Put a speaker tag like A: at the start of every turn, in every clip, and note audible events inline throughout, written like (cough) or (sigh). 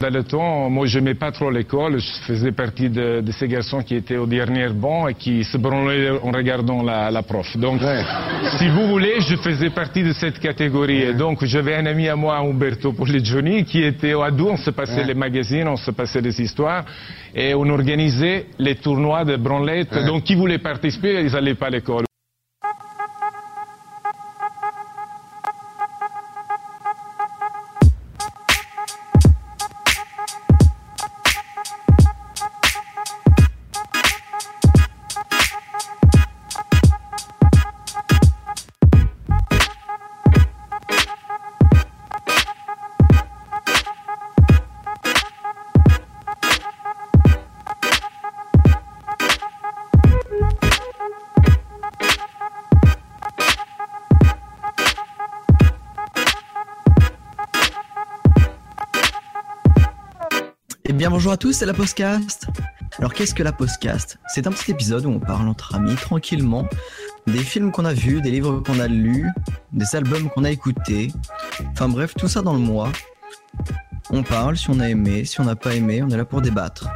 A: Dans le temps, moi, j'aimais pas trop l'école. Je faisais partie de, de, ces garçons qui étaient au dernier banc et qui se branlaient en regardant la, la prof. Donc, si vous voulez, je faisais partie de cette catégorie. Et donc, j'avais un ami à moi, Umberto Poligioni, qui était au Adou. On se passait les magazines, on se passait des histoires. Et on organisait les tournois de branlette. Donc, qui voulait participer, ils n'allaient pas à l'école.
B: Bonjour à tous, c'est la Postcast. Alors qu'est-ce que la Postcast? C'est un petit épisode où on parle entre amis tranquillement des films qu'on a vus, des livres qu'on a lus, des albums qu'on a écoutés. Enfin bref, tout ça dans le mois. On parle si on a aimé, si on n'a pas aimé, on est là pour débattre.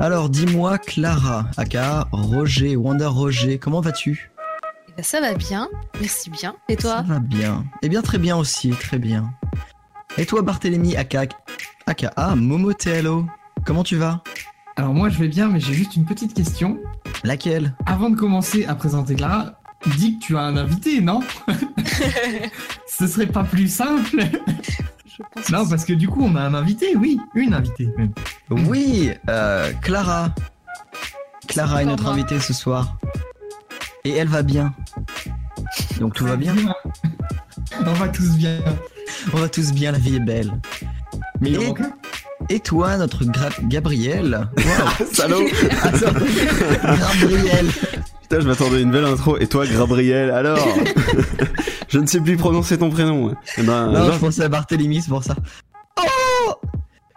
B: Alors dis-moi Clara, aka Roger, Wanda Roger, comment vas-tu?
C: Eh ben, Ça va bien, merci bien. Et toi?
B: Ça va bien. Eh bien très bien aussi, très bien. Et toi Barthélémy, aka AKA Momotello. Comment tu vas?
D: Alors moi je vais bien, mais j'ai juste une petite question.
B: Laquelle?
D: Avant de commencer à présenter Clara, dis que tu as un invité, non? (laughs) Ce serait pas plus simple Non, parce que du coup on a un invité, oui, une invitée même.
B: Oui, euh, Clara. Clara est notre invitée ce soir. Et elle va bien. Donc tout va bien? (laughs)
D: On va tous bien.
B: On va tous bien, la vie est belle.
D: Mais
B: et, toi, notre Gabriel? (laughs)
E: Salaud. (laughs)
B: Gabriel.
E: Putain, je m'attendais à une belle intro. Et toi, Gabriel, alors? (laughs) Je ne sais plus prononcer ton prénom.
B: Eh ben, non, je pensais à Barthélemy, c'est pour ça. Oh!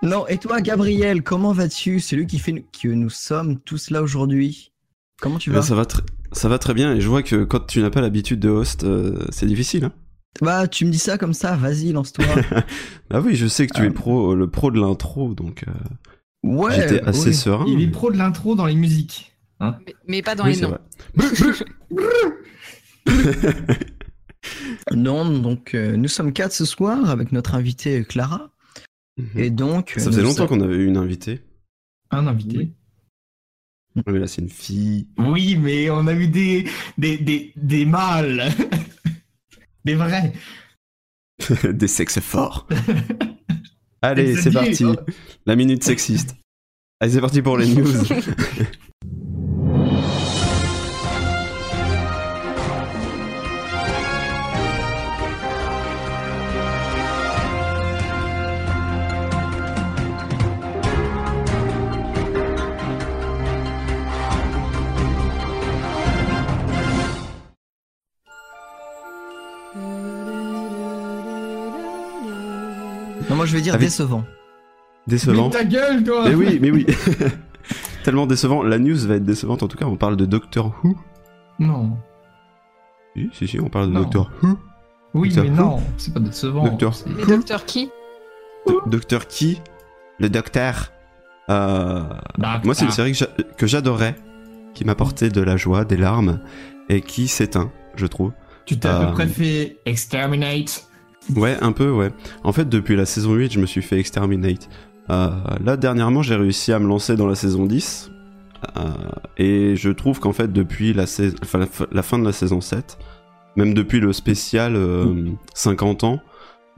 B: Non, et toi, Gabriel, comment vas-tu? Celui qui fait que nous sommes tous là aujourd'hui. Comment tu
E: eh ben,
B: vas?
E: ça, va ça va très bien, et je vois que quand tu n'as pas l'habitude de host, euh, c'est difficile. Hein
B: bah, tu me dis ça comme ça, vas-y, lance-toi. (laughs)
E: ah oui, je sais que tu es le pro, le pro de l'intro, donc. Euh,
B: ouais.
E: J'étais assez serein.
D: Il est pro de l'intro dans les musiques. Hein
C: mais, pas dans les noms. (laughs) (laughs)
B: non, donc euh, nous sommes quatre ce soir avec notre invitée Clara. Mhm. Et donc.
E: Ça faisait longtemps qu'on avait eu une invitée.
D: Un invité.
E: Oui. Mais là, c'est une fille.
D: Oui, mais on a eu des, des, des, des mâles. Des vrais. (laughs)
E: Des sexes forts. (laughs) Allez, c'est parti. La minute sexiste. Allez, c'est parti pour les news. (laughs)
B: moi je vais dire décevant.
E: Décevant.
D: Mais ta gueule, toi
E: Mais oui, mais oui. (laughs) Tellement décevant. La news va être décevante en tout cas. On parle de Doctor Who.
D: Non.
E: Si, si, si on parle de Doctor Who.
D: Oui, mais non, c'est pas décevant.
E: Docteur
C: Mais Docteur qui?
E: Docteur qui? Le Docteur. Euh... Moi, c'est une série que j'adorais, qui m'apportait de la joie, des larmes, et qui s'éteint, je trouve.
D: Tu t'es à peu euh, près fait Exterminate
E: Ouais, un peu, ouais. En fait, depuis la saison 8, je me suis fait exterminate. Euh, là, dernièrement, j'ai réussi à me lancer dans la saison 10. Euh, et je trouve qu'en fait, depuis la, la, fin de la saison 7, même depuis le spécial 50 euh, ans,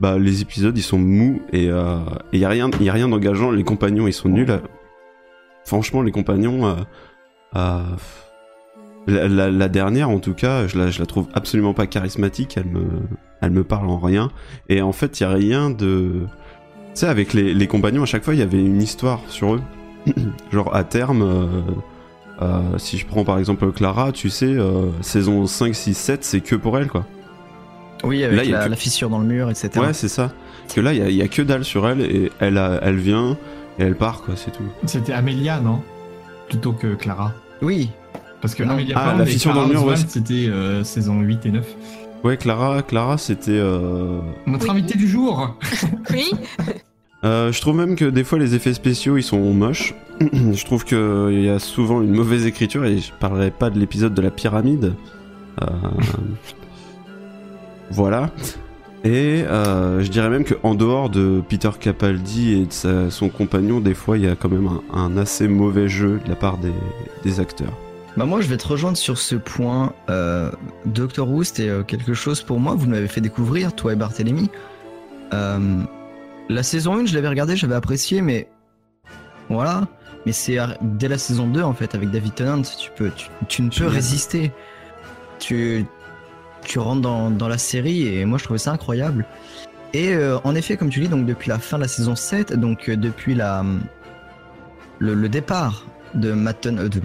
E: bah, les épisodes, ils sont mous et il euh, y a rien, y a rien d'engageant. Les compagnons, ils sont nuls. Franchement, les compagnons... La, la, dernière, en tout cas, je la, je la trouve absolument pas charismatique. Elle me, elle me parle en rien. Et en fait, il y a rien de. Tu sais, avec les, les, compagnons, à chaque fois, il y avait une histoire sur eux. (clears throat) Genre, à terme, euh, euh, si je prends par exemple Clara, tu sais, euh, saison 5, 6, 7, c'est que pour elle, quoi.
B: Oui, avec la, fissure dans le mur, etc.
E: Ouais, c'est ça. Parce que là, il y, a que dalle sur elle, et elle, elle vient, et elle part, quoi, c'est tout.
D: C'était Amélia, non? Plutôt que Clara.
B: Oui,
D: parce que non, ah, la fissure dans le mur, c'était euh, saison 8 et 9.
E: Ouais, Clara, Clara, c'était. Euh...
D: Notre invité du jour. (laughs)
C: oui.
E: Euh, je trouve même que des fois les effets spéciaux ils sont moches. (clears throat) je trouve qu'il y a souvent une mauvaise écriture et je parlerai pas de l'épisode de la pyramide. Euh, (laughs) voilà. Et euh, je dirais même qu'en dehors de Peter Capaldi et de son compagnon, des fois il y a quand même un, assez mauvais jeu de la part des, acteurs.
B: Bah moi je vais te rejoindre sur ce point. Euh, Doctor Who c'était euh, quelque chose pour moi, vous m'avez fait découvrir, toi et Barthélemy. la saison 1 je l'avais regardé, j'avais apprécié, mais voilà. Mais c'est dès la saison 2 en fait avec David Tennant, tu, peux, tu ne peux résister. Tu, tu rentres dans, la série et moi je trouvais ça incroyable. Et euh, en effet, comme tu dis, donc depuis la fin de la saison 7, donc euh, depuis la, le, départ de Matt, euh, de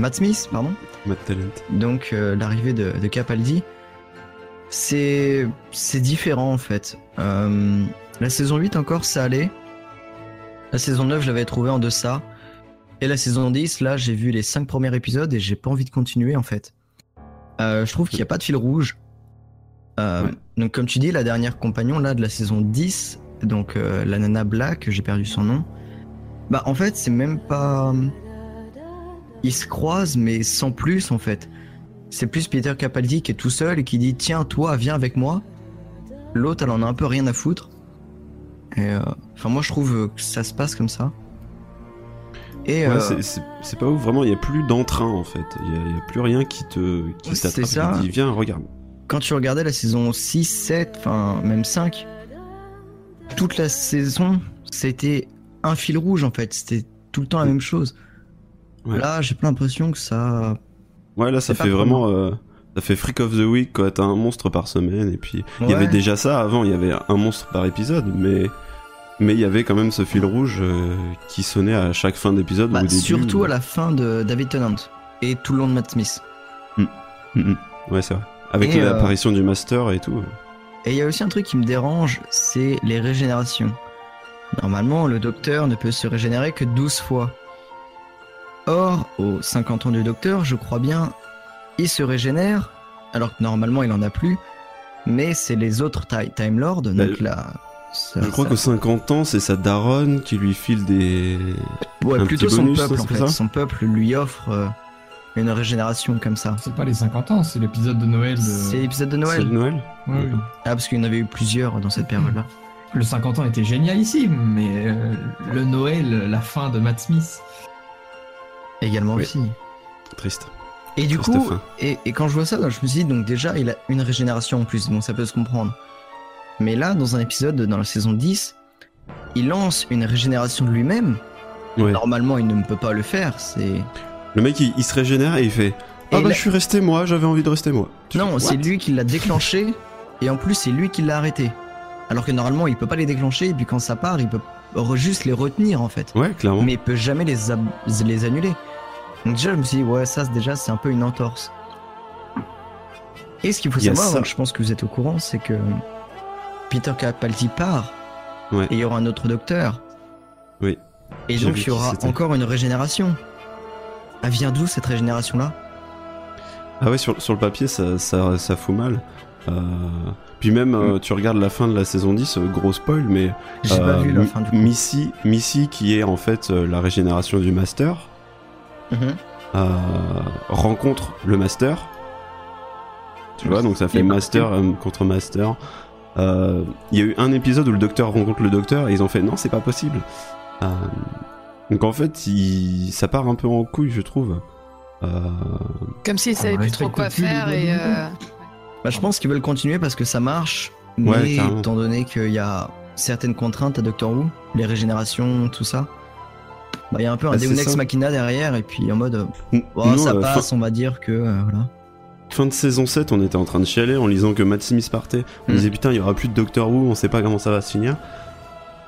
B: Matt Smith, pardon.
E: Matt Talent.
B: Donc l'arrivée de, de, Capaldi, c'est c'est différent en fait. la saison 8 encore, ça allait. La saison 9, je l'avais trouvé en deçà. Et la saison 10, là, j'ai vu les 5 premiers épisodes et j'ai pas envie de continuer en fait. Euh, je trouve qu'il n'y a pas de fil rouge. Euh, donc, comme tu dis, la dernière compagnon là de la saison 10, donc euh, la nana Black, j'ai perdu son nom. Bah, en fait, c'est même pas. Ils se croisent, mais sans plus en fait. C'est plus Peter Capaldi qui est tout seul et qui dit Tiens, toi, viens avec moi. L'autre, elle en a un peu rien à foutre. Et enfin, moi, je trouve que ça se passe comme ça.
E: Et ouais, euh, c'est pas ouf, vraiment, il n'y a plus d'entrain en fait. Il n'y a, plus rien qui te qui t'attrape et dit viens, regarde.
B: Quand tu regardais la saison 6, 7, enfin même 5, toute la saison, c'était un fil rouge en fait. C'était tout le temps la même chose. Là, j'ai pas l'impression que ça.
E: Ouais, là, ça fait vraiment. Euh, ça fait Freak of the Week quoi. T'as un monstre par semaine et puis. Il y avait déjà ça avant, il y avait un monstre par épisode, mais mais il y avait quand même ce fil rouge euh, qui sonnait à chaque fin d'épisode.
B: Bah, surtout à la fin de David Tennant et tout le long de Matt Smith.
E: Mm. Mm, mm. Ouais, c'est vrai. Avec euh, l'apparition du Master et tout.
B: Et il y a aussi un truc qui me dérange, c'est les régénérations. Normalement, le docteur ne peut se régénérer que 12 fois. Or, aux 50 ans du docteur, je crois bien, il se régénère, alors que normalement il en a plus, mais c'est les autres Time Lords, donc bah, la,
E: je crois qu'aux 50 ans, c'est sa daronne qui lui file des.
B: Ouais, plutôt son peuple en fait. Son peuple lui offre euh, une régénération comme ça.
D: C'est pas les 50 ans, c'est l'épisode de Noël.
B: C'est l'épisode de Noël.
E: C'est Noël
D: oui.
B: Ah, parce qu'il y en avait eu plusieurs dans cette période-là.
D: Le 50 ans était génialissime, mais euh, le Noël, la fin de Matt Smith.
B: Également aussi.
E: Triste.
B: Et du coup, et, et, quand je vois ça, je me suis dit, donc déjà, il a une régénération en plus, bon, ça peut se comprendre. Mais là, dans un épisode, dans la saison 10, il lance une régénération de lui-même. Normalement, il ne peut pas le faire. C'est
E: le mec, il, se régénère et il fait Ah bah, je suis resté moi, j'avais envie de rester moi.
B: non, c'est lui qui l'a déclenché et en plus, c'est lui qui l'a arrêté. Alors que normalement, il peut pas les déclencher et puis quand ça part, il peut juste les retenir en fait.
E: Ouais, clairement.
B: Mais il peut jamais les, les annuler. Donc déjà, je me suis dit Ouais, ça, déjà, c'est un peu une entorse. Et ce qu'il faut savoir, je pense que vous êtes au courant, c'est que Peter Capaldi part et il y aura un autre docteur.
E: Oui.
B: Et donc il y aura encore une régénération. Elle vient d'où cette régénération là
E: Ah ouais, sur, le papier ça, ça, fout mal. Euh, puis même, euh, mm. tu regardes la fin de la saison 10, euh, gros spoil, mais.
B: J'ai pas vu la fin du coup.
E: Missy, Missy, qui est en fait la régénération du Master, mm-hmm. rencontre le Master. Tu vois, donc ça fait Master contre Master. Euh, il y a eu un épisode où le docteur rencontre le docteur et ils ont fait non, c'est pas possible. Euh, donc en fait, ça part un peu en couille, je trouve. Euh,
C: Comme s'ils savaient plus trop quoi faire et.
B: Bah, je pense qu'ils veulent continuer parce que ça marche, mais étant donné qu'il y a certaines contraintes à Doctor Who, les régénérations, tout ça. Bah, il y a un peu un bah, Deus Ex Machina derrière, et puis en mode, oh, ça passe, on va dire que, voilà.
E: Fin de saison 7, on était en train de chialer en lisant que Matt Smith partait. On mm. disait putain, il y aura plus de Doctor Who, on sait pas comment ça va se finir.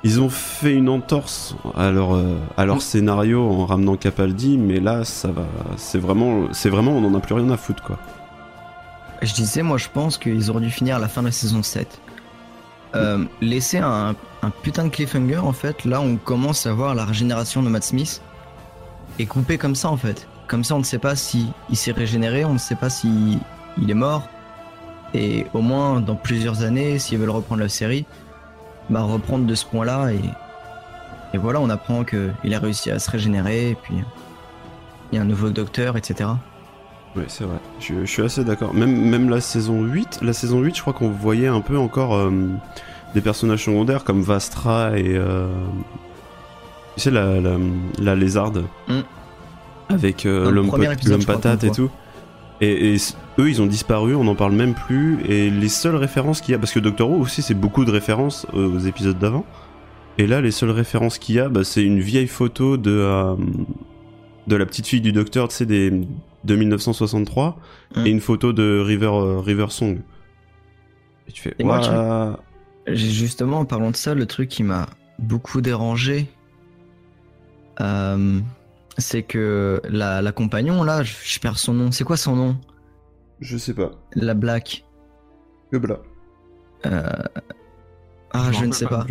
E: Ils ont fait une entorse à leur, euh, à leur mm. scénario en ramenant Capaldi, mais là, ça va. C'est vraiment, c'est vraiment, on en a plus rien à foutre, quoi.
B: Je disais, moi, je pense qu'ils auraient dû finir à la fin de la saison 7. Euh, laisser un, putain de cliffhanger, en fait. Là, on commence à voir la régénération de Matt Smith. Et couper comme ça, en fait. Comme ça, on ne sait pas si il s'est régénéré, on ne sait pas si il est mort. Et au moins, dans plusieurs années, s'ils veulent reprendre la série, bah, reprendre de ce point-là et, et voilà, on apprend qu'il a réussi à se régénérer et puis il y a un nouveau docteur, etc.
E: Oui, c'est vrai. Je, suis assez d'accord. Même, même la saison 8, la saison 8, je crois qu'on voyait un peu encore euh, des personnages secondaires comme Vastra et. Euh, tu sais, la, la, lézarde. Mm. Avec euh, l'homme patate et tout. Et, eux, ils ont disparu, on n'en parle même plus. Et les seules références qu'il y a, parce que Doctor Who aussi, c'est beaucoup de références aux épisodes d'avant. Et là, les seules références qu'il y a, bah, c'est une vieille photo de, de la petite fille du docteur, tu sais, des, de 1963, et une photo de River, euh, River Song.
B: Et tu fais, moi, justement, en parlant de ça, le truc qui m'a beaucoup dérangé, euh, c'est que la, la, compagnon, là, je, perds son nom. C'est quoi son nom?
E: Je sais pas.
B: La Black.
E: Le Black.
B: Euh... Ah, je, ne sais pas.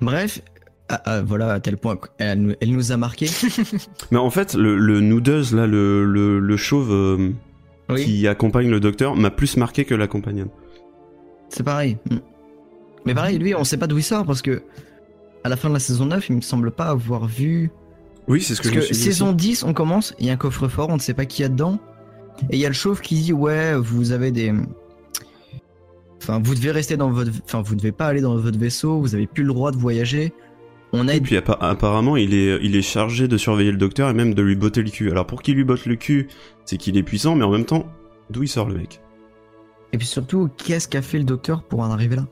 B: Bref, ah, ah, voilà, à tel point elle, elle nous a marqué. (laughs)
E: Mais en fait, le, le là, le, le, chauve euh, qui accompagne le docteur, m'a plus marqué que la compagnonne.
B: C'est pareil. Mm. Mais pareil, lui, on sait pas d'où il sort parce que à la fin de la saison 9, il me semble pas avoir vu.
E: Oui, c'est ce que je me suis
B: Saison 10, on commence, il y a un coffre-fort, on ne sait pas qui y a dedans. Et il y a le chauve qui dit Ouais, vous avez des. Enfin, vous devez rester dans votre. Enfin, vous devez pas aller dans votre vaisseau, vous avez plus le droit de voyager.
E: Et puis apparemment, il est, il est chargé de surveiller le docteur et même de lui botter le cul. Alors pour qu'il lui botte le cul, c'est qu'il est puissant, mais en même temps, d'où il sort le mec?
B: Et puis surtout, qu'est-ce qu'a fait le docteur pour en arriver là?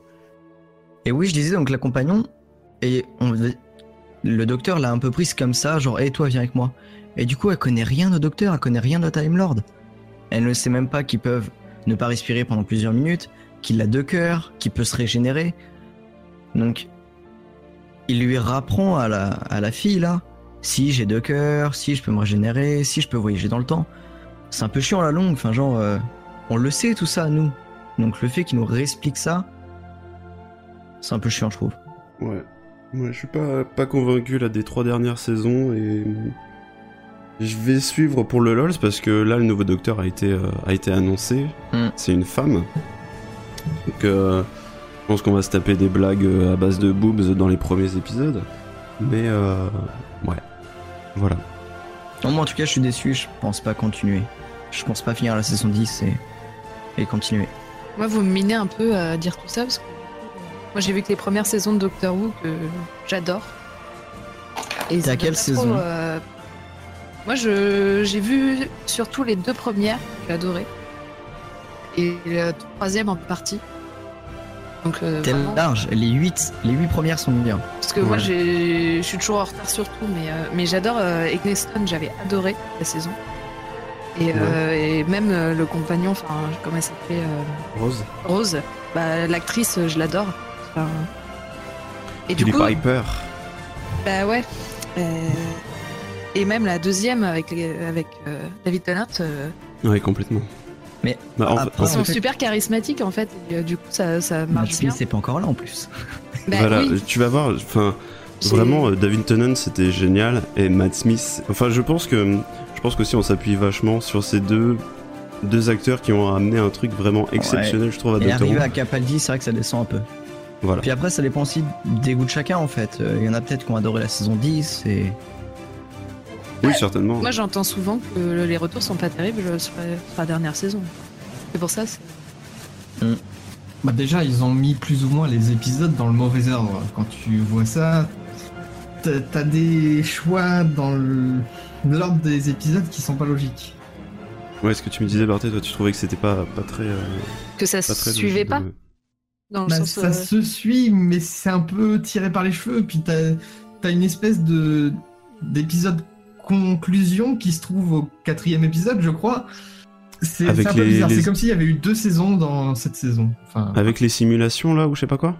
B: Et oui, je disais donc la compagnon, et le docteur l'a un peu prise comme ça, genre, hé toi, viens avec moi. Et du coup, elle connaît rien de docteur, elle connaît rien de Time Lord. Elle ne sait même pas qu'ils peuvent ne pas respirer pendant plusieurs minutes, qu'il a deux cœurs, qu'il peut se régénérer. Donc, il lui rapprend à la, à la fille là, si j'ai deux cœurs, si je peux me régénérer, si je peux voyager dans le temps. C'est un peu chiant à la longue, enfin genre, euh, on le sait tout ça nous. Donc le fait qu'il nous réexplique ça, c'est un peu chiant je trouve.
E: Ouais, ouais je suis pas, pas convaincu là des trois dernières saisons et je vais suivre pour le LOLs parce que là le nouveau docteur a été, euh, a été annoncé, mm. c'est une femme. Donc euh, je pense qu'on va se taper des blagues euh, à base de boobs dans les premiers épisodes. Mais euh, ouais, voilà.
B: moi en tout cas je suis déçu, je pense pas continuer. Je pense pas finir la saison 10 et, et continuer.
C: Moi vous me minez un peu à dire tout ça parce que moi j'ai vu que les premières saisons de Doctor Who que j'adore.
B: Et T'as quelle saison
C: euh, Moi j'ai vu surtout les deux premières, j'ai adoré. Et la troisième en partie.
B: Donc, euh, large, les 8, les 8 premières sont bien.
C: Parce que moi, je suis toujours en retard sur tout, mais, euh, mais j'adore euh, j'avais adoré la saison. Et, euh, même le compagnon, enfin, comment elle s'appelait
E: Rose.
C: Rose, bah, l'actrice, je l'adore.
E: et du coup. Piper.
C: Bah ouais. et même la deuxième avec, avec David Tennant.
E: ouais, complètement.
B: Mais
C: bah, ils sont super charismatiques en fait. Euh, du coup, ça, ça marche Matt
B: Smith c'est pas encore là en plus.
C: Bah
E: voilà, tu vas voir. Enfin, vraiment, euh, David Tennant c'était génial et Matt Smith. Enfin, je pense que je pense qu'aussi on s'appuie vachement sur ces deux deux acteurs qui ont amené un truc vraiment exceptionnel, je trouve, à
B: Et arrivé à Capaldi, c'est vrai que ça descend un peu. Voilà. Puis après, ça dépend aussi des goûts de chacun en fait. Euh, il y en a peut-être qui ont adoré la saison 10 et
E: oui, certainement.
C: Moi, j'entends souvent que les retours sont pas terribles sur la dernière saison. C'est pour ça.
D: Mm. Bah déjà, ils ont mis plus ou moins les épisodes dans le mauvais ordre. Quand tu vois ça, t'as des choix dans l'ordre des épisodes qui sont pas logiques.
E: Ouais, ce que tu me disais, Barthé, toi, tu trouvais que c'était pas, pas très. Euh,
C: que ça se suivait pas
D: bah, Ça euh, se suit, mais c'est un peu tiré par les cheveux. Puis t'as as une espèce de d'épisode conclusion qui se trouve au quatrième épisode, je crois. C'est un peu bizarre. C'est comme s'il y avait eu deux saisons dans cette saison. Enfin,
E: Avec les simulations là ou je sais pas quoi?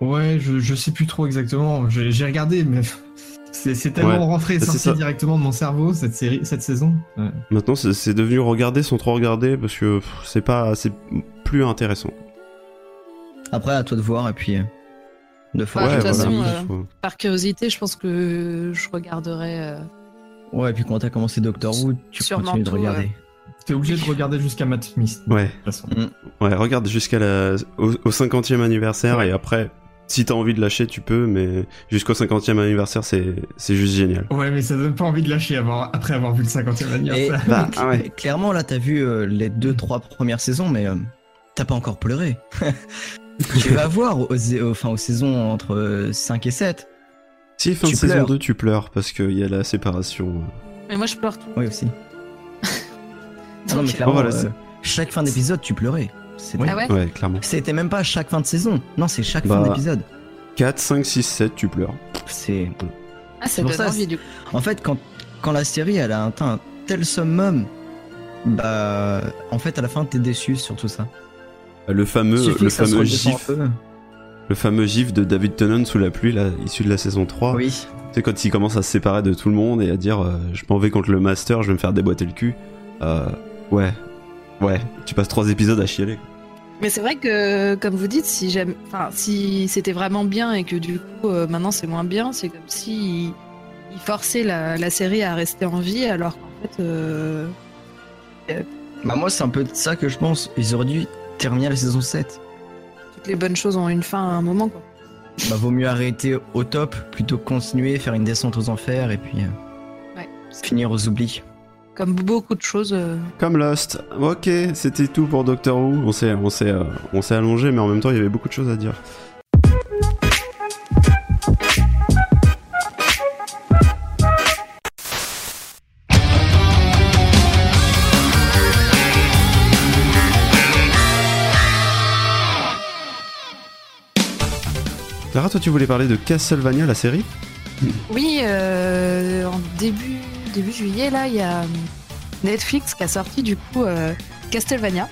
D: Ouais, je, je sais plus trop exactement. J'ai regardé, mais (laughs) c'est tellement rentré et bah, sorti directement de mon cerveau cette série, cette saison.
E: Maintenant, c'est devenu regarder sans trop regarder parce que c'est pas, c'est plus intéressant.
B: Après, à toi de voir et puis euh,
C: de faire. de toute façon, euh, par curiosité, je pense que je regarderai. Euh,
B: Ouais, et puis quand t'as commencé Doctor Who, tu continues de regarder.
D: T'es obligé de regarder jusqu'à Matt Smith.
E: Ouais. De toute façon. Mm. Ouais, regarde jusqu'à la au, 50e anniversaire et après si t'as envie de lâcher, tu peux, mais jusqu'au 50e anniversaire, c'est juste génial.
D: Ouais, mais ça donne pas envie de lâcher avant, après avoir vu le 50e anniversaire. (laughs)
B: bah, ah Clairement, là, t'as vu euh, les deux, trois premières saisons, mais euh, t'as pas encore pleuré. (laughs) tu vas voir aux, aux, aux saisons entre 5 et 7.
E: Si, fin de saison 2, tu pleures parce qu'il y a la séparation.
C: Mais moi, je pleure tout.
B: Oui, aussi. (laughs) non, mais clairement, euh, chaque fin d'épisode, tu pleurais.
C: Ah ouais,
E: ouais clairement.
B: C'était même pas chaque fin de saison. Non, c'est chaque fin bah, d'épisode.
E: 4, 5, 6, 7, tu pleures.
B: C'est.
C: Ah, c'est ça. Envie, du coup.
B: En fait, quand, quand la série elle a atteint un tel summum, bah. En fait, à la fin, t'es déçu sur tout ça.
E: Le fameux, le fameux gif. Le fameux gif de David Tennant sous la pluie, là, issu de la saison 3.
B: Oui.
E: C'est quand il commence à se séparer de tout le monde et à dire euh, Je m'en vais contre le master, je vais me faire déboîter le cul. Euh, ouais, Ouais, tu passes trois épisodes à chialer.
C: Mais c'est vrai que, comme vous dites, si j'aime, enfin, si c'était vraiment bien et que du coup euh, maintenant c'est moins bien, c'est comme si il, forçait la, série à rester en vie, alors qu'en fait.
B: Bah moi c'est un peu ça que je pense. Ils auraient dû terminer la saison 7.
C: Toutes les bonnes choses ont une fin à un moment quoi.
B: Bah vaut mieux arrêter au top plutôt que continuer, faire une descente aux enfers et puis finir aux oublis.
C: Comme beaucoup de choses. Euh.
E: Comme Lost. Ok, c'était tout pour Doctor Who. On s'est, on s'est, euh, on s'est allongé, mais en même temps, il y avait beaucoup de choses à dire. Clara, toi, tu voulais parler de Castlevania, la série
C: Oui, euh, en début début juillet, là, il y a euh, Netflix qui a sorti du coup euh, Castlevania.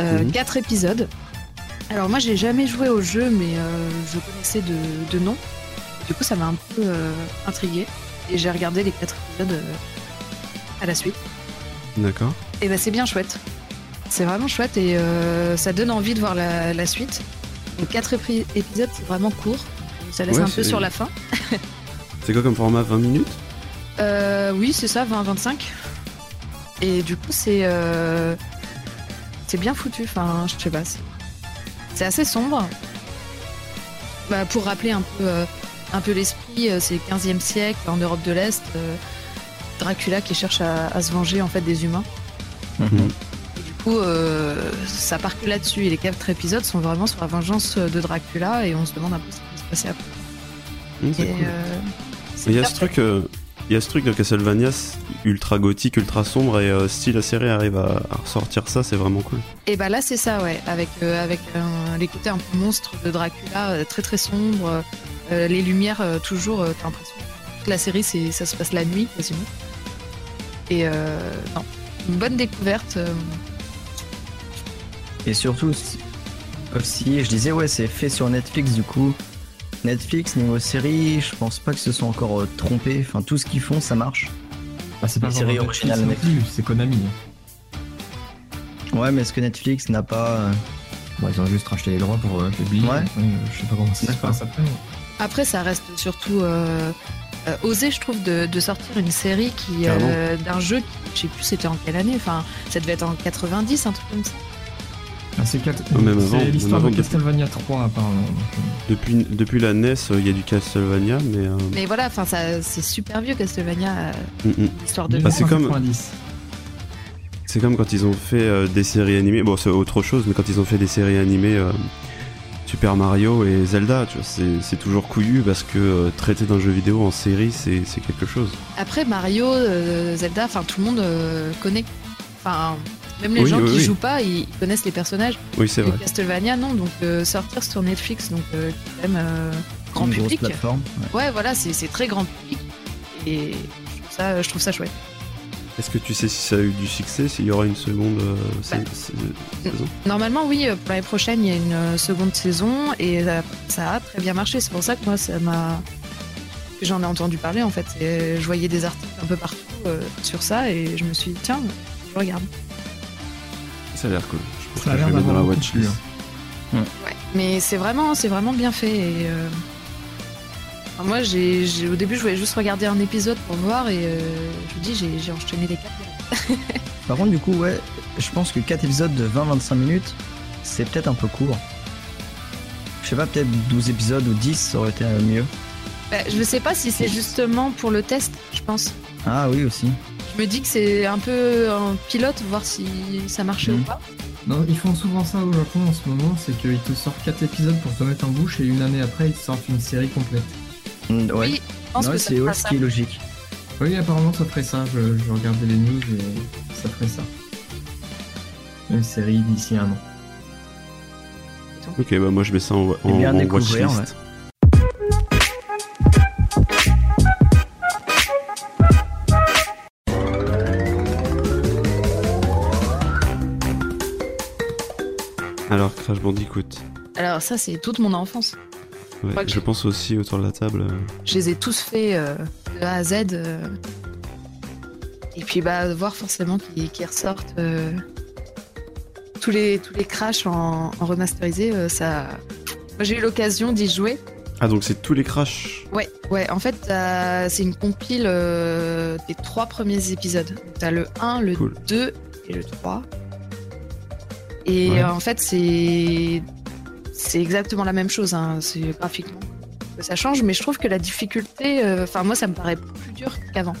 C: Euh, mhm. Quatre épisodes. Alors moi, j'ai jamais joué au jeu, mais je connaissais de, nom. Du coup, ça m'a un peu intrigué. Et j'ai regardé les quatre épisodes à la suite.
E: D'accord.
C: Et bah c'est bien chouette. C'est vraiment chouette et ça donne envie de voir la, suite. Donc quatre épisodes, c'est vraiment court. Ça laisse un peu sur la fin. (laughs)
E: c'est quoi comme format 20 minutes?
C: Euh, oui, c'est ça, 20-25. Et du coup, c'est euh, c'est bien foutu. Enfin, je sais pas. C'est assez sombre. Bah, pour rappeler un peu, euh, un peu l'esprit, c'est le 15e siècle en Europe de l'Est. Dracula qui cherche à, se venger en fait des humains. Mhm. Coup, ça part que là-dessus. Et les quatre épisodes sont vraiment sur la vengeance de Dracula et on se demande un peu ce qui va se passer après.
E: Mmh, il y a ce truc, il y a ce truc de Castlevania ultra gothique, ultra sombre, et euh, si la série arrive à, ressortir ça, c'est vraiment cool.
C: Et bah là, c'est ça, ouais, avec, euh, avec les côtés un peu monstre de Dracula, euh, très très sombre, les lumières toujours, t'as l'impression que la série, c'est, ça se passe la nuit quasiment. Et non, une bonne découverte.
B: Et surtout, aussi, je disais, ouais, c'est fait sur Netflix du coup. Netflix, niveau série, je pense pas que se sont encore euh, trompés. Enfin, tout ce qu'ils font, ça marche.
D: Ah, c'est pas une série originale Netflix, c'est Konami.
B: Ouais, mais est-ce que Netflix n'a pas. Euh,
D: bon, ils ont juste racheté les droits pour euh, publier.
B: Ouais.
D: je sais pas comment ça se passe après.
C: Après, ça reste surtout osé, je trouve, de, sortir une série qui d'un jeu qui, je sais plus, c'était en quelle année. Enfin, ça devait être en 90, un truc comme ça.
D: Ah, c'est l'histoire de Castlevania 3 apparemment. Euh.
E: Depuis, depuis la NES, il y a du Castlevania, mais. Euh,
C: mais voilà, enfin c'est super vieux Castlevania, euh, mm, mm. l'histoire de.
E: Bah, c'est comme. C'est comme quand ils ont fait des séries animées. Bon, c'est autre chose, mais quand ils ont fait des séries animées. Super Mario et Zelda, tu vois, c'est toujours couillu parce que traiter d'un jeu vidéo en série, c'est quelque chose.
C: Après Mario, Zelda, enfin tout le monde connaît. Enfin, même les gens qui jouent pas, ils connaissent les personnages.
E: Oui, c'est vrai.
C: Castlevania, non. Donc euh, sortir sur Netflix, donc euh, quand même euh, grand public.
B: Plateforme,
C: ouais. voilà, c'est très grand public. Et je trouve ça, je trouve ça chouette.
E: Est-ce que tu sais si ça a eu du succès, s'il y aura une seconde bah, saison
C: Normalement, oui. Pour l'année prochaine, il y a une seconde saison et ça a très bien marché. C'est pour ça que moi, ça m'a j'en ai entendu parler en fait. je voyais des articles un peu partout sur ça et je me suis dit, tiens, je regarde.
E: Ça a l'air cool.
D: Je ça a l'air dans la watchlist.
C: Ouais. Mais c'est vraiment, c'est vraiment bien fait. Et, euh, moi, j'ai, au début, je voulais juste regarder un épisode pour voir et euh, je vous dis, j'ai, enchaîné les quatre. (laughs)
B: Par contre, du coup, ouais, je pense que 4 épisodes de 20-25 minutes, c'est peut-être un peu court. Je sais pas, peut-être 12 épisodes ou 10, ça aurait été mieux.
C: Bah, je ne sais pas si c'est justement pour le test, je pense.
B: Ah oui, aussi.
C: Je me dis que c'est un peu un pilote, voir si ça marchait ou
B: Mhm.
C: pas.
D: Non, ils font souvent ça au Japon en ce moment, c'est qu'ils te sortent 4 épisodes pour te mettre en bouche et une année après ils te sortent une série complète.
B: Mm, ouais.
C: Oui, je pense
B: Ouais,
C: que ça
B: c'est ouais, ce qui est logique.
D: Oui, apparemment ça ferait ça, je, je regardais les news et ça ferait ça. Une série d'ici un an.
E: Ok, bah moi je mets ça en, en,
B: Eh
E: en
B: découvrir,
E: watchlist. Alors, Crash Bandicoot.
C: Alors ça, c'est toute mon enfance.
E: Ouais, je pense aussi autour de la table. euh,
C: Je les ai tous faits euh, de A à Z. euh. Et puis bah voir forcément qu'ils qu'ils ressortent euh, tous les tous les crashs en, en remasterisé, ça. Moi j'ai eu l'occasion d'y jouer.
E: Ah, donc c'est tous les Crash.
C: Ouais, ouais. En fait, c'est une compile des trois premiers épisodes. T'as le 1, le
E: Cool.
C: 2 et le 3. Et
D: Ouais.
C: euh, en fait, c'est c'est exactement la même chose. Hein. C'est graphiquement que ça change, mais je trouve que la difficulté, euh, enfin moi, ça me paraît plus dur qu'avant.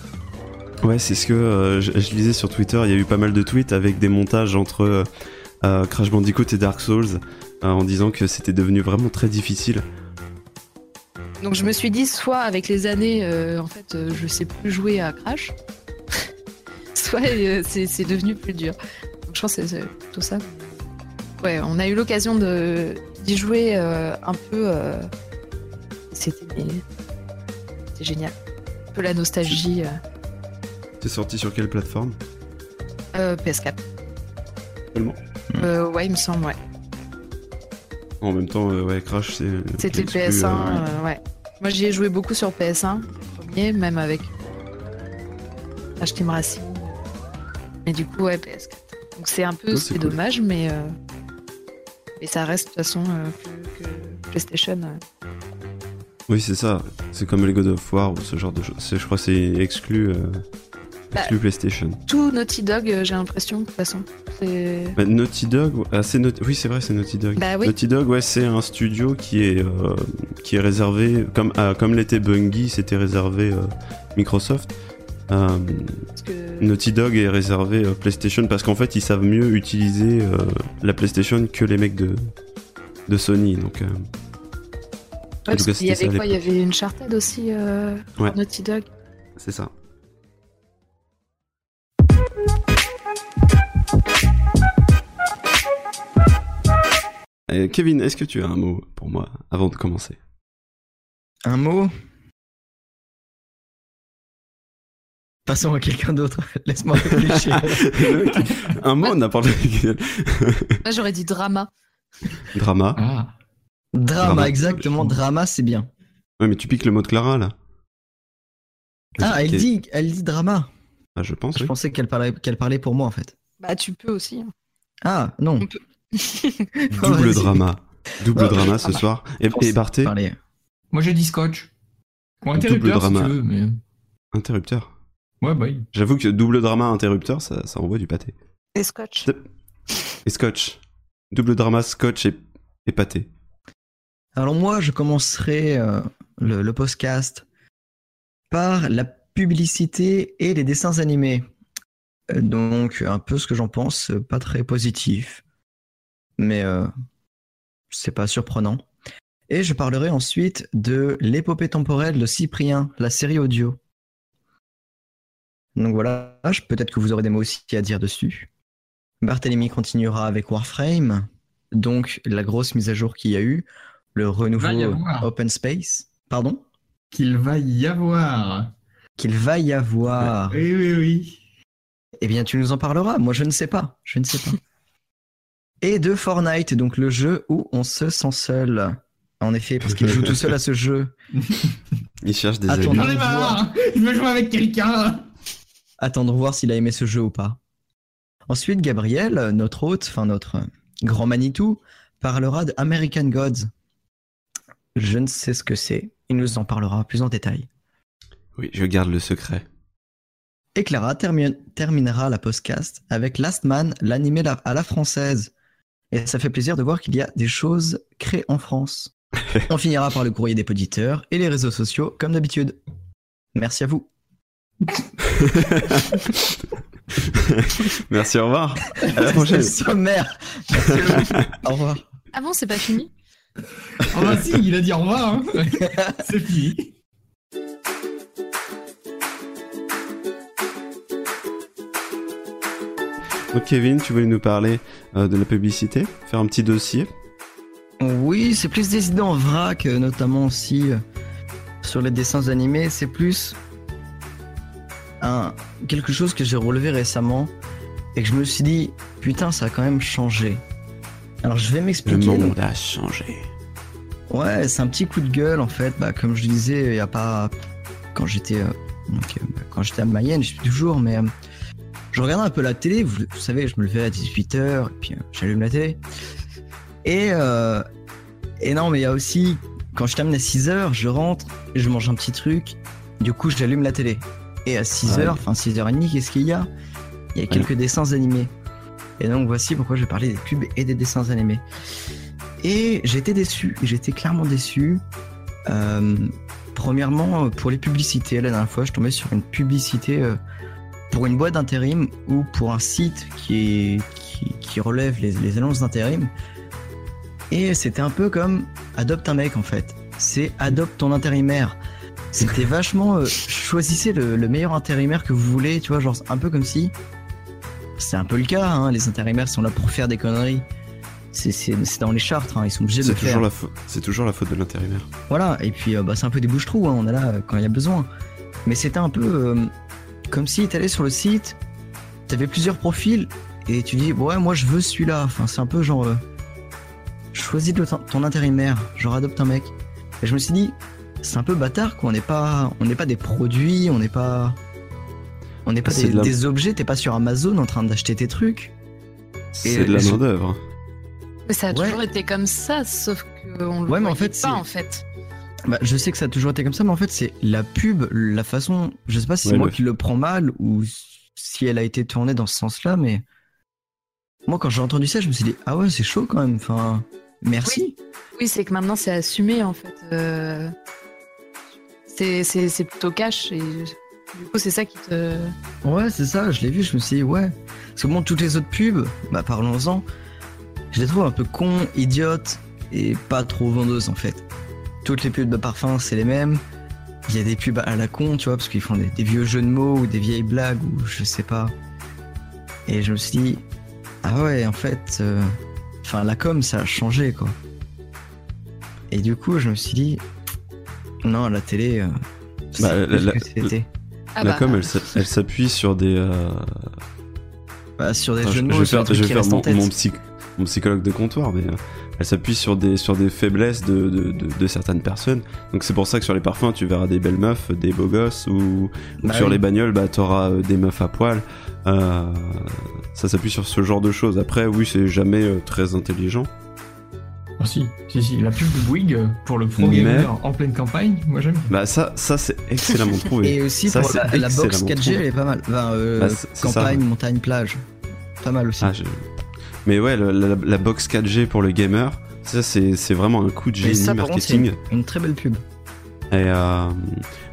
E: Ouais, c'est ce que euh, je, je lisais sur Twitter. Il y a eu pas mal de tweets avec des montages entre euh, Crash Bandicoot et Dark Souls en disant que c'était devenu vraiment très difficile.
C: Donc je me suis dit, soit avec les années, en fait, je sais plus jouer à Crash, (laughs) soit c'est devenu plus dur. Donc je pense que c'est- c'est plutôt ça. Ouais, on a eu l'occasion de d'y jouer euh, un peu. euh, C'était génial. Un peu la nostalgie euh,
E: C'est sorti sur quelle plateforme?
C: Euh, PS4.
E: Seulement?
C: Euh, ouais, il me semble, ouais.
E: En même temps, euh, ouais, Crash, c'est.
C: C'était
E: l'exclu,
C: PS1,
E: euh,
C: euh, ouais. Moi j'y ai joué beaucoup sur PS1, le premier, même avec Crash Team Racing. Mais du coup, ouais, PS4. Donc c'est un peu,
E: Oh, c'est
C: c'est
E: cool.
C: dommage, mais, euh, mais ça reste de toute façon euh, plus que PlayStation. euh.
E: Oui, c'est ça. C'est comme les God of War ou ce genre de choses. Je crois que c'est exclu, euh,
C: Bah,
E: PlayStation.
C: Tout Naughty Dog, j'ai l'impression, de toute façon.
E: Bah, Naughty Dog, ah, oui c'est vrai c'est Naughty Dog.
C: Bah oui.
E: Naughty Dog ouais c'est un studio qui est euh, qui est réservé comme ah, comme l'était Bungie c'était réservé euh, Microsoft. Euh,
C: que...
E: Naughty Dog est réservé euh, PlayStation parce qu'en fait ils savent mieux utiliser euh, la PlayStation que les mecs de de Sony donc euh,
C: Ouais,
E: en tout
C: parce
E: cas,
C: qu'il y avait quoi Il y avait une Uncharted aussi, euh,
E: Ouais.
C: Naughty Dog.
E: c'est ça. Kevin, est-ce que tu as un mot pour moi avant de commencer?
B: Un mot? Passons à quelqu'un d'autre. (laughs) Laisse-moi réfléchir. (laughs)
E: un mot n'importe lequel.
C: Moi j'aurais dit drama.
E: Drama.
D: Ah.
B: drama,
E: Drama.
B: exactement. Drama, c'est bien.
E: Ouais, mais tu piques le mot de Clara là.
B: Ah, elle dit, elle dit drama.
E: Ah, je pense.
B: Je
E: oui.
B: pensais qu'elle parlait, qu'elle parlait pour moi en fait.
C: Bah tu peux aussi. hein.
B: Ah, non.
C: Peut. (laughs)
E: Double drama. Double
B: Ouais,
E: drama
B: je-
E: ce soir. Et, et Barthé,
B: Parler.
D: Moi j'ai dit scotch. Ou
E: Double
D: interrupteur si
E: drama.
D: tu veux, mais...
E: interrupteur.
D: Ouais, bah oui.
E: J'avoue que double drama interrupteur, ça, ça envoie du pâté.
C: Et Scotch.
E: Et scotch. Double drama, scotch et, et pâté.
B: Alors moi, je commencerai euh, le, le podcast par la publicité et les dessins animés. Euh, donc un peu ce que j'en pense, euh, pas très positif, mais euh, c'est pas surprenant. Et je parlerai ensuite de l'épopée temporelle de Cyprien, la série audio. Donc voilà, je- peut-être que vous aurez des mots aussi à dire dessus. Barthélemy continuera avec Warframe, donc la grosse mise à jour qu'il y a eu, le renouveau. Open Space. Pardon?
D: Qu'il va y avoir.
B: Qu'il va y avoir.
D: Oui, oui, oui.
B: Eh bien, tu nous en parleras. Moi, je ne sais pas. Je ne sais pas. Et de Fortnite, donc le jeu où on se sent seul. En effet, parce qu'il joue tout seul à ce jeu. (laughs)
E: Il cherche des
B: Attends,
E: amis.
D: J'en ai marre Je veux jouer avec quelqu'un
B: Attendre voir s'il a aimé ce jeu ou pas. Ensuite, Gabriel, notre hôte, enfin notre grand Manitou, parlera de American Gods. Je ne sais ce que c'est. Il nous en parlera plus en détail.
E: Oui, je garde le secret.
B: Et Clara termi- terminera la podcast avec Last Man, l'animé la- à la française. Et ça fait plaisir de voir qu'il y a des choses créées en France. (laughs) On finira par le courrier des poditeurs et les réseaux sociaux, comme d'habitude. Merci à vous. (laughs)
E: Merci, au revoir. À la prochaine. (laughs)
B: Sommaire. (laughs) au revoir.
C: Ah bon, c'est pas fini?
D: Oh bah si, il a dit au revoir. Hein. c'est fini.
E: Donc Kevin, tu voulais nous parler euh, de la publicité, faire un petit dossier?
B: Oui, c'est plus des idées en vrac, euh, notamment aussi euh, sur les dessins animés. C'est plus un, quelque chose que j'ai relevé récemment et que je me suis dit, putain, ça a quand même changé. Alors je vais m'expliquer.
E: Le monde a changé.
B: Ouais, c'est un petit coup de gueule en fait. Bah, comme je disais, il y a pas quand j'étais bah, quand j'étais à Mayenne, je suis toujours, mais je regardais un peu la télé, vous, savez, je me levais à 18h, et puis euh, j'allume la télé. Et, euh, et non, mais il y a aussi, quand je termine à 6h, je rentre, je mange un petit truc, du coup j'allume la télé. Et à 6h, enfin 6h30, qu'est-ce qu'il y a? Il y a quelques dessins animés. Et donc voici pourquoi je vais parler des pubs et des dessins animés. Et j'étais déçu, j'étais clairement déçu. Euh, premièrement, pour les publicités, la dernière fois, je tombais sur une publicité pour une boîte d'intérim ou pour un site qui, qui, relève les, annonces d'intérim. Et c'était un peu comme adopte un mec en fait. C'est adopte ton intérimaire. C'était vachement euh, choisissez le, meilleur intérimaire que vous voulez, tu vois, genre un peu comme si. C'est un peu le cas, hein, les intérimaires sont là pour faire des conneries. C'est dans les chartres, hein, ils sont obligés de le
E: faire. C'est toujours la faute de l'intérimaire.
B: Voilà, et puis euh, bah, c'est un peu des bouches-trous, hein, on est là euh, quand il y a besoin. Mais c'était un peu comme si tu allais sur le site, tu avais plusieurs profils et tu dis ouais moi je veux celui-là. Enfin c'est un peu genre choisis ton intérimaire, genre adopte un mec. Et je me suis dit c'est un peu bâtard quoi. On n'est pas on n'est pas des produits, on n'est pas on n'est pas des, objets. T'es pas sur Amazon en train d'acheter tes trucs.
E: C'est de la main d'œuvre.
C: Ça a toujours été comme ça, sauf qu'on le ouais, mais en fait, pas en fait.
B: Bah, je sais que ça a toujours été comme ça, mais en fait, c'est la pub, la façon. Je sais pas si c'est moi qui le prends mal ou si elle a été tournée dans ce sens-là, mais moi, quand j'ai entendu ça, je me suis dit, ah ouais, c'est chaud quand même. Enfin, merci.
C: Oui, c'est que maintenant, c'est assumé en fait. Euh, c'est plutôt cash et du coup, c'est ça qui te.
B: Ouais, c'est ça, je l'ai vu, je me suis dit, ouais. Parce que bon, toutes les autres pubs, bah parlons-en, je les trouve un peu cons, idiotes et pas trop vendeuses en fait toutes les pubs de parfum, c'est les mêmes. Il y a des pubs à la con, tu vois, parce qu'ils font des, vieux jeux de mots ou des vieilles blagues ou je sais pas. Et je me suis dit, ah ouais, en fait, euh, enfin, la com, ça a changé, quoi. Et du coup, je me suis dit, non, la télé, euh,
E: bah, la, la, ah bah. com, elle, s'appuie sur des. Euh,
B: bah, sur des jeux de mots. Je
E: vais faire, mon, mon, psychologue de comptoir, mais elle s'appuie sur des, sur des faiblesses de, de, de, certaines personnes. Donc c'est pour ça que sur les parfums, tu verras des belles meufs, des beaux gosses, ou, bah sur les bagnoles, bah, tu auras euh, des meufs à poil. Euh, ça s'appuie sur ce genre de choses. Après, oui, c'est jamais euh, très intelligent.
D: Si, si, si, la pub Bouygues pour le pro gamer en pleine campagne, moi j'aime.
E: Bah ça, ça c'est excellemment (laughs) trouvé.
B: Et aussi pour la, box 4G, elle est pas mal. Enfin, bah, campagne, montagne, plage, pas mal aussi. Ah,
E: mais ouais, la, box 4G pour le gamer, ça c'est vraiment un coup de génie marketing.
B: une, très belle pub.
E: Et euh,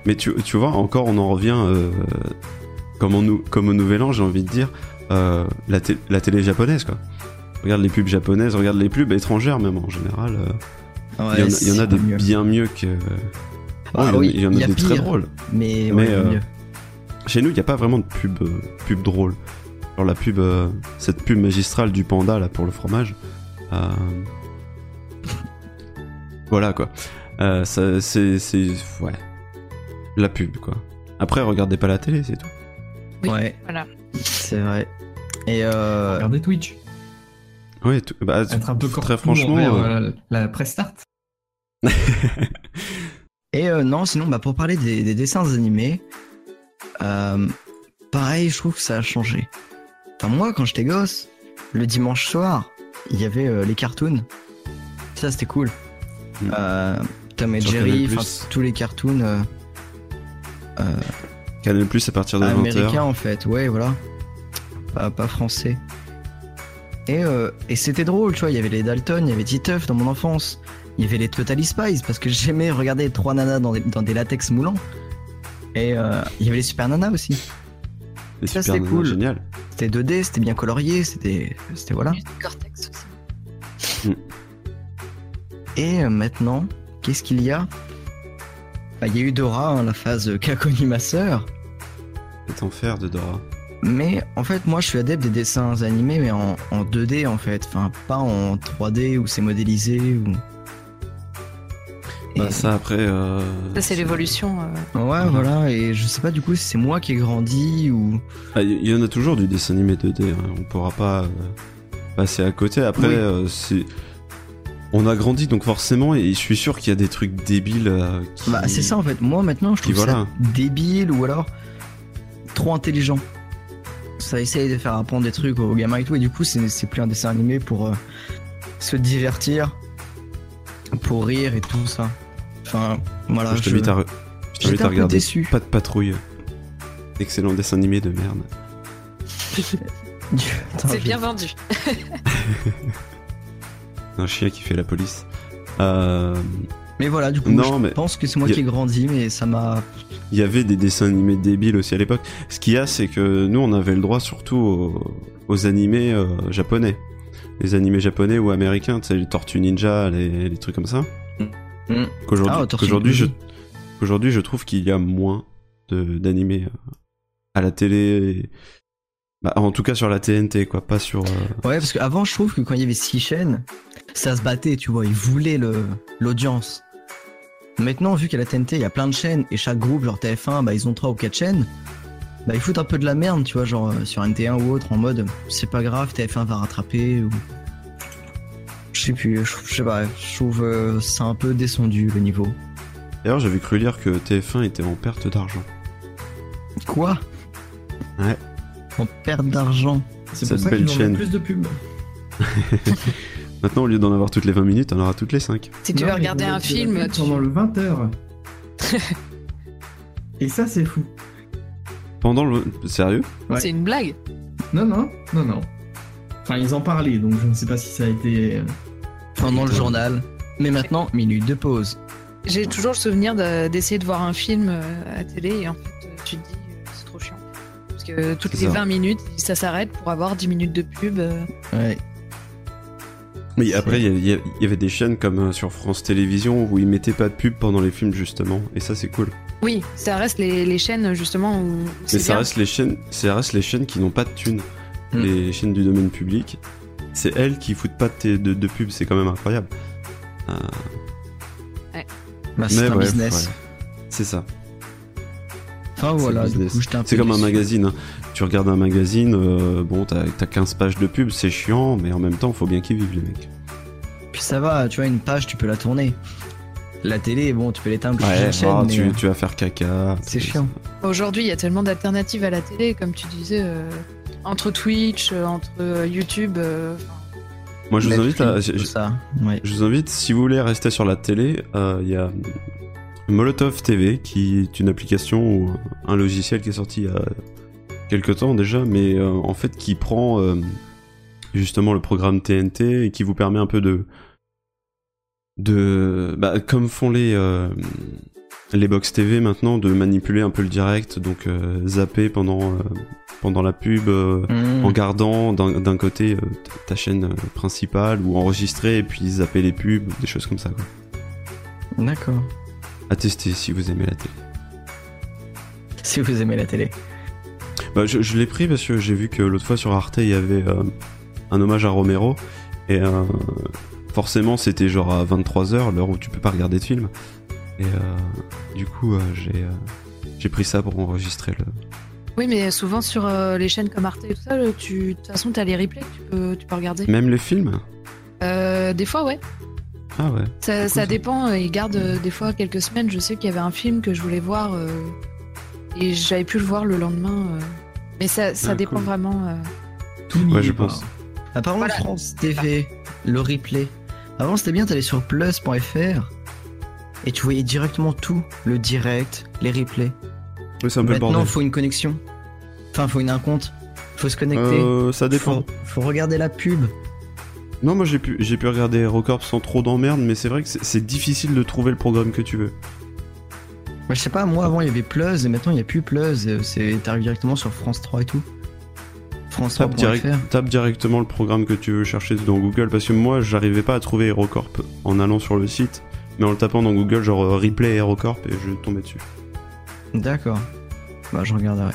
E: mais tu, tu, vois, encore on en revient euh, comme, comme au Nouvel An, j'ai envie de dire, euh, la, la, télé japonaise quoi. Regarde les pubs japonaises, regarde les pubs étrangères même en général. il, y en, a de bien mieux que.
B: Ah,
E: il,
B: oui,
E: il y en a, des très drôles.
B: Mais, mais
E: chez nous, il n'y a pas vraiment de pub, pub drôle. Alors la pub, euh, cette pub magistrale du panda là pour le fromage. Euh, (laughs) voilà quoi. Euh, c'est, c'est, ouais, la pub quoi. Après, regardez pas la télé, c'est tout.
B: ouais,
C: voilà.
B: C'est vrai. Et euh...
D: regardez Twitch.
E: Oui, bah,
D: être un peu
E: très franchement,
D: la presse start. (laughs)
B: Et non, sinon, bah, pour parler des, des dessins animés, pareil, je trouve que ça a changé moi, quand j'étais gosse, le dimanche soir, il y avait euh, les cartoons. Ça, c'était cool. Mm. Euh, Tom et Jerry, tous les cartoons. Euh,
E: euh, Canal Plus à partir de
B: Américain, en fait, ouais, voilà. Pas, français. Et, et c'était drôle, tu vois. Il y avait les Dalton, il y avait Titeuf dans mon enfance. il y avait les Totally Spies parce que (laughs) j'aimais regarder trois nanas dans des, dans des latex moulants. Et euh, il y avait les Super Nanas aussi.
E: Les
B: Ça,
E: super nanas,
B: cool.
E: génial.
B: C'était 2D, c'était bien colorié, c'était c'était voilà.
C: Cortex aussi.
B: Et euh, maintenant, qu'est-ce qu'il y a? Bah, Il y a eu Dora, hein, la phase euh, Kakoni ma sœur.
E: Cet enfer de Dora.
B: Mais en fait, moi je suis adepte des dessins animés, mais en, en 2D en fait. Enfin, pas en 3D où c'est modélisé ou.
E: Bah
B: Et-
E: ça après... euh,
C: Ça, c'est l'évolution. euh.
B: Ouais, voilà, et je sais pas du coup si c'est moi qui ai grandi ou.
E: Ah, Il y en a toujours du dessin animé 2D, hein. on pourra pas euh, passer à côté. Après,
B: Oui.
E: euh, c'est... On a grandi, donc forcément, et je suis sûr qu'il y a des trucs débiles euh, qui...
B: Bah, c'est ça en fait. Moi maintenant, je trouve
E: voilà.
B: ça débile ou alors trop intelligent. Ça essaye de faire apprendre des trucs aux gamins et tout, et du coup, c'est plus un dessin animé pour euh, se divertir, pour rire et tout ça. Enfin, voilà.
E: je t'invite à, je regarder
B: déçu.
E: Pas de patrouille. Excellent dessin animé de merde. (laughs)
C: C'est
B: je-
C: bien vendu. (laughs)
E: Un chien qui fait la police. Euh,
B: Mais voilà, du coup,
E: Non,
B: je
E: mais-
B: pense que c'est moi
E: a-
B: qui ai grandi, mais ça m'a.
E: Il y avait des dessins animés débiles aussi à l'époque. Ce qu'il y a, c'est que nous, on avait le droit surtout aux, aux animés euh, japonais. Les animés japonais ou américains, tu sais, les Tortues Ninja, les, les trucs comme ça.
B: Mm.
E: Qu'aujourd'hui,
B: Ah,
E: je, je trouve qu'il y a moins de, d'animés euh, à la télé. et- Bah, en tout cas sur la TNT, quoi, pas sur. euh,
B: Ouais, parce qu'avant, je trouve que quand il y avait six chaînes, ça se battait, tu vois, ils voulaient le, l'audience. Maintenant, vu qu'à la TNT, il y a plein de chaînes, et chaque groupe, genre TF1, bah, ils ont trois ou quatre chaînes, bah, ils foutent un peu de la merde, tu vois, genre euh, sur NT1 ou autre, en mode, c'est pas grave, TF1 va rattraper, ou. Je sais plus, je, sais pas, je trouve euh, c'est un peu descendu le niveau.
E: D'ailleurs, j'avais cru lire que TF1 était en perte d'argent.
B: Quoi?
E: Ouais.
B: On perd d'argent.
D: C'est pour ça qu'ils en plus de pubs. (laughs)
E: Maintenant, au lieu d'en avoir toutes les 20 minutes, on en aura toutes les 5.
C: Si tu
D: Non,
C: veux regarder un film, tu...
D: pendant le 20h. (laughs) Et ça, c'est fou.
E: Pendant le. Sérieux?
D: Ouais.
C: c'est une blague?
D: Non, non, non, non. Enfin, ils en parlaient, donc je ne sais pas si ça a été. euh,
B: Pendant le journal. Mais maintenant, minute de pause.
C: J'ai toujours le souvenir de- d'essayer de voir un film euh, à télé et en fait, euh, tu te dis, c'est trop chiant. Parce que toutes les
E: ça.
C: 20 minutes, ça s'arrête pour avoir 10 minutes de pub.
B: Ouais.
E: Mais après, il y, avait des chaînes comme euh, sur France Télévisions où ils mettaient pas de pub pendant les films, justement. Et ça, c'est cool.
C: Oui, ça reste les, les chaînes justement où.
E: Mais ça
C: bien.
E: reste, les chaînes, ça reste les chaînes qui n'ont pas de thunes.
B: Mm.
E: Les chaînes du domaine public. C'est elles qui foutent pas de, t- de, de pub, c'est quand même incroyable. Euh,
B: Bah, c'est un
E: bref,
B: business.
E: ouais. C'est ça.
B: Enfin
E: C'est
B: voilà, du coup,
E: comme un magazine. hein. Tu regardes un magazine, euh, bon, t'as as 15 pages de pub, c'est chiant, mais en même temps, faut bien qu'ils vivent, les mecs.
B: Puis ça va, tu vois, une page, tu peux la tourner. La télé, bon, tu peux l'éteindre
E: Ouais,
B: chaîne,
E: oh,
B: mais,
E: tu,
B: euh,
E: tu vas faire caca.
B: c'est chiant.
C: Aujourd'hui, il y a tellement d'alternatives à la télé, comme tu disais, euh, entre Twitch, euh, entre euh, YouTube. euh,
E: Moi, je vous invite à.
B: Ça. Ouais.
E: Je vous invite, si vous voulez rester sur la télé, euh, il y a Molotov TV, qui est une application ou un logiciel qui est sorti il y a quelques temps déjà, mais euh, en fait qui prend euh, justement le programme TNT et qui vous permet un peu de de bah, comme font les euh, les box TV maintenant de manipuler un peu le direct donc zapper pendant pendant la pub
B: Mmh.
E: en gardant d'un côté ta chaîne principale ou enregistrer et puis zapper les pubs, des choses comme ça. Quoi.
B: D'accord.
E: À tester si vous aimez la télé.
B: Si vous aimez la télé.
E: Bah, je je l'ai pris parce que j'ai vu que l'autre fois sur Arte il y avait euh, un hommage à Romero et euh, forcément c'était genre à 23h, l'heure où tu peux pas regarder de film. Et euh, du coup euh, j'ai euh, j'ai pris ça pour enregistrer le.
C: Oui, mais souvent sur euh, les chaînes comme Arte et tout ça, tu, de toute façon, t'as les replays que tu peux, tu peux regarder.
E: Même les films?
C: Euh, des fois, ouais.
E: Ah ouais.
C: Ça, dépend. euh, Ils gardent euh, des fois quelques semaines. Je sais qu'il y avait un film que je voulais voir euh, et j'avais pu le voir le lendemain. euh. Mais ça, ça
E: Ah,
C: dépend
E: cool.
C: vraiment. euh.
D: Tout n'y
E: Ouais,
D: est
E: je
D: pas.
E: pense.
B: Apparemment,
C: Voilà.
B: France TV, le replay. Avant, c'était bien, t'allais sur plus.fr et tu voyais directement tout. Le direct, les replays.
E: Oui, c'est un peu le
B: Maintenant,
E: bordel.
B: faut une connexion. Enfin, faut une un compte. Faut se connecter.
E: Euh, ça dépend.
B: Faut, faut regarder la pub.
E: Non, moi j'ai pu, j'ai pu regarder HeroCorp sans trop d'emmerde, mais c'est vrai que c'est difficile de trouver le programme que tu veux.
B: Bah, je sais pas, moi avant il y avait Plus et maintenant il n'y a plus Plus. C'est t'arrives directement sur France 3 et tout.
E: France 3 direct, tape directement le programme que tu veux chercher dans Google parce que moi j'arrivais pas à trouver HeroCorp en allant sur le site, mais en le tapant dans Google genre euh, replay HeroCorp et je tombais dessus.
B: D'accord. Bah je regarderai.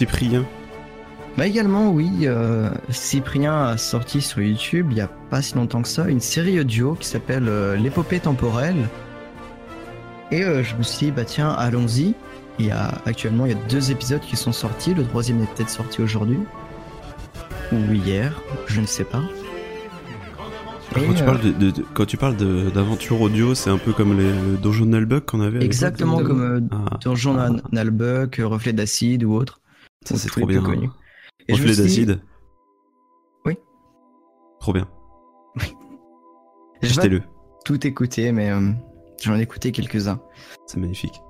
E: Cyprien
B: bah également oui, euh, Cyprien a sorti sur YouTube il n'y a pas si longtemps que ça une série audio qui s'appelle euh, l'épopée temporelle. Et euh, je me suis dit bah tiens allons-y. Il y a actuellement il y a deux épisodes qui sont sortis, le troisième est peut-être sorti aujourd'hui ou hier, je ne sais pas.
E: quand, tu parles de, quand tu parles d'aventure audio, c'est un peu comme les Donjon Nalbuck qu'on avait.
B: Exactement comme ah. Donjon Nalbuck, Reflet d'acide ou autre.
E: Ça c'est trop bien. Connu. Reflet d'acide.
B: Oui.
E: Trop bien.
B: Oui. (laughs) Achetez-le. Tout écouté, mais euh, j'en ai écouté quelques-uns.
E: C'est magnifique.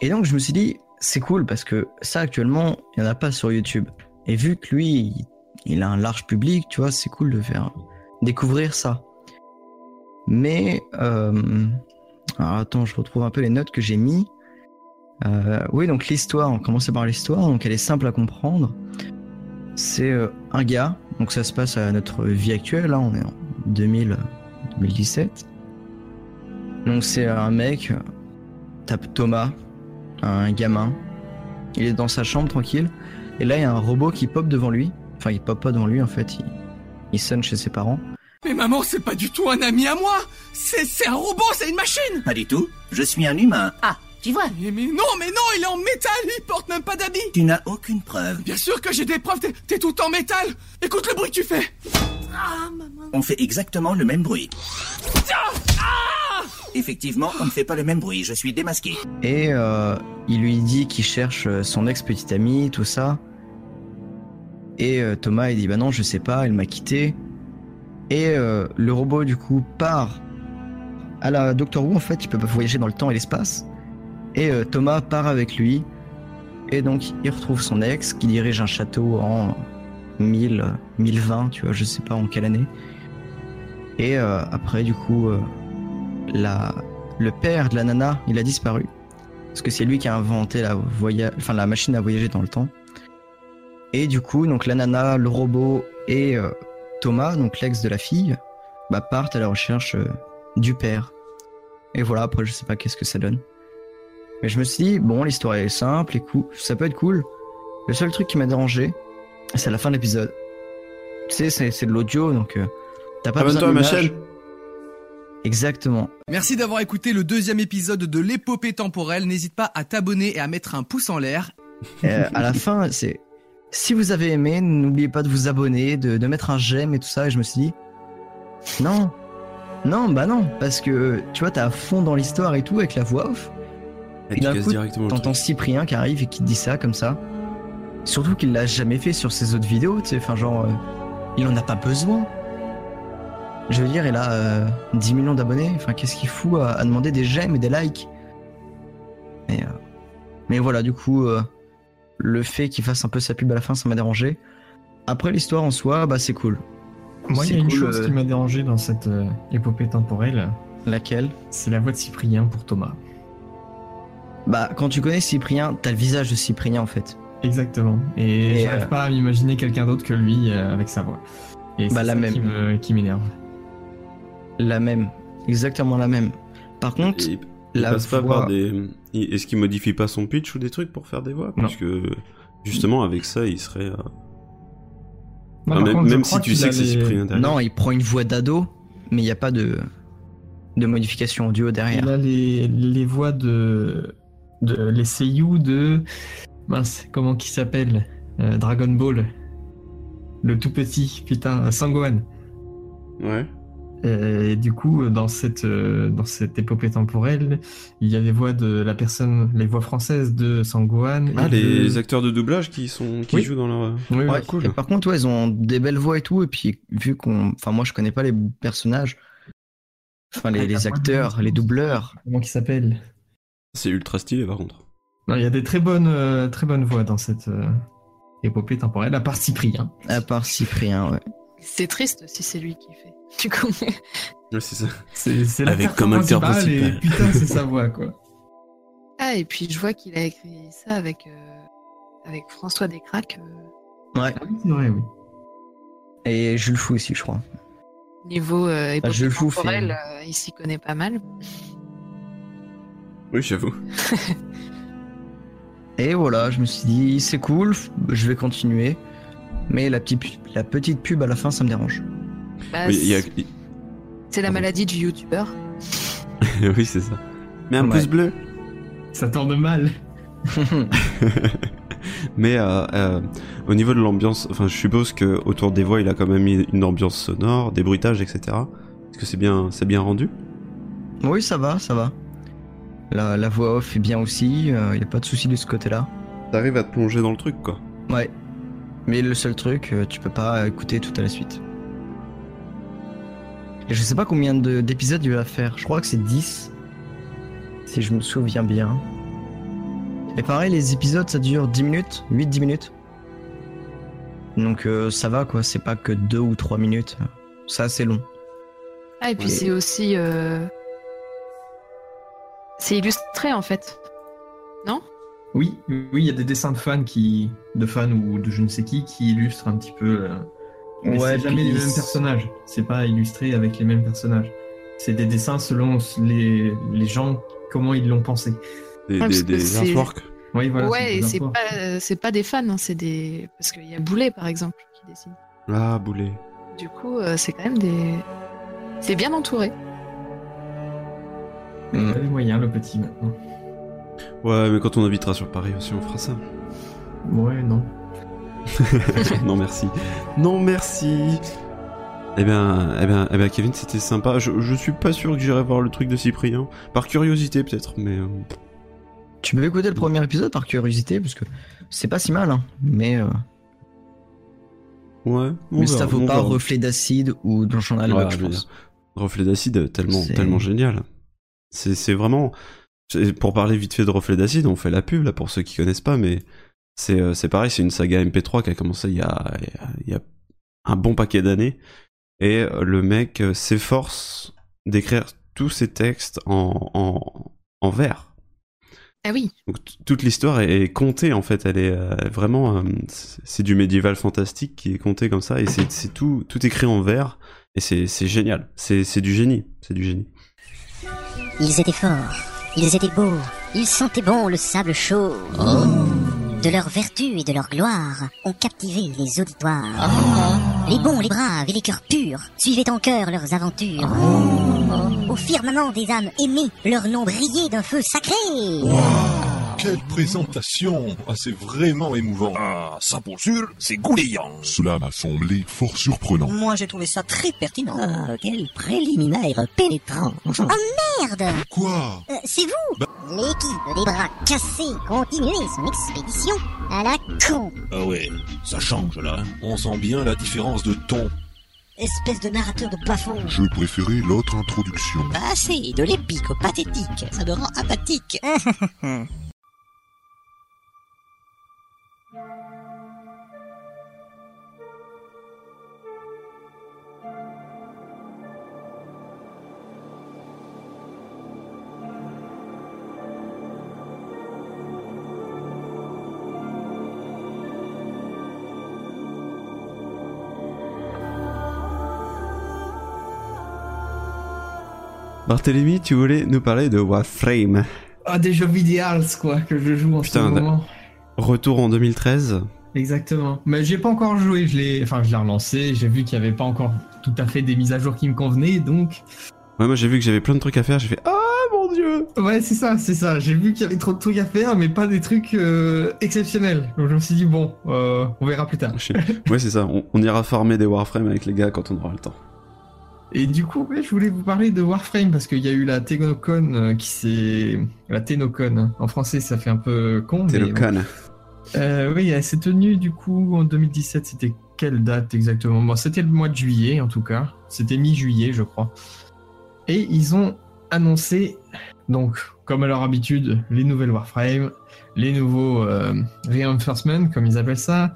B: Et donc je me suis dit, c'est cool parce que ça actuellement, il n'y en a pas sur YouTube. Et vu que lui, il a un large public, tu vois, c'est cool de faire découvrir ça. Mais euh, alors attends, je retrouve un peu les notes que j'ai mis. Euh, oui, donc l'histoire, on commence par l'histoire, donc elle est simple à comprendre. C'est euh, un gars, donc ça se passe à notre vie actuelle, là on est en 2000, 2017. Donc c'est un mec, tape Thomas, un gamin. Il est dans sa chambre tranquille, et là il y a un robot qui pop devant lui. Enfin, il pop pas devant lui en fait, il, il sonne chez ses parents.
F: Mais maman, c'est pas du tout un ami à moi C'est un robot, c'est une machine
G: Pas du tout, je suis un humain.
H: Ah, tu vois
F: mais, non, mais non, il est en métal, il porte même pas d'habits
G: Tu n'as aucune preuve.
F: Bien sûr que j'ai des preuves, t'es tout en métal Écoute le bruit que tu fais
G: ah, maman. On fait exactement le même bruit. Ah Effectivement, on ne fait pas le même bruit, je suis démasqué.
B: Et euh, il lui dit qu'il cherche euh, son ex-petite amie, tout ça. Et euh, Thomas, il dit Bah non, je sais pas, elle m'a quitté. Et le robot, du coup, part à la Doctor Who, en fait, il peut voyager dans le temps et l'espace. Et euh, Thomas part avec lui. Et donc il retrouve son ex qui dirige un château en 1000, 1020, tu vois, je sais pas en quelle année. Et euh, après, du coup, euh, le père de la nana, il a disparu. Parce que c'est lui qui a inventé la, la machine à voyager dans le temps. Et du coup, donc la nana, le robot et Thomas, donc l'ex de la fille, bah, partent à la recherche du père. Et voilà, après, je sais pas qu'est-ce que ça donne. Mais je me suis dit, bon, l'histoire est simple et cool, ça peut être cool. Le seul truc qui m'a dérangé, c'est la fin de l'épisode. Tu sais, c'est de l'audio, donc euh, t'as pas besoin de ma chaîne. Exactement.
F: Merci d'avoir écouté le deuxième épisode de l'épopée temporelle. N'hésite pas à t'abonner et à mettre un pouce en l'air. (laughs)
B: Euh, à la fin, c'est si vous avez aimé, n'oubliez pas de vous abonner, de, de, mettre un j'aime et tout ça. Et je me suis dit, non, non, bah non, parce que tu vois, t'es à fond dans l'histoire et tout avec la voix off. Et d'un coup, t'entends Cyprien qui arrive et qui te dit ça comme ça. Surtout qu'il l'a jamais fait sur ses autres vidéos, tu sais, enfin genre, euh, il en a pas besoin. Je veux dire, il a 10 euh, millions d'abonnés, enfin qu'est-ce qu'il fout à, demander des j'aime et des likes? Euh, Mais voilà, du coup, le fait qu'il fasse un peu sa pub à la fin, ça m'a dérangé. Après l'histoire en soi, bah c'est cool.
D: Moi, il y a une chose qui m'a dérangé dans cette épopée temporelle.
B: Laquelle?
D: C'est la voix de Cyprien pour Thomas.
B: Bah, quand tu connais Cyprien, t'as le visage de Cyprien en fait.
D: Exactement. Et, j'arrive euh, pas à m'imaginer quelqu'un d'autre que lui euh, avec sa voix. Et bah, la ça même. qui m'énerve.
B: La même. Exactement la même. Par contre, la voix...
E: des... Est-ce qu'il modifie pas son pitch ou des trucs pour faire des voix? Parce que justement, avec ça, il serait. Euh, même, si tu sais que c'est Cyprien derrière.
B: Non, il prend une voix d'ado, mais il n'y a pas de de modification audio derrière.
D: Il a les, les voix de de les seiyuu de mince comment qui s'appelle euh, Dragon Ball le tout petit putain Sangohan
E: ouais
D: Et du coup, dans cette, euh, dans cette épopée temporelle, il y a les voix de la personne, les voix françaises de Sangwan.
E: Ah, les acteurs de doublage qui sont, qui jouent dans leur.
B: Oui, ouais, cool. par contre, ouais, ils ont des belles voix et tout. Et puis, vu qu'on, enfin, moi, je connais pas les personnages. Enfin, les, les acteurs, les doubleurs.
D: Comment ils s'appellent
E: C'est ultra stylé, par contre.
D: Non, il y a des très bonnes, euh, très bonnes voix dans cette euh, épopée temporelle, à part Cyprien.
B: À part Cyprien, ouais.
C: C'est triste si c'est lui qui fait. (laughs) Tu connais
E: Ouais, c'est ça.
D: C'est
E: Avec comme acteur principal.
D: Et putain, c'est sa voix, quoi. (laughs)
C: Ah, et puis je vois qu'il a écrit ça avec, euh, avec François Descraques. Euh,
B: Ouais.
D: Ah oui, c'est vrai, oui.
B: Et Jules Fou aussi, je crois.
C: niveau euh, épopée
B: je le fous,
C: temporelle,
B: fait-
C: euh, il s'y connaît pas mal.
E: Oui, j'avoue. (laughs)
B: Et voilà, je me suis dit, c'est cool, je vais continuer. Mais la petite, la petite pub à la fin, ça me dérange.
C: Bah,
E: Oui, a-
C: c'est- la maladie du youtubeur. (laughs)
E: oui, c'est ça. Mais un
B: Ouais.
E: pouce bleu.
D: Ça tourne mal. (laughs)
E: Mais euh, euh, au niveau de l'ambiance, enfin, je suppose que autour des voix, il a quand même mis une ambiance sonore, des bruitages, etc. Est-ce que c'est bien, c'est bien rendu?
B: Oui, ça va, ça va. La, la voix off est bien aussi, il n'y a pas de souci de ce côté-là.
E: T'arrives à te plonger dans le truc, quoi.
B: Ouais. Mais le seul truc, euh, tu peux pas écouter tout à la suite. Et je sais pas combien de- d'épisodes il va faire. Je crois que c'est 10. Si je me souviens bien. Et pareil, les épisodes ça dure 10 minutes, 8-10 minutes. Donc euh, ça va quoi, c'est pas que 2 ou 3 minutes. C'est assez long.
C: Ah, et puis
B: Ouais.
C: c'est aussi. euh, C'est illustré en fait. Non?
D: Oui, oui, il y a des dessins de fans qui, de fans ou de je ne sais qui, qui illustrent un petit peu. euh, Mais
B: Ouais,
D: c'est jamais les mêmes personnages. C'est pas illustré avec les mêmes personnages. C'est des dessins selon les, les gens, comment ils l'ont pensé.
E: Des, artworks.
D: Oui, voilà.
C: Ouais, c'est pas, euh, c'est pas des fans, hein, c'est des. Parce qu'il y a Boulet par exemple qui dessine.
E: Ah, boulet.
C: Du coup, euh, c'est quand même des. C'est bien entouré.
D: Il a les moyens, le petit maintenant.
E: Ouais, mais quand on habitera sur Paris aussi, on fera ça.
D: Ouais, non. (laughs)
E: non, merci. Non, merci. Eh bien, eh bien, eh bien Kevin, c'était sympa. Je, je suis pas sûr que j'irai voir le truc de Cyprien. Par curiosité, peut-être, mais. euh,
B: Tu peux écouter le premier épisode par curiosité, parce que c'est pas si mal, hein. Mais, euh,
E: Ouais. on
B: mais ça vaut
E: on
B: pas
E: verra.
B: reflet d'acide ou dans Journal
E: Ouais,
B: je
E: veux
B: pense.
E: Reflet d'acide, tellement, tellement génial. C'est, vraiment. Pour parler vite fait de reflet d'acide, on fait la pub là pour ceux qui connaissent pas, mais c'est, euh, pareil, c'est une saga MP3 qui a commencé il y a, il y a- un bon paquet d'années, et euh, le mec euh, s'efforce d'écrire tous ses textes en, en, en vers.
C: Ah oui.
E: Donc toute l'histoire est, est contée en fait, elle est euh, vraiment, euh, c'est du médiéval fantastique qui est compté comme ça, et c'est, tout, tout écrit en vers, et c'est, génial, c'est du génie, c'est du génie.
H: Ils étaient forts, ils étaient beaux, ils sentaient bon le sable chaud. De leur vertu et de leur gloire ont captivé les auditoires. Les bons, les braves et les cœurs purs suivaient en cœur leurs aventures. Firmament des âmes aimées, leur nom brillait d'un feu sacré.
I: Quelle présentation ah, C'est vraiment émouvant.
G: Ah, ça pour sûr, c'est gouléant.
I: Cela m'a semblé fort surprenant.
H: Moi, j'ai trouvé ça très pertinent. Ah, quel préliminaire pénétrant. Oh merde
I: Quoi
H: Euh, C'est vous L'équipe des bras cassés continue son expédition à la con.
G: Ah ouais, ça change là.
I: On sent bien la différence de ton.
H: Espèce de narrateur de bafon.
I: Je préférais l'autre introduction.
H: Assez de l'épique au pathétique. Ça me rend apathique. (laughs)
E: Barthélemy, tu voulais nous parler de Warframe.
D: Ah, des jeux vidéo, quoi, que je joue en
E: Putain,
D: ce moment.
E: Retour en 2013.
D: Exactement. Mais j'ai pas encore joué, je l'ai, enfin, je l'ai relancé, j'ai vu qu'il y avait pas encore tout à fait des mises à jour qui me convenaient, donc.
E: Ouais, moi j'ai vu que j'avais plein de trucs à faire, j'ai fait Ah mon dieu
D: Ouais, c'est ça, c'est ça. J'ai vu qu'il y avait trop de trucs à faire, mais pas des trucs euh, exceptionnels. Donc je me suis dit, bon, euh, on verra plus tard.
E: Ouais, c'est ça, (laughs) on, on ira farmer des Warframe avec les gars quand on aura le temps.
D: Et du coup, je voulais vous parler de Warframe parce qu'il y a eu la Tenocon euh, qui s'est. La Tenocon. En français, ça fait un peu con.
E: Tenocon.
D: Euh, oui, elle s'est tenue du coup en 2017. C'était quelle date exactement? Bon, c'était le mois de juillet en tout cas. C'était mi-juillet, je crois. Et ils ont annoncé, donc, comme à leur habitude, les nouvelles Warframe, les nouveaux euh, reinforcements, comme ils appellent ça,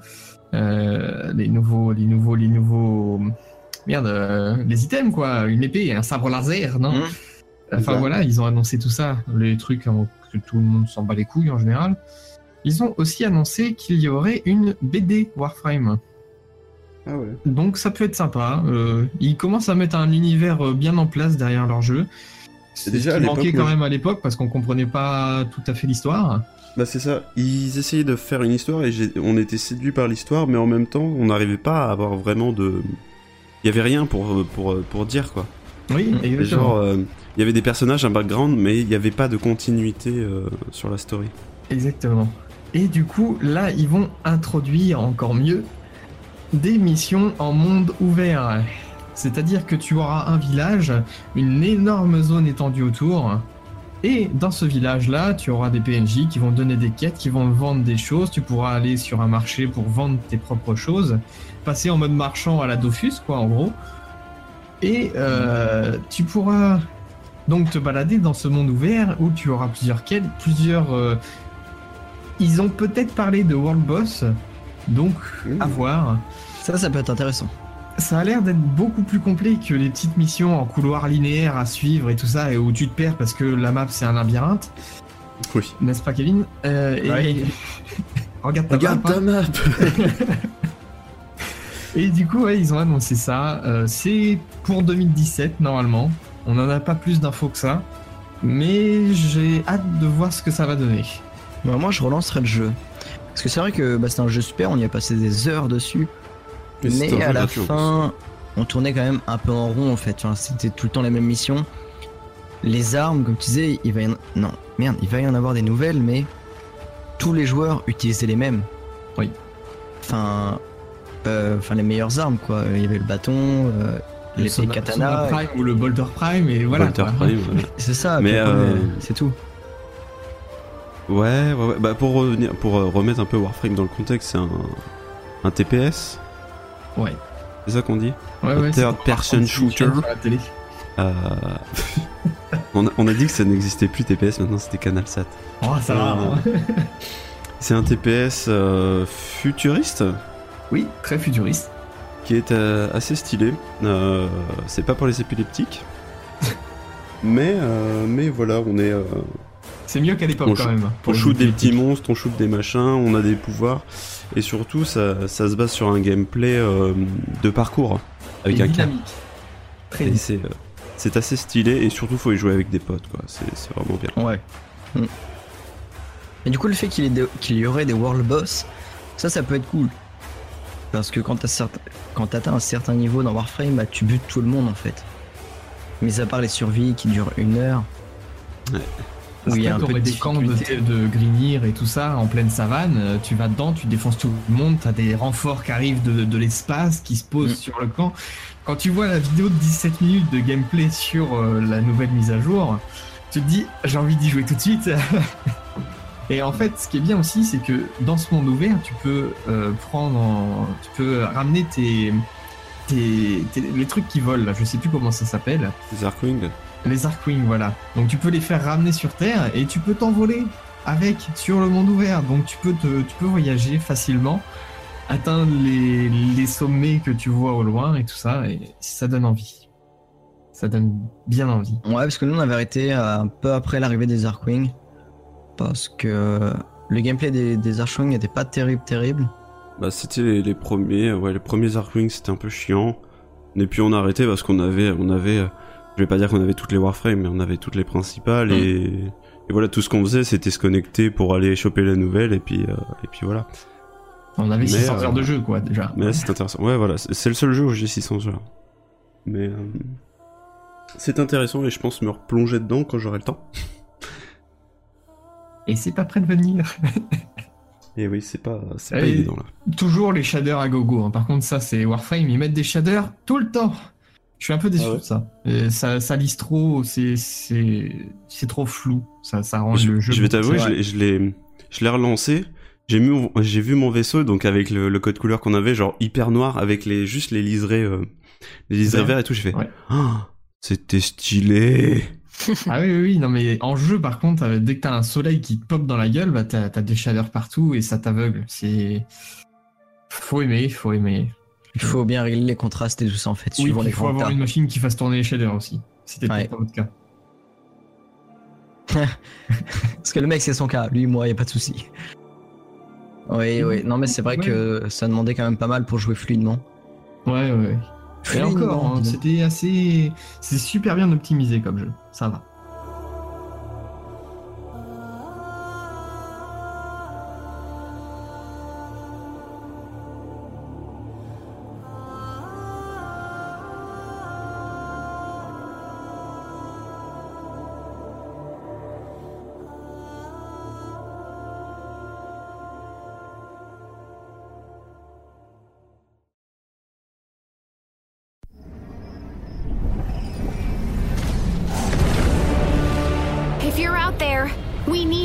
D: euh, les nouveaux, les nouveaux, les nouveaux, merde, euh, les items quoi, une épée, un sabre laser, non
E: Mmh.
D: Enfin voilà, ils ont annoncé tout ça, les trucs hein, que tout le monde s'en bat les couilles en général. Ils ont aussi annoncé qu'il y aurait une BD Warframe.
E: Ah ouais.
D: Donc ça peut être sympa. Euh, ils commencent à mettre un univers euh, bien en place derrière leur jeu. C'est
E: déjà l'époque,
D: manquait quand même à l'époque parce qu'on comprenait pas tout à fait l'histoire.
E: Bah c'est ça, ils essayaient de faire une histoire et on était séduit par l'histoire, mais en même temps, on n'arrivait pas à avoir vraiment de... Il y avait rien pour, pour, pour dire, quoi.
D: Oui,
E: Et
D: exactement.
E: Genre, euh, il y avait des personnages, un background, mais il n'y avait pas de continuité euh, sur la story.
D: Exactement. Et du coup, là, ils vont introduire encore mieux des missions en monde ouvert. C'est-à-dire que tu auras un village, une énorme zone étendue autour. Et dans ce village-là, tu auras des PNJ qui vont donner des quêtes, qui vont vendre des choses. Tu pourras aller sur un marché pour vendre tes propres choses. Passer en mode marchand à la Dofus, quoi, en gros. Et euh, tu pourras donc te balader dans ce monde ouvert où tu auras plusieurs quêtes, plusieurs. euh, Ils ont peut-être parlé de World Boss, donc à voir.
B: Ça, ça peut être intéressant.
D: Ça a l'air d'être beaucoup plus complet que les petites missions en couloir linéaire à suivre et tout ça, et où tu te perds parce que la map c'est un labyrinthe.
E: Oui.
D: N'est-ce pas, Kevin? Euh, et-. (laughs) Regarde ta
E: Regarde
D: map, hein.
E: ta map (laughs)
D: Et du coup, ouais, ils ont annoncé ça. Euh, c'est pour 2017 normalement. On n'en a pas plus d'infos que ça. Mais j'ai hâte de voir ce que ça va donner.
B: Bah, moi, je relancerai le jeu. Parce que c'est vrai que bah, c'est un jeu super, on y a passé des heures dessus.
E: Mais
B: à la fin, on tournait quand même un peu en rond en fait. Enfin, C'était tout le temps les mêmes missions. Les armes, comme tu disais, il va y en... Non, merde, il va y en avoir des nouvelles, mais tous les joueurs utilisaient les mêmes.
D: Oui.
B: Enfin, enfin les meilleures armes quoi. Il y avait le bâton, euh,
D: Le
B: l'épée
D: Sona-
B: katana.
D: Prime ou le Bolter Prime, et voilà.
E: Prime, ouais. (laughs)
B: C'est ça.
E: Mais, euh,
B: c'est tout.
E: Ouais, ouais, ouais. Bah, pour revenir, pour euh, remettre un peu Warframe dans le contexte, c'est un, un TPS.
D: Ouais.
E: C'est ça qu'on dit?
D: Ouais, ouais,
E: Third person shooter.
D: viens sur la télé.
E: Euh, (laughs) on, a, on a dit que ça n'existait plus TPS, maintenant c'était CanalSat.
D: Oh, ça va.
E: Euh,
D: hein. (laughs)
E: C'est un TPS euh, futuriste
D: Oui, très futuriste.
E: qui est euh, assez stylé. Euh, c'est pas pour les épileptiques. (laughs) mais, euh, mais voilà, on est. euh,
D: C'est mieux qu'à l'époque quand même.
E: on shoot des petits monstres, on shoot des machins, on a des pouvoirs. Et surtout, ça, ça se base sur un gameplay euh, de parcours avec
D: Et
E: un
D: dynamique. Très
E: c'est euh, c'est assez stylé et surtout faut y jouer avec des potes quoi. C'est c'est vraiment bien.
B: Ouais. Mm. Et du coup, le fait y, qu'il y aurait des world boss, ça, ça peut être cool. Parce que quand t'as certain- quand t'atteins un certain niveau dans Warframe, bah, tu butes tout le monde en fait. Mis à part les survies qui durent une heure.
E: Ouais.
B: Où il y a un peu de
D: des camps de, de Grignir et tout ça en pleine savane. euh, Tu vas dedans, tu défonces tout le monde. T'as des renforts qui arrivent de, de l'espace, qui se posent
B: Mm.
D: sur le camp. Quand tu vois la vidéo de 17 minutes de gameplay sur euh, la nouvelle mise à jour, tu te dis j'ai envie d'y jouer tout de suite. (laughs) et en fait, ce qui est bien aussi, c'est que dans ce monde ouvert, tu peux euh, prendre, en- tu peux ramener tes, tes, tes- les trucs qui volent. Là, je sais plus comment ça s'appelle.
E: Les Arkwing.
D: Les Arkwing, voilà. Donc tu peux les faire ramener sur Terre et tu peux t'envoler avec sur le monde ouvert. Donc tu peux, te, tu peux voyager facilement, atteindre les, les sommets que tu vois au loin et tout ça. Et ça donne envie. Ça donne bien envie.
B: Ouais, parce que nous on avait arrêté euh, un peu après l'arrivée des Arkwing. Parce que le gameplay des, des Arkwing n'était pas terrible, terrible.
E: Bah c'était les, les premiers, ouais les premiers Arkwing c'était un peu chiant. Et puis on a arrêté parce qu'on avait, on avait, euh, je vais pas dire qu'on avait toutes les Warframe, mais on avait toutes les principales
B: Mm.
E: et, et voilà tout ce qu'on faisait c'était se connecter pour aller choper la nouvelle et puis euh, et puis voilà.
D: On avait
E: Mais,
D: 600
E: euh,
D: heures de jeu, quoi, déjà.
E: Mais là, c'est intéressant. Ouais, voilà, c'est c'est le seul jeu où j'ai 600 heures. Mais euh, c'est intéressant et je pense me replonger dedans quand j'aurai le temps.
D: Et c'est pas prêt de venir. (laughs)
E: Et oui, c'est pas, c'est pas évident là.
D: Toujours les shaders à gogo. hein. Par contre, ça, c'est Warframe. Ils mettent des shaders tout le temps. Je suis un peu déçu
E: Ah ouais
D: de ça. Et ça. Ça lisse trop, c'est c'est c'est trop flou. Ça ça rend
E: je,
D: le jeu.
E: je vais t'avouer, je l'ai- je l'ai, je l'ai relancé. J'ai mis, mon- j'ai vu mon vaisseau donc avec le, le code couleur qu'on avait, genre hyper noir avec les juste les liserés, euh, les liserés verts et tout. J'ai fait,
D: Ouais.
E: Ah, c'était stylé. (laughs)
D: Ah oui, oui, oui, non mais en jeu par contre, euh, dès que t'as un soleil qui te pop dans la gueule, bah t'as des chaleurs partout et ça t'aveugle. C'est faut aimer, faut aimer.
B: Il faut bien régler les contrastes et tout ça en fait,
D: Oui,
B: suivant
D: puis
B: les
D: il faut avoir une machine qui fasse tourner les shaders aussi. C'était
B: Ouais.
D: pas votre cas. (laughs)
B: Parce que le mec, c'est son cas. Lui, moi, y a pas de souci. Oui, oui. Non, mais c'est vrai
D: Ouais.
B: que ça demandait quand même pas mal pour jouer fluidement.
D: Ouais, ouais. Et encore, hein, c'était assez, c'est super bien optimisé comme jeu. Ça va.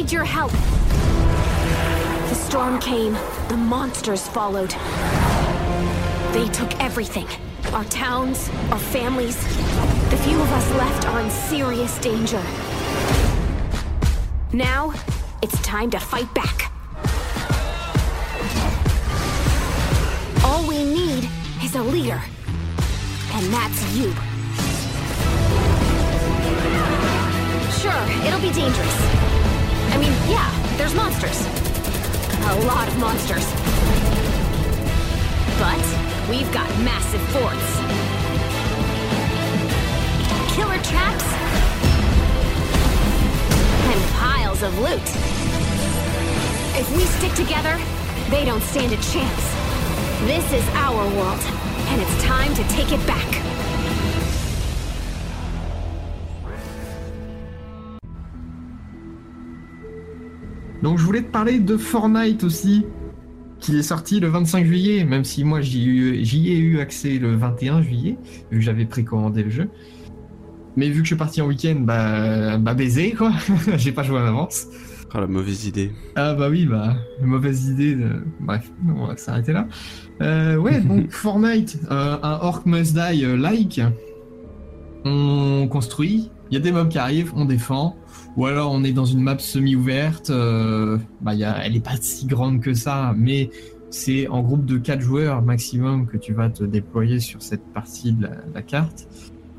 J: Need your help. The storm came, the monsters followed. They took everything our towns, our families. The few of us left are in serious danger. Now, it's time to fight back. All we need is a leader, and that's you. Sure, it'll be dangerous. I mean, yeah, there's monsters. A lot of monsters. But we've got massive forts. Killer traps. And piles of loot. If we stick together, they don't stand a chance. This is our world, and it's time to take it back.
D: Donc je voulais te parler de Fortnite aussi, qui est sorti le 25 juillet, même si moi j'y ai eu- accès le 21 juillet, vu que j'avais précommandé le jeu. Mais vu que je suis parti en week-end, bah, bah baiser quoi, (laughs) j'ai pas joué en avance.
E: Ah la mauvaise idée.
D: Ah bah oui, bah, mauvaise idée. De... Bref, on va s'arrêter là. Euh, ouais, donc (laughs) Fortnite, euh, un Orc Must Die euh, like. On construit, il y a des mobs qui arrivent, on défend. Ou alors on est dans une map semi-ouverte, euh, bah, elle est pas si grande que ça, mais c'est en groupe de 4 joueurs maximum que tu vas te déployer sur cette partie de la, carte.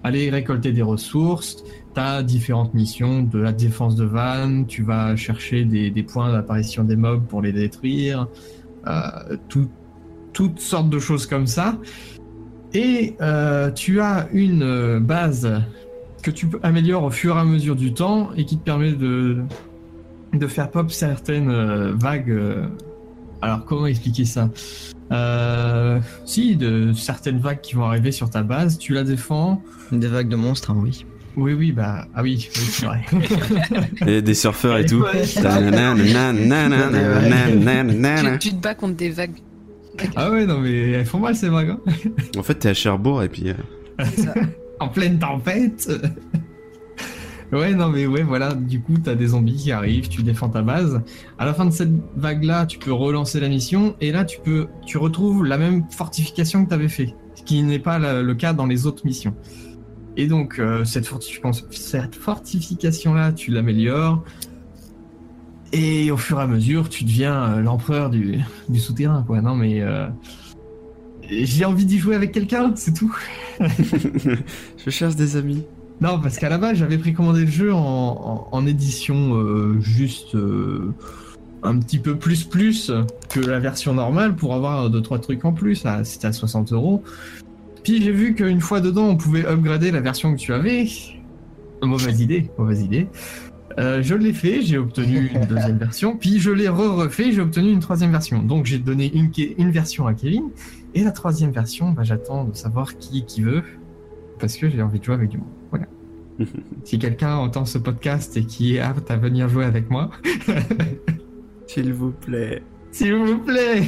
D: Aller récolter des ressources, T'as différentes missions, de la défense de van, tu vas chercher des, points d'apparition des mobs pour les détruire, euh, tout- toutes sortes de choses comme ça. Et euh, tu as une euh, base que tu améliores au fur et à mesure du temps et qui te permet de, de faire pop certaines vagues. Alors comment expliquer ça Si, de certaines vagues qui vont arriver sur ta base, tu la défends.
B: Des vagues de monstres, oui.
D: Oui, oui, bah, ah oui, c'est vrai.
E: et des surfeurs et tout.
C: Tu, te bats contre des vagues.
D: Ah ouais, non, mais elles font mal ces vagues.
E: En fait, t'es à Cherbourg et puis
D: en pleine tempête. (laughs) ouais, non, mais ouais, voilà. Du coup, t'as des zombies qui arrivent, tu défends ta base. À la fin de cette vague-là, tu peux relancer la mission et là, tu peux, tu retrouves la même fortification que t'avais fait, ce qui n'est pas le cas dans les autres missions. Et donc, euh, cette, fortifi- cette fortification-là, tu l'améliores. Et au fur et à mesure, tu deviens euh, l'empereur du, du souterrain, quoi. Non, mais euh, j'ai envie d'y jouer avec quelqu'un, c'est tout. (laughs)
E: Je cherche des amis.
D: Non, parce qu'à la base, j'avais précommandé le jeu en, en- en édition euh, juste euh, un petit peu plus plus que la version normale pour avoir deux trois trucs en plus. C'était à 60 euros. Puis j'ai vu qu'une fois dedans, on pouvait upgrader la version que tu avais. Mauvaise idée, mauvaise idée. Euh, je l'ai fait, j'ai obtenu une (laughs) deuxième version, puis je l'ai re-refait, j'ai obtenu une troisième version. Donc j'ai donné une, version à Kevin, et la troisième version, bah, j'attends de savoir qui qui veut, parce que j'ai envie de jouer avec du monde. Voilà. (laughs) si quelqu'un entend ce podcast et qui est apte à venir jouer avec moi, (laughs)
E: S'il vous plaît.
D: s'il vous plaît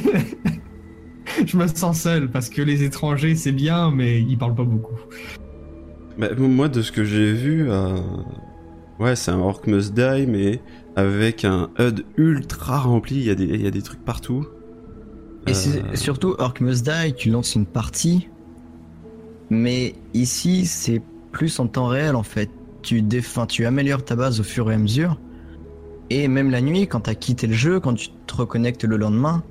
D: Je me sens seul, parce que les étrangers, c'est bien, mais ils parlent pas beaucoup.
E: Bah, moi, de ce que j'ai vu, euh, ouais, c'est un Orc Must Die, mais avec un HUD ultra rempli. Il y, a des, il y a des trucs partout.
B: Et c'est surtout Orc Must Die, tu lances une partie, mais ici c'est plus en temps réel en fait. Tu, défins, tu améliores ta base au fur et à mesure, et même la nuit, quand t'as quitté le jeu, quand tu te reconnectes le lendemain,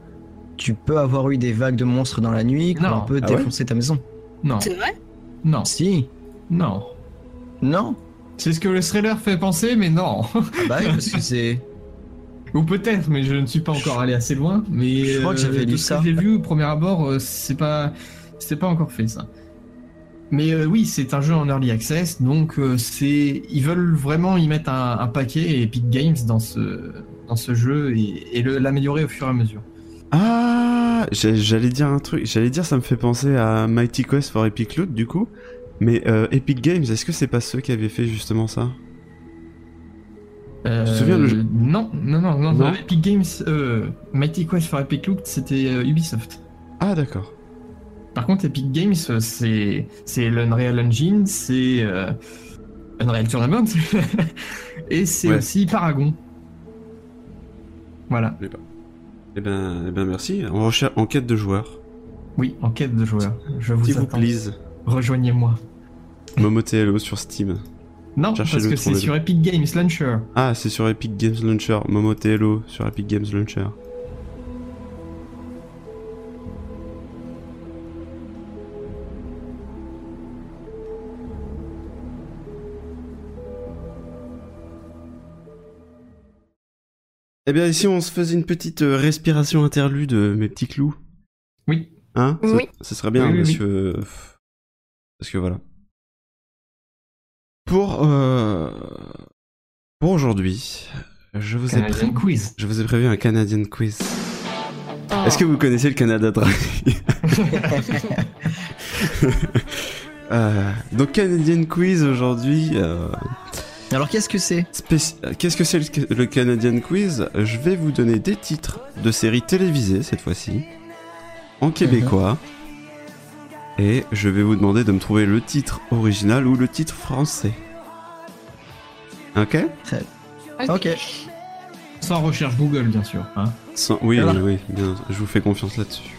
B: tu peux avoir eu des vagues de monstres dans la nuit qui ont un peu
E: Ah
B: défoncé ta maison.
D: Non.
C: C'est vrai?
D: Non.
B: Si,
D: Non.
B: non,
D: C'est ce que le trailer fait penser, mais non.
B: Ah bah oui, parce que c'est. (laughs)
D: Ou peut-être, mais je ne suis pas encore allé assez loin. Mais
B: Je crois que j'avais
D: euh,
B: lu
D: de ce
B: ça.
D: que j'ai vu au premier abord, euh, c'est pas, c'est pas encore fait ça. Mais euh, oui, c'est un jeu en early access, donc euh, c'est, ils veulent vraiment y mettre un, un paquet Epic Games dans ce, dans ce jeu et, et le- l'améliorer au fur et à mesure.
E: Ah, j'allais dire un truc. J'allais dire, ça me fait penser à Mighty Quest for Epic Loot, du coup. Mais euh, Epic Games, est-ce que c'est pas ceux qui avaient fait justement ça?
D: Euh,
E: te souviens, le jeu-
D: Non, non, non, non.
E: Non
D: non, Epic Games, euh, Mighty Quest for Epic Loot, c'était euh, Ubisoft.
E: Ah, d'accord.
D: Par contre, Epic Games, euh, c'est c'est l'Unreal Engine, c'est Unreal Tournament, (laughs) et c'est
E: Ouais.
D: aussi Paragon. Voilà.
E: Eh ben, eh ben merci. En, recherche, en quête de joueurs.
D: Oui, en quête de joueurs. Je vous
E: S'il vous.
D: Rejoignez-moi.
E: Momotello sur Steam.
D: Non, parce que c'est sur Epic Games Launcher.
E: Ah, c'est sur Epic Games Launcher. Momotello sur Epic Games Launcher. Eh bien, ici, on se faisait une petite euh, respiration interlude, euh, mes petits clous.
D: Oui.
E: Hein? Ça-
C: Oui.
E: Ça, serait bien,
D: Oui, oui,
E: parce
D: oui.
E: que... Parce que voilà. Pour... euh, Pour aujourd'hui, je vous, ai
D: Canadian
E: pré-
D: Quiz.
E: je vous ai prévu un Canadian Quiz.
C: Oh.
E: Est-ce que vous connaissez le Canada Dry (laughs) Euh, Donc Canadian Quiz aujourd'hui. euh,
B: Alors qu'est-ce que c'est
E: spéci- Qu'est-ce que c'est le, le Canadian Quiz? Je vais vous donner des titres de séries télévisées cette fois-ci, en québécois. Et je vais vous demander de me trouver le titre original ou le titre français. Ok
B: Ok.
D: Sans recherche Google, bien sûr. Hein.
E: Sans- Oui,
B: Voilà.
E: oui, oui, bien, je vous fais confiance là-dessus.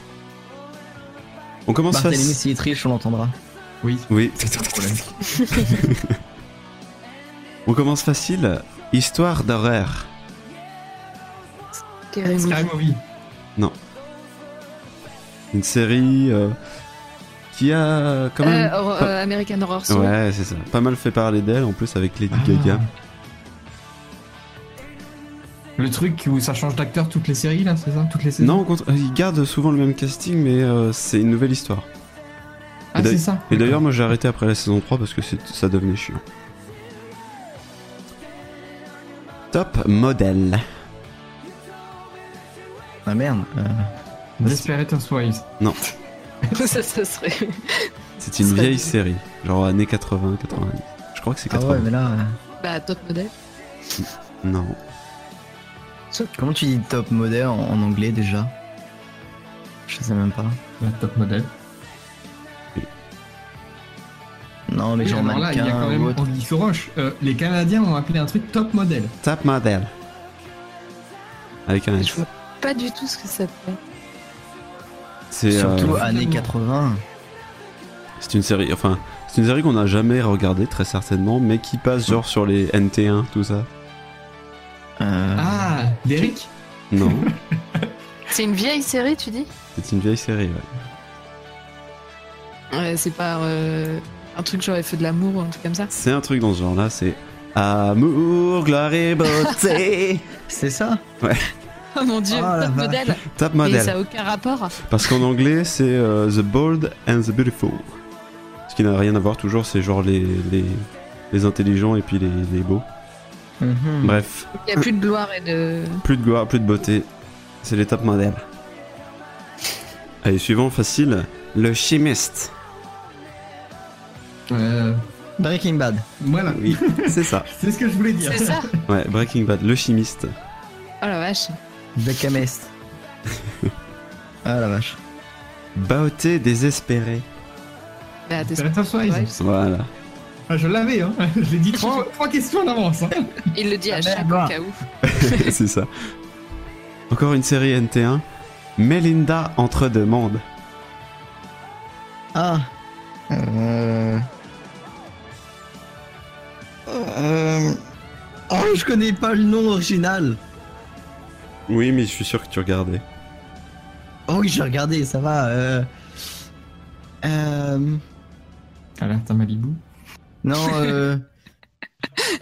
E: On commence facile.
B: s'il triche, on l'entendra.
D: Oui.
E: Oui. (laughs) On commence facile. Histoire d'horreur.
C: Scary Movie.
D: Movie.
E: Une série euh, qui a quand même.
C: Euh,
E: pas-
C: euh, American Horror Story.
E: Ouais, c'est ça. Pas mal fait parler d'elle en plus avec Lady
D: Ah.
E: Gaga.
D: Le truc où ça change d'acteur toutes les séries, là, c'est ça? Toutes les saisons?
E: Non, au contraire, ils gardent souvent le même casting, mais euh, c'est une nouvelle histoire.
D: Ah,
E: et
D: c'est
E: d'ailleurs-
D: ça
E: Et d'ailleurs, moi j'ai arrêté après la saison 3 parce que ça devenait chiant. Top modèle.
B: Ah merde. euh,
D: Desperate Housewives.
E: Non, (laughs)
C: ça, ça serait.
E: c'est une vieille série, genre années 80, 90. Je crois que c'est
B: Ah
E: 80.
B: ouais, mais là. euh,
C: Bah, top modèle.
E: Non.
B: Comment tu dis top modèle en, en anglais déjà? Je sais même pas.
D: Ouais, top modèle.
B: Non, mais
D: Oui,
B: genre
D: là, il y a quand même
B: ou autre.
D: Anguille sous roche. Euh, les Canadiens ont appelé un truc top modèle.
E: Top modèle. Avec un
C: Je
E: S.
C: vois pas du tout ce que ça fait.
E: C'est
B: Surtout
E: euh,
B: années 80.
E: c'est une série, enfin, c'est une série qu'on n'a jamais regardée très certainement, mais qui passe genre sur les NT1, tout ça.
B: Euh,
D: Ah, Derrick
E: Non, (laughs)
C: C'est une vieille série, tu dis?
E: C'est une vieille série. Ouais.
C: Ouais, c'est pas euh, un truc genre fait de l'amour ou un truc comme ça?
E: C'est un truc dans ce genre-là, c'est Amour, gloire et beauté. (laughs)
B: C'est ça?
C: Oh mon dieu,
B: Oh, la
C: top modèle.
E: Top
C: Mais
E: modèle.
C: ça a aucun rapport.
E: Parce qu'en anglais, c'est euh, The Bold and the Beautiful. Ce qui n'a rien à voir, toujours, c'est genre les, les, les intelligents et puis les, les beaux.
B: Mhm.
E: Bref,
C: Il y a plus de gloire et de.
E: plus de gloire, plus de beauté. C'est les top modèles. Allez, suivant, facile. Le chimiste.
D: euh,
B: Breaking Bad.
D: Voilà.
E: Oui, c'est ça. (laughs)
D: C'est ce que je voulais dire.
C: C'est ça
E: Ouais, Breaking Bad, le chimiste.
C: Oh la vache.
B: Beckamest. (laughs) ah la vache.
E: Beauté désespérée.
C: Bah.
E: Voilà.
D: Ah, je l'avais, hein. (laughs) Je l'ai dit trois, trois questions en avance. Hein. (laughs)
C: Il le dit à
B: Ah,
C: chaque
B: merde.
C: cas où.
E: c'est ça. Encore une série NT1. Melinda entre deux mondes.
B: Ah. Euh... Euh... Oh, je connais pas le nom original.
E: Oui, mais je suis sûr que tu regardais.
B: Oh oui, j'ai regardé, ça va. Euh... Euh...
D: Alerte à Malibu.
B: Non, euh... (laughs)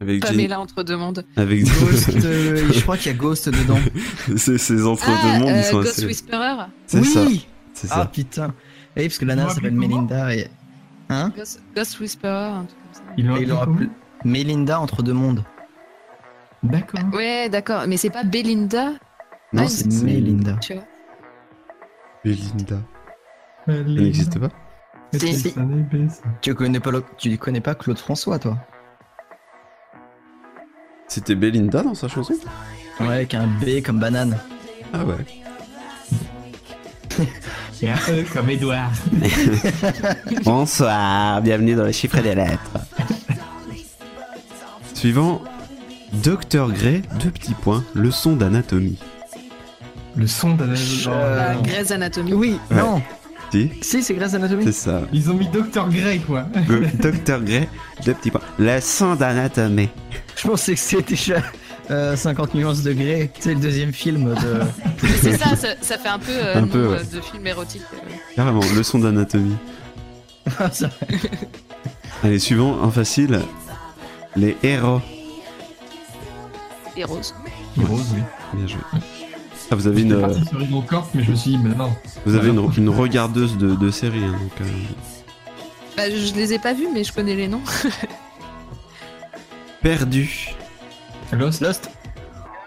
E: Avec
C: Pamela entre deux mondes.
E: Avec
B: Ghost, euh, (laughs) je crois qu'il y a Ghost dedans. (laughs)
E: ces, ces entre deux
C: Ah,
E: mondes,
C: euh,
E: ils sont
C: Ghost
E: assez.
C: Whisperer.
E: C'est ça.
B: Oui
E: C'est
B: Ah
E: ça.
B: putain. Oui, parce que la nana s'appelle Melinda et... Hein
C: Ghost, Ghost Whisperer, un truc comme ça.
D: L'ont appelé
B: appelé Melinda entre deux mondes.
D: D'accord.
C: Ouais, d'accord, mais c'est pas Belinda,
B: Non,
C: Ah,
B: c'est Melinda.
C: tu vois.
E: Belinda.
D: Elle
E: n'existe pas
C: Si, si.
B: Tu connais pas, le- tu connais pas Claude François, toi?
E: C'était Belinda dans sa chanson?
B: Ouais, avec un B comme banane.
E: Ah ouais. (laughs)
D: Et un E comme Edouard. (laughs)
E: Bonsoir, bienvenue dans le chiffre des lettres. Suivant, Dr Gray, deux petits points, leçon d'anatomie.
D: Le son d'un.
B: Euh,
C: La Grey's Anatomy.
B: Oui,
E: Ouais.
B: non.
E: Si,
B: Si, c'est Grey's Anatomy.
E: c'est ça.
D: Ils ont mis Dr. Grey, quoi.
E: Dr Gray, deux petits points, leçon d'anatomie.
B: Je pensais que c'était déjà euh, 50 nuances de Grey. C'est le deuxième film de.
C: C'est ça, ça, ça fait un peu euh,
E: Un
C: nom,
E: peu, ouais.
C: euh, de film érotique. euh.
E: Carrément, leçon d'anatomie.
B: Ah, (laughs) ça-
E: Allez, suivant, en facile, les héros.
C: Et rose.
D: Rose, oui.
E: Bien joué. Ah, vous avez une,
D: J'étais
E: euh,
D: parti sur Hydro Corp, mais je me suis dit, mais non.
E: vous avez une, regardeuse de, de série, hein, donc, euh,
C: Bah, je, je les ai pas vus, mais je connais les noms.
E: perdu.
D: Lost.
B: Lost.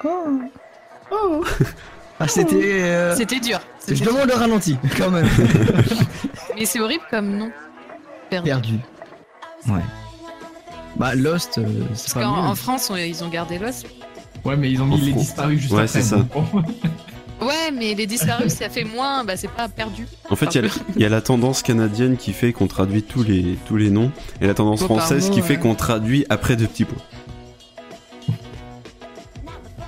B: Oh. Ah, c'était. euh,
C: C'était dur.
B: Je
C: C'était
B: demande le ralenti, quand même.
C: dur. (laughs) Mais c'est horrible comme nom. Perdu.
B: Perdu. Ouais. Bah, Lost, euh, c'est
C: Parce
B: pas
C: qu'en
B: mieux.
C: en France, on- ils ont gardé Lost.
D: Ouais, mais ils ont mis les disparus juste
E: Ouais,
D: après.
E: c'est ça.
D: bon. (laughs)
C: Ouais, mais les disparus, ça fait moins. Bah, c'est pas perdu.
E: En fait, il y a- il y, a la tendance canadienne qui fait qu'on traduit tous les, tous les noms, et la tendance
C: par
E: française
C: mot,
E: qui fait qu'on traduit après deux petits points.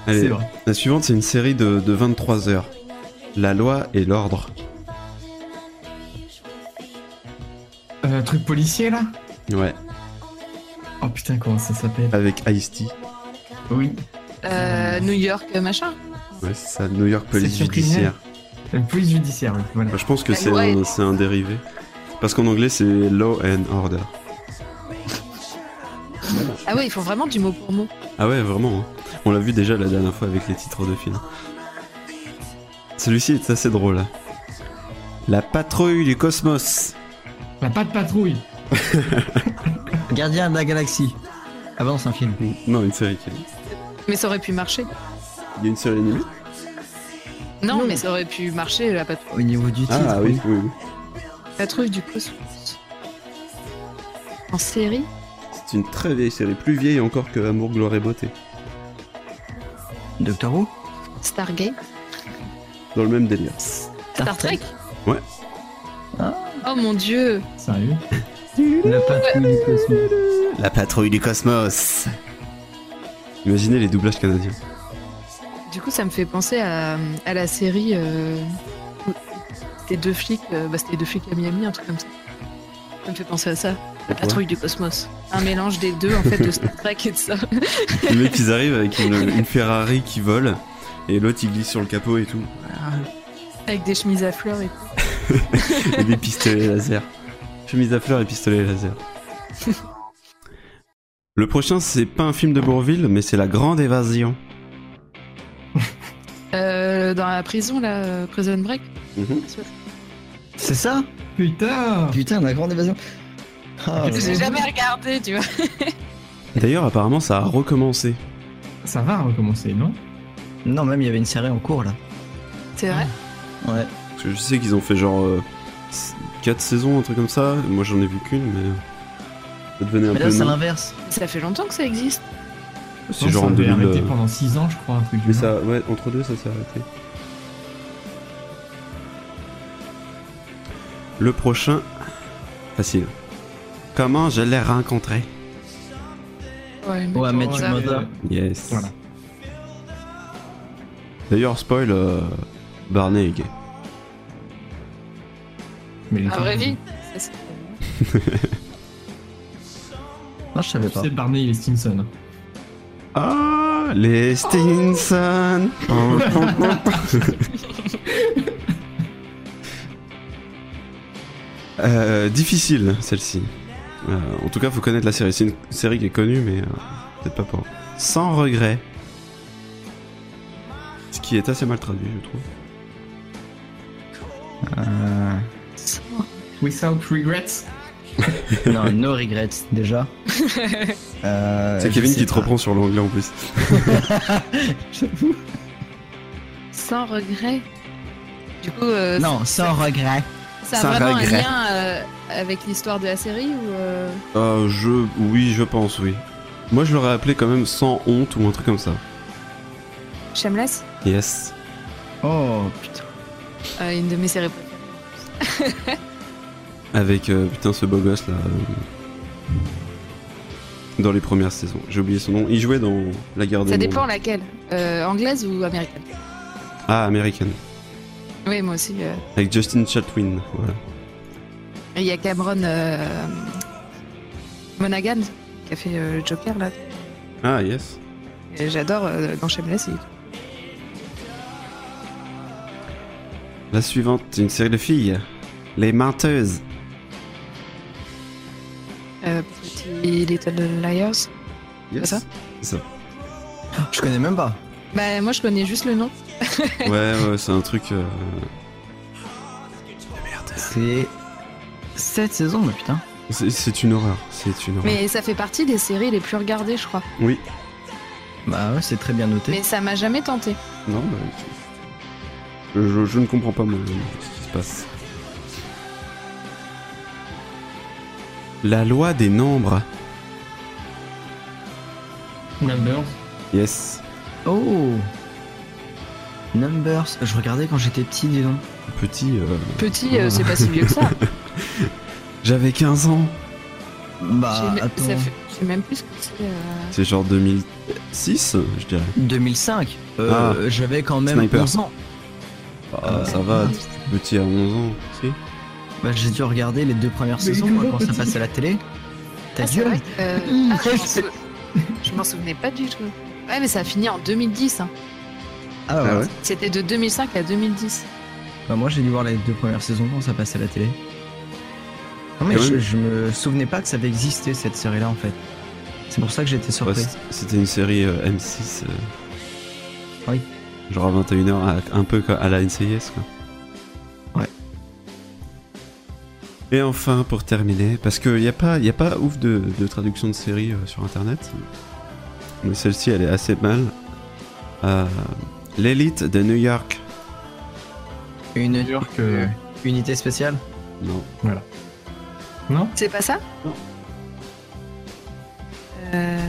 D: C'est
E: Allez,
D: vrai.
E: la suivante, c'est une série de, de 23 heures. La loi et l'ordre.
D: Euh, truc policier, là?
E: Ouais,
D: Oh putain, comment ça s'appelle?
E: Avec Ice-T.
D: Oui.
C: Euh, New York, machin.
E: Ouais, c'est ça, New York Police. Judiciaire.
D: Police judiciaire, oui. Voilà.
E: Bah, je pense que
C: La
E: c'est un,
C: et-
E: c'est un dérivé. Parce qu'en anglais, c'est Law and Order.
C: Ah ouais, ils font vraiment du mot pour mot.
E: Ah ouais, vraiment. hein. On l'a vu déjà la dernière fois avec les titres de films. Celui-ci est assez drôle. hein. La patrouille du cosmos.
D: La patte patrouille.
B: Gardien de la galaxie. Ah bah non, c'est un film.
E: Non, une série. qui est-
C: Mais ça aurait pu marcher.
E: Il y a une série animée
C: Non,
B: Non.
C: mais ça aurait pu marcher la patrouille,
B: Au niveau du titre.
E: Ah oui, oui, oui.
C: patrouille du cosmos. En série
E: C'est une très vieille série, plus vieille encore que Amour, Gloire et Beauté.
B: Doctor Who
C: Stargate
E: Dans le même délire.
C: Star Trek
E: Ouais.
C: Oh mon dieu
D: Sérieux?
B: La patrouille du cosmos.
E: La patrouille du cosmos. Imaginez les doublages canadiens.
C: Du coup, ça me fait penser à, à la série. Euh, c'était deux flics, euh, bah, c'était deux flics à Miami, un truc comme ça. Ça me fait penser à ça. La patrouille du cosmos. Un mélange des deux, en fait, de Star Trek et de ça.
E: Les mecs, ils arrivent avec une, une Ferrari qui vole, et l'autre il glisse sur le capot et tout.
C: Avec des chemises à fleurs et tout. (laughs)
E: et des pistolets laser. Chemise à fleurs et pistolet laser. (laughs) Le prochain, c'est pas un film de Bourville, mais c'est La Grande Évasion. (laughs)
C: Euh, dans la prison, là, euh, Prison Break.
B: C'est ça?
D: Putain
B: Putain, la grande évasion. Ah,
C: J'ai jamais regardé, tu vois. (laughs)
E: D'ailleurs, apparemment, ça a recommencé.
D: Ça va recommencer, non?
B: Non, même il y avait une série en cours là.
C: C'est vrai?
B: Ouais.
E: Parce que je sais qu'ils ont fait genre 4 saisons, un truc comme ça. Moi, j'en ai vu qu'une, mais ça devenait un
B: Mais
E: peu.
B: là, c'est l'inverse.
C: Ça fait longtemps que ça existe.
E: C'est genre
D: ça
E: en
D: avait
E: 2000.
D: arrêté
E: euh,
D: pendant 6 ans, je crois, un truc du
E: Mais
D: genre.
E: ça, ouais, entre deux, ça s'est arrêté. Le prochain, facile. Comment je l'ai rencontré?
C: Ouais,
B: Ouais,
C: mais
B: mais
C: bon,
B: tu
C: ça-
B: m'as
E: Yes.
D: Voilà.
E: D'ailleurs, spoil, euh, Barney est gay.
D: Mais
C: À vraie vie Ça, (laughs) c'est-
B: Non, je savais pas.
D: sais, Barney, il est Stinson.
E: Ah, les Stinson (laughs) Euh, difficile celle-ci. Euh, en tout cas, faut connaître la série. C'est une série qui est connue, mais euh, peut-être pas pour. Sans regret. Ce qui est assez mal traduit, je trouve.
B: Euh,
D: Without regrets. (laughs)
B: non, no regrets déjà. Euh,
E: C'est Kevin qui te reprend sur l'anglais en plus.
B: J'avoue. (laughs)
C: Sans regret. Du coup, euh,
B: Non, sans regret.
C: ça a
E: sans
C: vraiment
E: regret.
C: un lien euh, avec l'histoire de la série ou euh,
E: Euh, je, oui, je pense, oui. Moi, je l'aurais appelé quand même sans honte ou un truc comme ça.
C: Shameless?
E: Yes.
B: Oh putain.
C: Euh, Une de mes séries préférées.
E: Avec euh, putain ce beau gosse là. Dans les premières saisons. J'ai oublié son nom. Il jouait dans La guerre des
C: Ça
E: mondes.
C: dépend laquelle Euh, Anglaise ou américaine
E: Ah, American.
C: Oui, moi aussi. euh.
E: Avec Justin Chatwin. Voilà.
C: Et Il y a Cameron euh, Monaghan qui a fait euh, le Joker là.
E: Ah, yes.
C: Et J'adore euh, dans Shameless. il-
E: La suivante, une série de filles. Les menteuses.
C: Euh, Petit Little Liars.
E: Yes.
C: ça
E: C'est ça.
B: Je connais même pas.
C: Bah moi je connais juste le nom.
E: Ouais, ouais, c'est un truc. euh,
B: C'est 7 saisons, mais putain.
E: C'est c'est une horreur. C'est une horreur.
C: Mais ça fait partie des séries les plus regardées je crois.
E: Oui.
B: Bah ouais, c'est très bien noté.
C: Mais ça m'a jamais tenté.
E: Non, bah. Je, je- je ne comprends pas moi, ce qui se passe. La loi des nombres.
D: Numbers.
E: Yes.
B: Oh Numbers, je regardais quand j'étais petit, dis donc.
E: Petit. euh,
C: Petit, euh, c'est pas si vieux que ça. (laughs)
E: J'avais 15 ans.
B: Bah,
C: J'ai-
B: attends.
C: ça fait- Je sais même plus ce que c'est. euh.
E: C'est genre 2006, je dirais.
B: 2005. Euh,
E: Ah.
B: J'avais quand même
E: Sniper.
B: 11 ans.
E: Ah, ça va, t'es petit à 11 ans. Si.
B: Bah, j'ai dû regarder les deux premières
D: Mais
B: saisons moi, quand ça passait à la télé. Ta
C: Ah,
B: gueule
C: euh, (laughs) ah, je m'en sou- je m'en souvenais pas du tout. Ouais, mais ça a fini en 2010. hein.
B: Ah,
E: Ah
B: ouais.
E: ouais
C: C'était de 2005 à 2010.
B: Bah, moi j'ai dû voir les deux premières saisons quand ça passait à la télé. Non mais
E: Quand
B: je, me souvenais pas que ça avait existé cette série là en fait. C'est pour ça que j'étais surpris.
E: C'était une série euh, M6. euh,
B: Oui.
E: Genre à 21h, à- un peu à la NCIS quoi. Et enfin, pour terminer, parce qu'il n'y a, pas- y a pas ouf de, de traduction de séries euh, sur internet, mais celle-ci elle est assez mal. Euh, L'élite de New York.
B: Une
D: New York, euh,
B: unité spéciale
E: Non.
D: Non?
C: C'est pas ça?
E: Non.
C: Euh,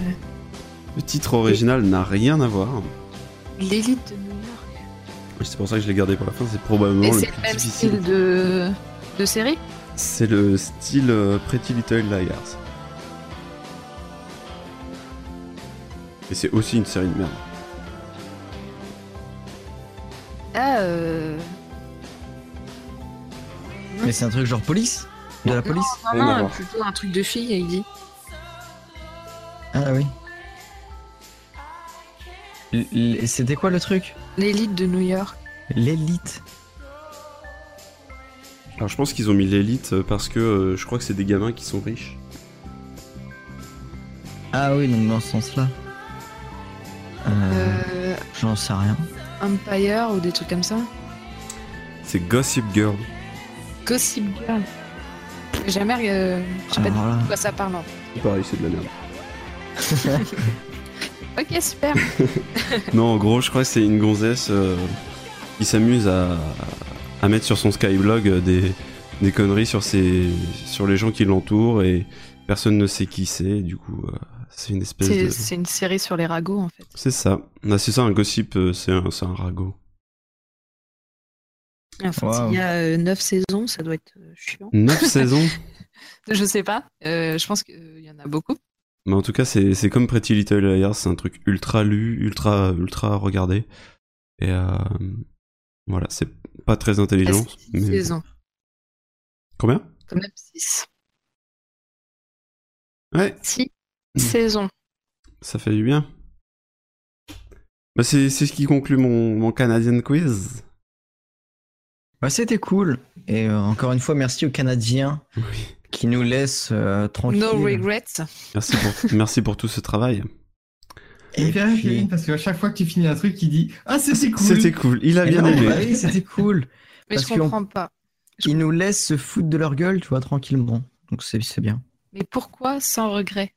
E: Le titre original n'a rien à voir.
C: L'élite de New York.
E: C'est pour ça que je l'ai gardé pour la fin, c'est probablement
C: Et
E: le
C: c'est
E: plus
C: le même
E: difficile.
C: style de, de série?
E: C'est le style euh, Pretty Little Liars. Et c'est aussi une série de merde.
C: Ah, euh...
B: Mais c'est un truc genre police De la police
C: non, plutôt un truc de fille, il dit.
B: Ah oui. L- l- C'était quoi le truc?
C: L'élite de New York.
B: L'élite.
E: Alors je pense qu'ils ont mis l'élite euh, parce que euh, je crois que c'est des gamins qui sont riches.
B: Ah oui, donc dans ce sens-là. Euh,
C: Euh,
B: J'en sais rien.
C: Empire ou des trucs comme ça.
E: C'est Gossip Girl.
C: Gossip Girl. J'ai jamais. euh, Je sais pas
B: Alors là.
C: de quoi ça parle. en
E: C'est pareil, c'est de la merde.
C: fait. (laughs) Ok, super. (laughs)
E: non, en gros, je crois que c'est une gonzesse euh, qui s'amuse à, à mettre sur son Skyblog euh, des, des conneries sur, ses, sur les gens qui l'entourent et personne ne sait qui c'est. Du coup, euh, c'est une espèce
C: C'est
E: de.
C: c'est une série sur les ragots en fait.
E: C'est ça. Ah, c'est ça, un gossip, euh, c'est un, c'est un ragot.
C: Enfin,
B: Wow.
C: s'il y a 9 saisons, ça doit être chiant.
E: 9 (laughs) saisons
C: Je sais pas. Euh, je pense qu'il y en a beaucoup.
E: Mais en tout cas, c'est c'est comme Pretty Little Liars, c'est un truc ultra lu, ultra, ultra regardé. Et euh, voilà, c'est pas très intelligent.
C: Six
E: mais-
C: saisons.
E: Combien?
C: Quand même 6.
E: Ouais,
C: 6 saisons.
E: ça fait du bien. Bah, c'est c'est ce qui conclut mon, mon Canadian quiz.
B: Bah, c'était cool. Et euh, encore une fois, merci aux Canadiens qui nous laissent euh, tranquilles.
C: No regrets.
E: Merci pour, merci pour tout ce travail.
D: Il
B: Et
D: fait rire,
B: puis-
D: Kevin, parce qu'à chaque fois que tu finis un truc, il dit Ah, c'était cool.
E: C'était cool, il a
B: Et
E: bien aimé.
B: bah oui, c'était cool. (laughs)
C: Mais
B: Parce
C: je
B: qu'on-
C: comprends pas.
B: Ils nous laissent se foutre de leur gueule, tu vois, tranquillement. Donc c'est c'est bien.
C: Mais pourquoi sans regret?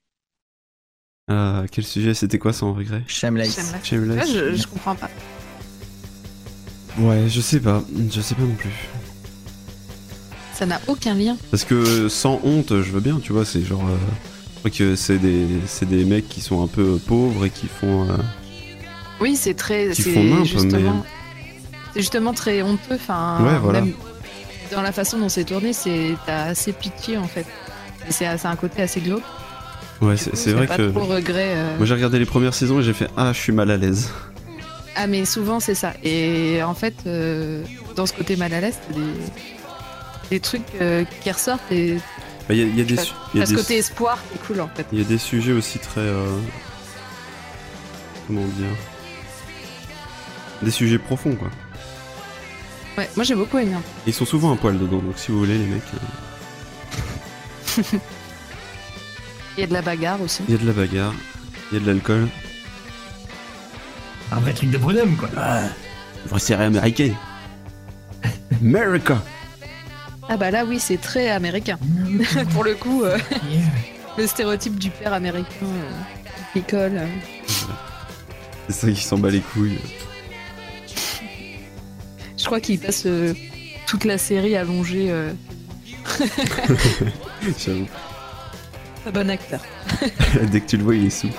E: Euh, quel sujet C'était quoi sans regret?
B: Shameless.
C: Shameless.
E: Shameless.
C: Ouais, je, je comprends pas.
E: Ouais, je sais pas, je sais pas non plus.
C: Ça n'a aucun lien.
E: Parce que sans honte, je veux bien, tu vois, c'est genre. euh, crois que c'est des, c'est des mecs qui sont un peu pauvres et qui font. euh,
C: Oui, c'est très.
E: Qui
C: C'est
E: font nimp,
C: justement. C'est justement très honteux. Enfin,
E: Ouais, voilà.
C: même dans la façon dont c'est tourné, c'est t'as assez pitié en fait. C'est c'est un côté assez glauque.
E: Ouais, c'est vrai
C: pas
E: que.
C: trop regret. euh.
E: Moi j'ai regardé les premières saisons et j'ai fait Ah, je suis mal à l'aise.
C: Ah, mais souvent c'est ça. Et en fait, euh, dans ce côté mal à l'aise, des, des trucs euh, qui ressortent et
E: Il y a, il y a des, il y a des-
C: côté espoir qui est cool en fait.
E: il y a des sujets aussi très. euh, Comment dire Des sujets profonds, quoi.
C: Ouais, moi j'ai beaucoup aimé. hein.
E: Ils sont souvent un poil dedans, donc si vous voulez, les mecs, euh,
C: Il y a de la bagarre aussi.
E: il y a de la bagarre, il y a de l'alcool.
D: Un vrai truc de bonhomme, quoi.
E: Vraie série américaine. (laughs) America
C: Ah bah là oui, c'est très américain. (laughs) Pour le coup, euh, le stéréotype du père américain euh, qui colle. euh.
E: C'est ça qui s'en bat les couilles.
C: Je crois qu'il passe euh, toute la série allongée. Euh, (laughs)
E: J'avoue.
C: un bon acteur. (laughs)
E: Dès que tu le vois, il est sous.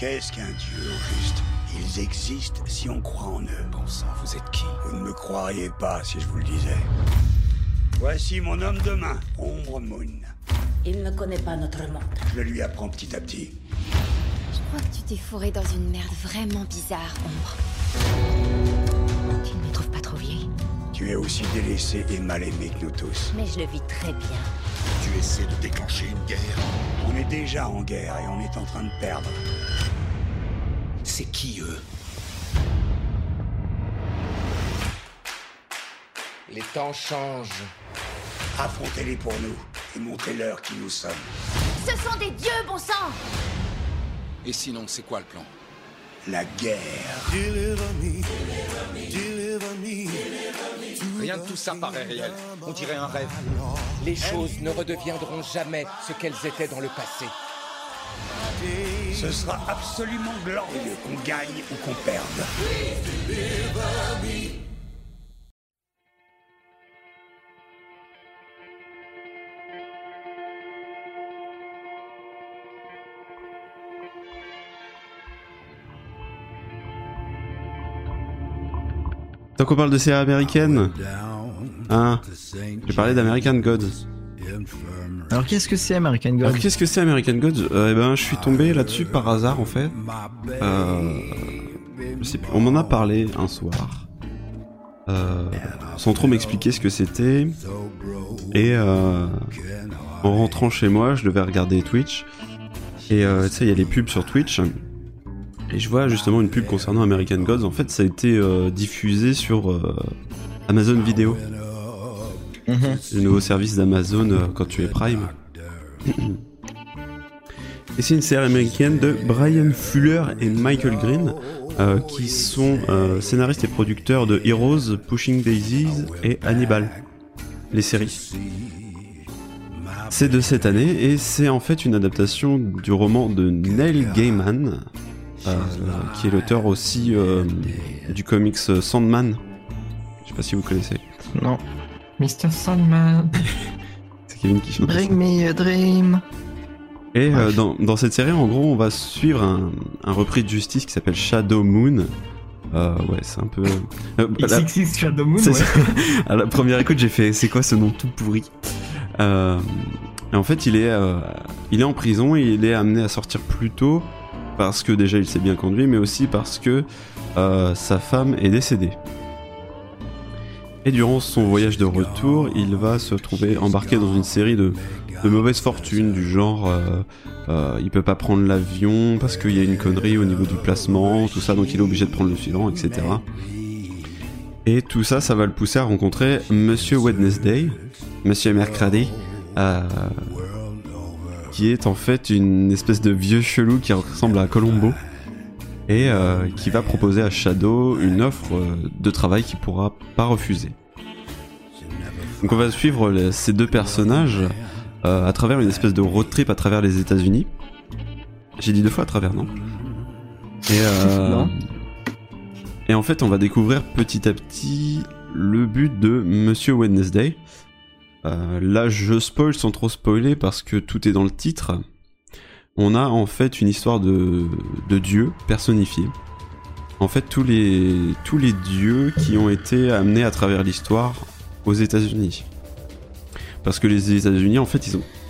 K: Qu'est-ce qu'un dieu au juste? Ils existent si on croit en eux. Bon sang, vous êtes qui? Vous ne me croiriez pas si je vous le disais. Voici mon homme de main, Ombre Moon.
L: Il ne connaît pas notre monde.
K: Je le lui apprends petit à petit.
J: Je crois que tu t'es fourré dans une merde vraiment bizarre, Ombre.
L: Tu ne me trouves pas trop vieille
K: Tu es aussi délaissé et mal aimé que nous tous.
L: Mais je le vis très bien.
K: Tu essaies de déclencher une guerre? On est déjà en guerre et on est en train de perdre.
G: C'est qui eux?
M: Les temps changent.
K: Affrontez-les pour nous et montrez-leur qui nous sommes.
J: Ce sont des dieux, bon sang
M: Et sinon, c'est quoi le plan?
K: La guerre.
M: Rien de tout ça paraît réel. On dirait un rêve. Les choses ne redeviendront jamais ce qu'elles étaient dans le passé.
K: Ce sera absolument glorieux qu'on gagne ou qu'on perde.
E: Tant qu'on parle de séries américaines, hein, j'ai parlé d'American Gods.
B: Alors qu'est-ce que c'est American God
E: Alors qu'est-ce que c'est American Gods Euh, Eh ben, je suis tombé là-dessus par hasard en fait. Euh, je sais plus. On m'en a parlé un soir, euh, sans trop m'expliquer ce que c'était. Et euh, en rentrant chez moi, je devais regarder Twitch. Et euh, tu sais, il y a les pubs sur Twitch. Et je vois justement une pub concernant American Gods. En fait, ça a été euh, diffusé sur euh, Amazon Vidéo. Le nouveau service d'Amazon euh, quand tu es Prime. Et c'est une série américaine de Brian Fuller et Michael Green, qui sont scénaristes et producteurs de Heroes, Pushing Daisies et Hannibal, les séries. C'est de cette année et c'est en fait une adaptation du roman de Neil Gaiman, qui est l'auteur aussi euh, du comics Sandman. Je sais pas si vous connaissez.
B: Non.
D: Mr. Sandman. (laughs)
E: C'est Kevin qui chante.
B: Bring me a dream.
E: Et euh, dans, dans cette série, en gros, on va suivre un, un repris de justice qui s'appelle Shadow Moon. Euh, ouais, c'est un peu. Euh, (laughs) la-
D: XXX Shadow Moon, ouais.
E: à la première écoute, j'ai fait c'est quoi ce nom tout pourri? Euh, et En fait, il est, euh, il est en prison et il est amené à sortir plus tôt parce que déjà il s'est bien conduit, mais aussi parce que euh, sa femme est décédée. Et durant son voyage de retour, il va se trouver embarqué dans une série de, mauvaises fortunes du genre euh, euh, il peut pas prendre l'avion parce qu'il y a une connerie au niveau du placement, tout ça, donc il est obligé de prendre le suivant, etc. Et tout ça, ça va le pousser à rencontrer Monsieur Wednesday, Monsieur Mercredi, euh, qui est en fait une espèce de vieux chelou qui ressemble à Colombo et euh, qui va proposer à Shadow une offre euh, de travail qu'il pourra pas refuser. Donc on va suivre les- ces deux personnages euh, à travers une espèce de road trip à travers les États-Unis. J'ai dit deux fois à travers, non? Et euh, (laughs)
B: Non.
E: et en fait, on va découvrir petit à petit le but de Monsieur Wednesday. Euh, là, je spoil sans trop spoiler parce que tout est dans le titre. On a en fait une histoire de, de dieux personnifiés. En fait, tous les, dieux qui ont été amenés à travers l'histoire aux États-Unis. Parce que les États-Unis, en fait,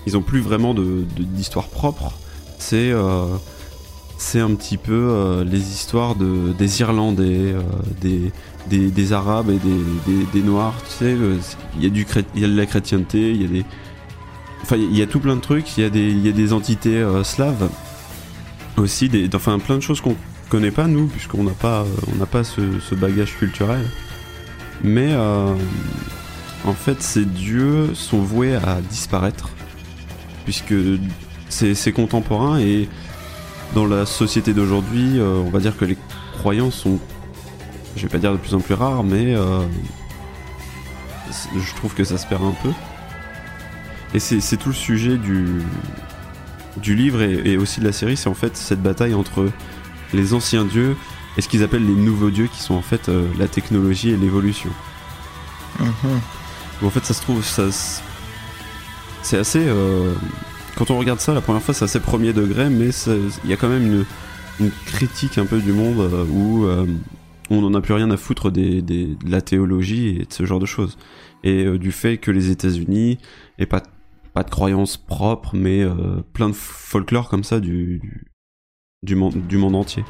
E: ils ont, plus vraiment d'histoire propre. C'est euh, c'est un petit peu euh, les histoires de, des Irlandais, des, des, Arabes et des, des, Noirs, tu sais, euh, il y, a du il y a de la chrétienté, il y a des... Enfin, il y a tout plein de trucs, il y a des, il y a des entités euh, slaves, aussi, des, enfin plein de choses qu'on connaît pas, nous, puisqu'on n'a pas, euh, on n'a pas ce, bagage culturel. Mais en fait, ces dieux sont voués à disparaître, puisque c'est contemporain et dans la société d'aujourd'hui, on va dire que les croyances sont, je vais pas dire de plus en plus rares, mais euh, je trouve que ça se perd un peu. Et c'est tout le sujet du, du livre et, et aussi de la série, c'est en fait cette bataille entre les anciens dieux et ce qu'ils appellent les nouveaux dieux, qui sont en fait euh, la technologie et l'évolution. Donc, En fait, ça se trouve, ça, c'est assez. euh, quand on regarde ça, la première fois, c'est assez premier degré, mais il y a quand même une, une critique un peu du monde où on n'en a plus rien à foutre de la théologie et de ce genre de choses. Et euh, du fait que les États-Unis aient pas, de croyances propres, mais euh, plein de folklore comme ça du, monde, entier.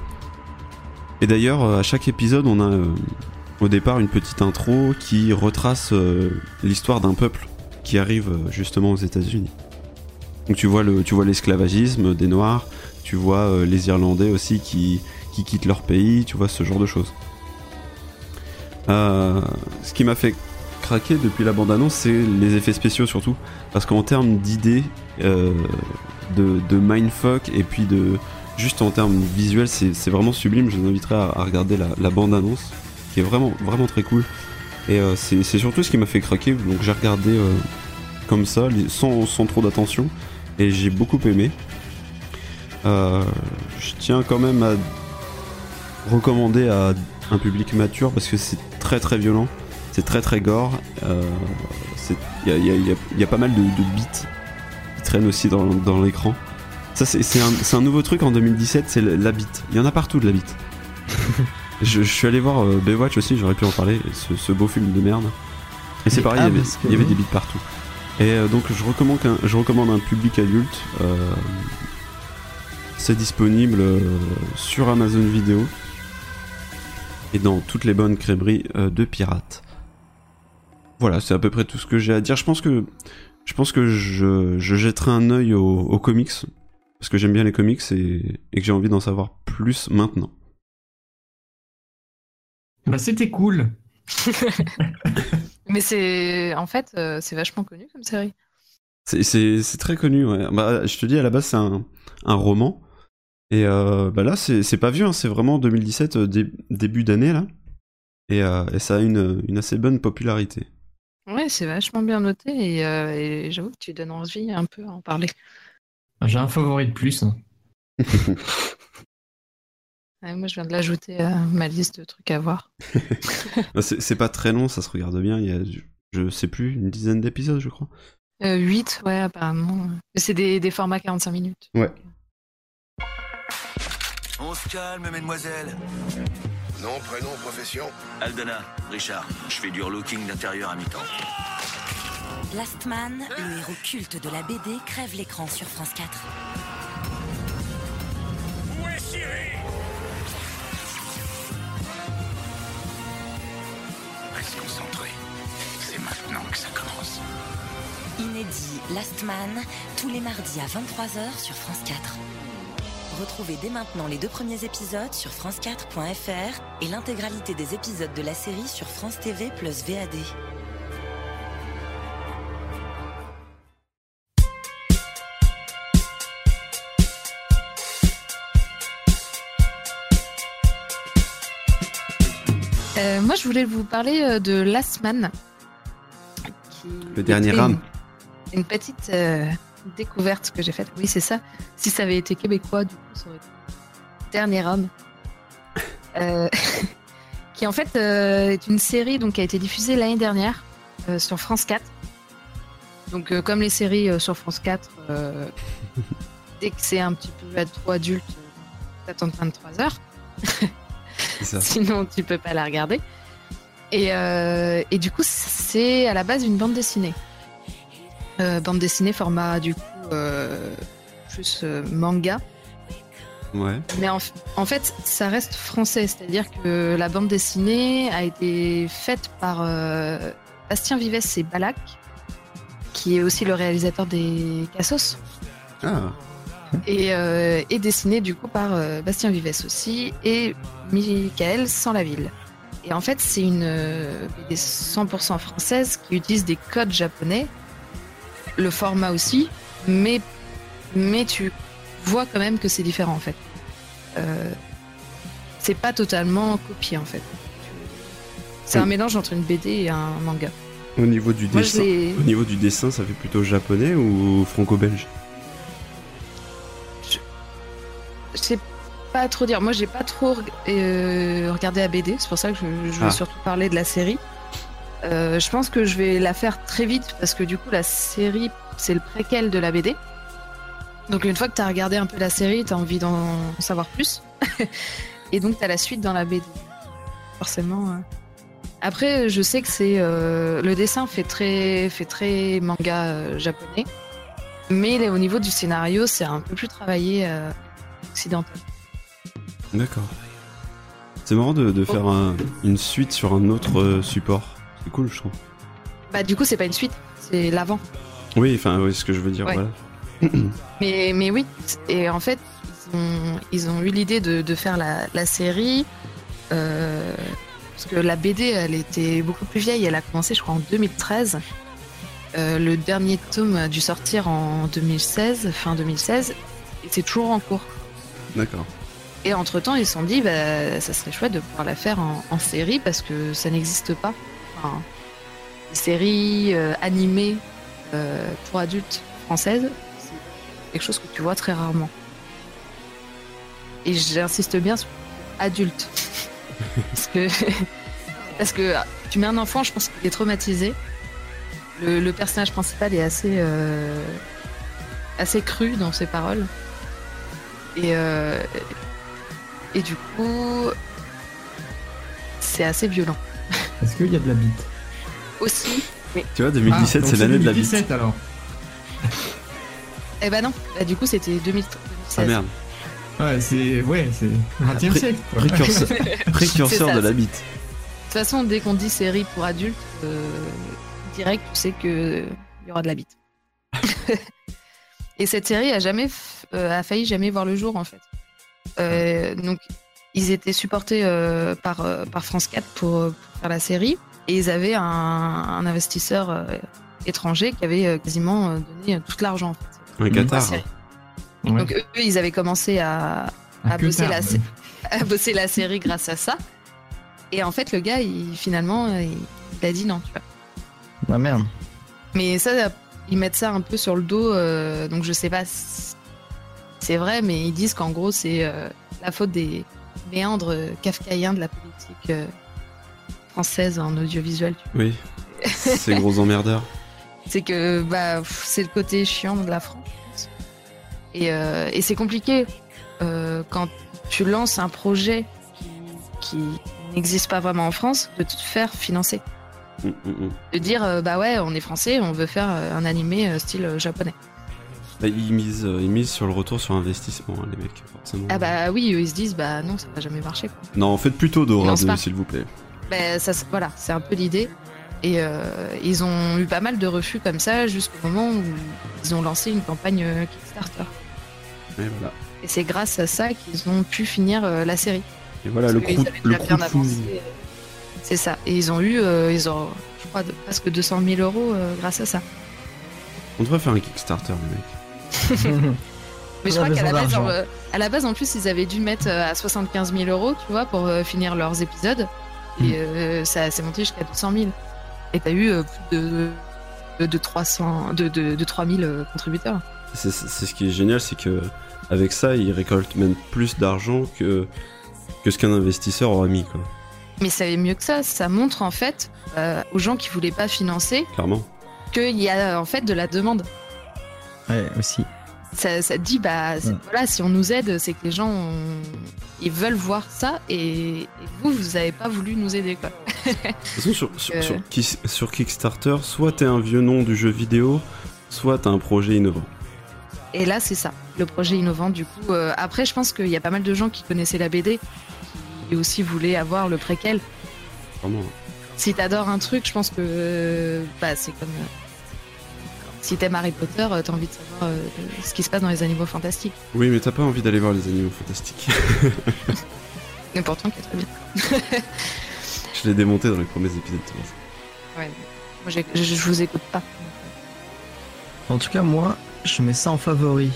E: Et d'ailleurs, euh, à chaque épisode, on a au départ une petite intro qui retrace l'histoire d'un peuple qui arrive justement aux États-Unis. Donc tu vois tu vois l'esclavagisme des Noirs, tu vois les Irlandais aussi qui quittent leur pays, tu vois ce genre de choses. Euh, ce qui m'a fait craquer depuis la bande-annonce, c'est les effets spéciaux surtout, parce qu'en termes d'idées, euh, de, mindfuck et puis de juste en termes visuels, c'est vraiment sublime. Je vous inviterai à, regarder la, bande-annonce, qui est vraiment vraiment très cool. Et euh, c'est surtout ce qui m'a fait craquer. Donc j'ai regardé comme ça, sans, sans trop d'attention, et j'ai beaucoup aimé. Je tiens quand même à recommander à un public mature parce que c'est très très violent, c'est très très gore. euh, Il y a, y y y pas mal de, de beats qui traînent aussi dans, dans l'écran. Ça, c'est un, un nouveau truc en 2017, c'est la bite. Il y en a partout de la bite. (laughs) je, je suis allé voir euh, Baywatch aussi, j'aurais pu en parler, ce, ce beau film de merde. Et c'est pareil,
B: ah,
E: il y avait,
B: que
E: y avait des bites partout. Et euh, donc je recommande, qu'un- je recommande un public adulte. euh, c'est disponible euh, sur Amazon Vidéo et dans toutes les bonnes crèmeries euh, de pirates. Voilà, c'est à peu près tout ce que j'ai à dire. Je pense que je pense que je, je jetterai un œil aux, aux comics parce que j'aime bien les comics et, et que j'ai envie d'en savoir plus maintenant.
D: Bah, c'était cool. (laughs)
C: Mais c'est. En fait, euh, c'est vachement connu comme série.
E: C'est- C'est c'est très connu, ouais. Bah, je te dis, à la base, c'est un, un roman. Et euh, bah là, c'est c'est pas vieux, hein, c'est vraiment 2017, euh, dé- début d'année, là. Et, euh, et ça a une, une assez bonne popularité.
C: Ouais, c'est vachement bien noté et, euh, et j'avoue que tu donnes envie un peu à en parler.
D: J'ai un favori de plus. hein. (laughs)
C: moi, je viens de l'ajouter à ma liste de trucs à voir. (laughs)
E: C'est c'est pas très long, ça se regarde bien. Il y a, je sais plus, une dizaine d'épisodes, je crois.
C: Euh, 8, ouais, apparemment. C'est des, des formats 45 minutes.
E: Ouais.
N: On se calme, mademoiselle.
O: Nom, prénom, profession
N: Aldana, Richard. Je fais du relooking d'intérieur à mi-temps.
P: Last Man, le héros culte de la BD, crève l'écran sur France 4.
N: Où est Cyril
K: Reste concentré. C'est maintenant que ça commence.
P: Inédit Last Man, tous les mardis à 23h sur France 4. Retrouvez dès maintenant les deux premiers épisodes sur France4.fr et l'intégralité des épisodes de la série sur France TV plus VAD.
C: Euh, moi, je voulais vous parler euh, de Last Man.
E: Le dernier
C: Une-
E: rame.
C: Une petite euh, découverte que j'ai faite. Oui, c'est ça. Si ça avait été québécois, du coup, ça aurait été Dernier homme. Euh, (laughs) qui en fait euh, est une série donc, qui a été diffusée l'année dernière euh, sur France 4. Donc, comme les séries sur France 4, euh, dès que c'est un petit peu trop adulte, t'attends 23 heures.
E: ça. (laughs)
C: Sinon, tu peux pas la regarder. Et, et du coup, c'est à la base une bande dessinée. Euh, bande dessinée format du coup euh, plus euh, manga.
E: Ouais.
C: Mais en, en fait, ça reste français, c'est-à-dire que la bande dessinée a été faite par euh, Bastien Vives et Balak, qui est aussi le réalisateur des Cassos,
E: Ah.
C: et, euh, et dessinée du coup par euh, Bastien Vives aussi et Michael Sans-la-Ville. Et en fait, c'est une BD 100% française qui utilise des codes japonais, le format aussi, mais, mais tu vois quand même que c'est différent en fait. Euh, c'est pas totalement copié en fait. C'est un mélange entre une BD et un manga.
E: Au niveau du
C: Moi,
E: dessin, au niveau du dessin, ça fait plutôt japonais ou franco-belge?
C: Je sais pas trop dire. Moi, j'ai pas trop euh, regardé la BD. C'est pour ça que je, je veux
E: Ah.
C: surtout parler de la série. Euh, je pense que je vais la faire très vite parce que du coup, la série, c'est le préquel de la BD. Donc, une fois que tu as regardé un peu la série, tu as envie d'en savoir plus. (laughs) Et donc, tu as la suite dans la BD. Forcément. euh. Après, je sais que c'est. euh, le dessin fait très, fait très manga japonais. Mais au niveau du scénario, c'est un peu plus travaillé occidental.
E: D'accord. C'est marrant de, faire un- une suite sur un autre support. C'est cool, je trouve.
C: Bah, du coup, c'est pas une suite, c'est l'avant.
E: Oui, enfin, oui, ce que je veux dire,
C: Ouais.
E: voilà. (clears throat)
C: Mais, mais oui, et en fait, ils ont, ils ont eu l'idée de, de faire la, la série. euh, parce que la BD, elle était beaucoup plus vieille. Elle a commencé, je crois, en 2013. Euh, le dernier tome a dû sortir en 2016, fin 2016. Et c'est toujours en cours.
E: D'accord.
C: Et entre-temps, ils se sont dit, bah, ça serait chouette de pouvoir la faire en, en série parce que ça n'existe pas. Enfin, les séries euh, animées euh, pour adultes françaises, c'est quelque chose que tu vois très rarement. Et j'insiste bien sur adulte. (laughs) parce que parce que tu mets un enfant, je pense qu'il est traumatisé. Le, le personnage principal est assez euh, assez cru dans ses paroles. Et et du coup, c'est assez violent
D: Est-ce qu'il y a de la bite
C: aussi. Mais
E: Tu vois, 2017,
D: Ah,
E: c'est l'année de la bite.
D: 2017 alors.
C: eh ben non, Bah, du coup c'était 2000 2016.
E: Ah merde.
D: Ouais, c'est ouais, c'est 20e
E: Pré-
D: siècle. quoi.
E: précurseur (laughs)
C: C'est
E: précurseur
C: ça,
E: de la bite.
C: De toute façon, dès qu'on dit série pour adultes, euh, direct, tu sais que il y aura de la bite. (laughs) Et cette série a jamais, f- euh, a failli jamais voir le jour en fait. Euh, donc, ils étaient supportés euh, par euh, par France 4 pour, euh, pour faire la série, et ils avaient un, un investisseur euh, étranger qui avait euh, quasiment donné euh, tout l'argent. En fait, la
E: Qatar.
D: Ouais.
C: Donc eux, ils avaient commencé à, à bosser, la, sé- (laughs) à bosser la série grâce à ça. Et en fait, le gars, il, finalement, il, il a dit non, tu vois.
B: Ah merde.
C: Mais ça, ils mettent ça un peu sur le dos, euh, donc je sais pas si c'est vrai, mais ils disent qu'en gros, c'est euh, la faute des, méandre kafkaïen de la politique euh, française en audiovisuel.
E: Oui. (laughs) Ces gros emmerdeurs.
C: C'est que bah, c'est le côté chiant de la France. Et, euh, et c'est compliqué euh, quand tu lances un projet qui, n'existe pas vraiment en France de te faire financer.
E: Mm, mm, mm.
C: De dire euh, bah ouais, on est français, on veut faire un animé style japonais.
E: Bah, ils, misent, euh, ils misent sur le retour sur investissement, hein, les mecs, forcément.
C: Ah bah oui, eux, ils se disent bah non, ça va jamais marcher. Quoi.
E: Non, faites plutôt Dora
C: Lance
E: 2,
C: pas.
E: s'il vous plaît.
C: Ben, ça, voilà, c'est un peu l'idée. Et euh, ils ont eu pas mal de refus comme ça jusqu'au moment où ils ont lancé une campagne euh, Kickstarter.
E: Et voilà.
C: Et c'est grâce à ça qu'ils ont pu finir euh, la série.
E: Et voilà,
C: Parce
E: le
C: avaient
E: le
C: euh, C'est ça. Et ils ont eu, euh, ils ont, je crois, de- presque 200 000 euros grâce à ça.
E: On devrait faire un Kickstarter, les mecs. (laughs)
C: Mais je crois qu'à la, base, genre, euh, à la base, en plus, ils avaient dû mettre euh, à 75 000 euros, tu vois, pour euh, finir leurs épisodes.
B: Hmm.
C: Et euh, ça s'est monté jusqu'à 200 000. Et t'as eu plus de, de, de 300, de, de, de 3 000 contributeurs.
E: C'est ce qui est génial, c'est que avec ça, ils récoltent même plus d'argent que, que ce qu'un investisseur aurait mis, quoi.
C: Mais c'est mieux que ça. Ça montre, en fait, euh, aux gens qui voulaient pas financer,
E: Clairement.
C: qu'il y a, en fait, de la demande.
B: Ouais, aussi.
C: Ça, ça dit, bah,
B: Ouais.
C: voilà, si on nous aide, c'est que les gens, ont- ils veulent voir ça. Et, et vous, vous avez pas voulu nous aider, quoi.
E: De toute façon, sur, sur,
C: Euh.
E: sur Ki- sur Kickstarter, soit t'es un vieux nom du jeu vidéo, soit t'as un projet innovant.
C: Et là, c'est ça, le projet innovant. Du coup, euh, après, je pense qu'il y a pas mal de gens qui connaissaient la BD, qui aussi voulaient avoir le préquel.
E: Vraiment.
C: Si t'adores un truc, je pense que euh, bah, c'est comme. Si t'aimes Harry Potter, euh, t'as envie de savoir euh, ce qui se passe dans les animaux fantastiques.
E: Oui, mais t'as pas envie d'aller voir les animaux fantastiques. (laughs)
C: Mais pourtant, qui est très bien. (laughs)
E: Je l'ai démonté dans les premiers épisodes.
C: Ouais. Moi, je, je vous écoute pas.
B: En tout cas, moi, je mets ça en favori.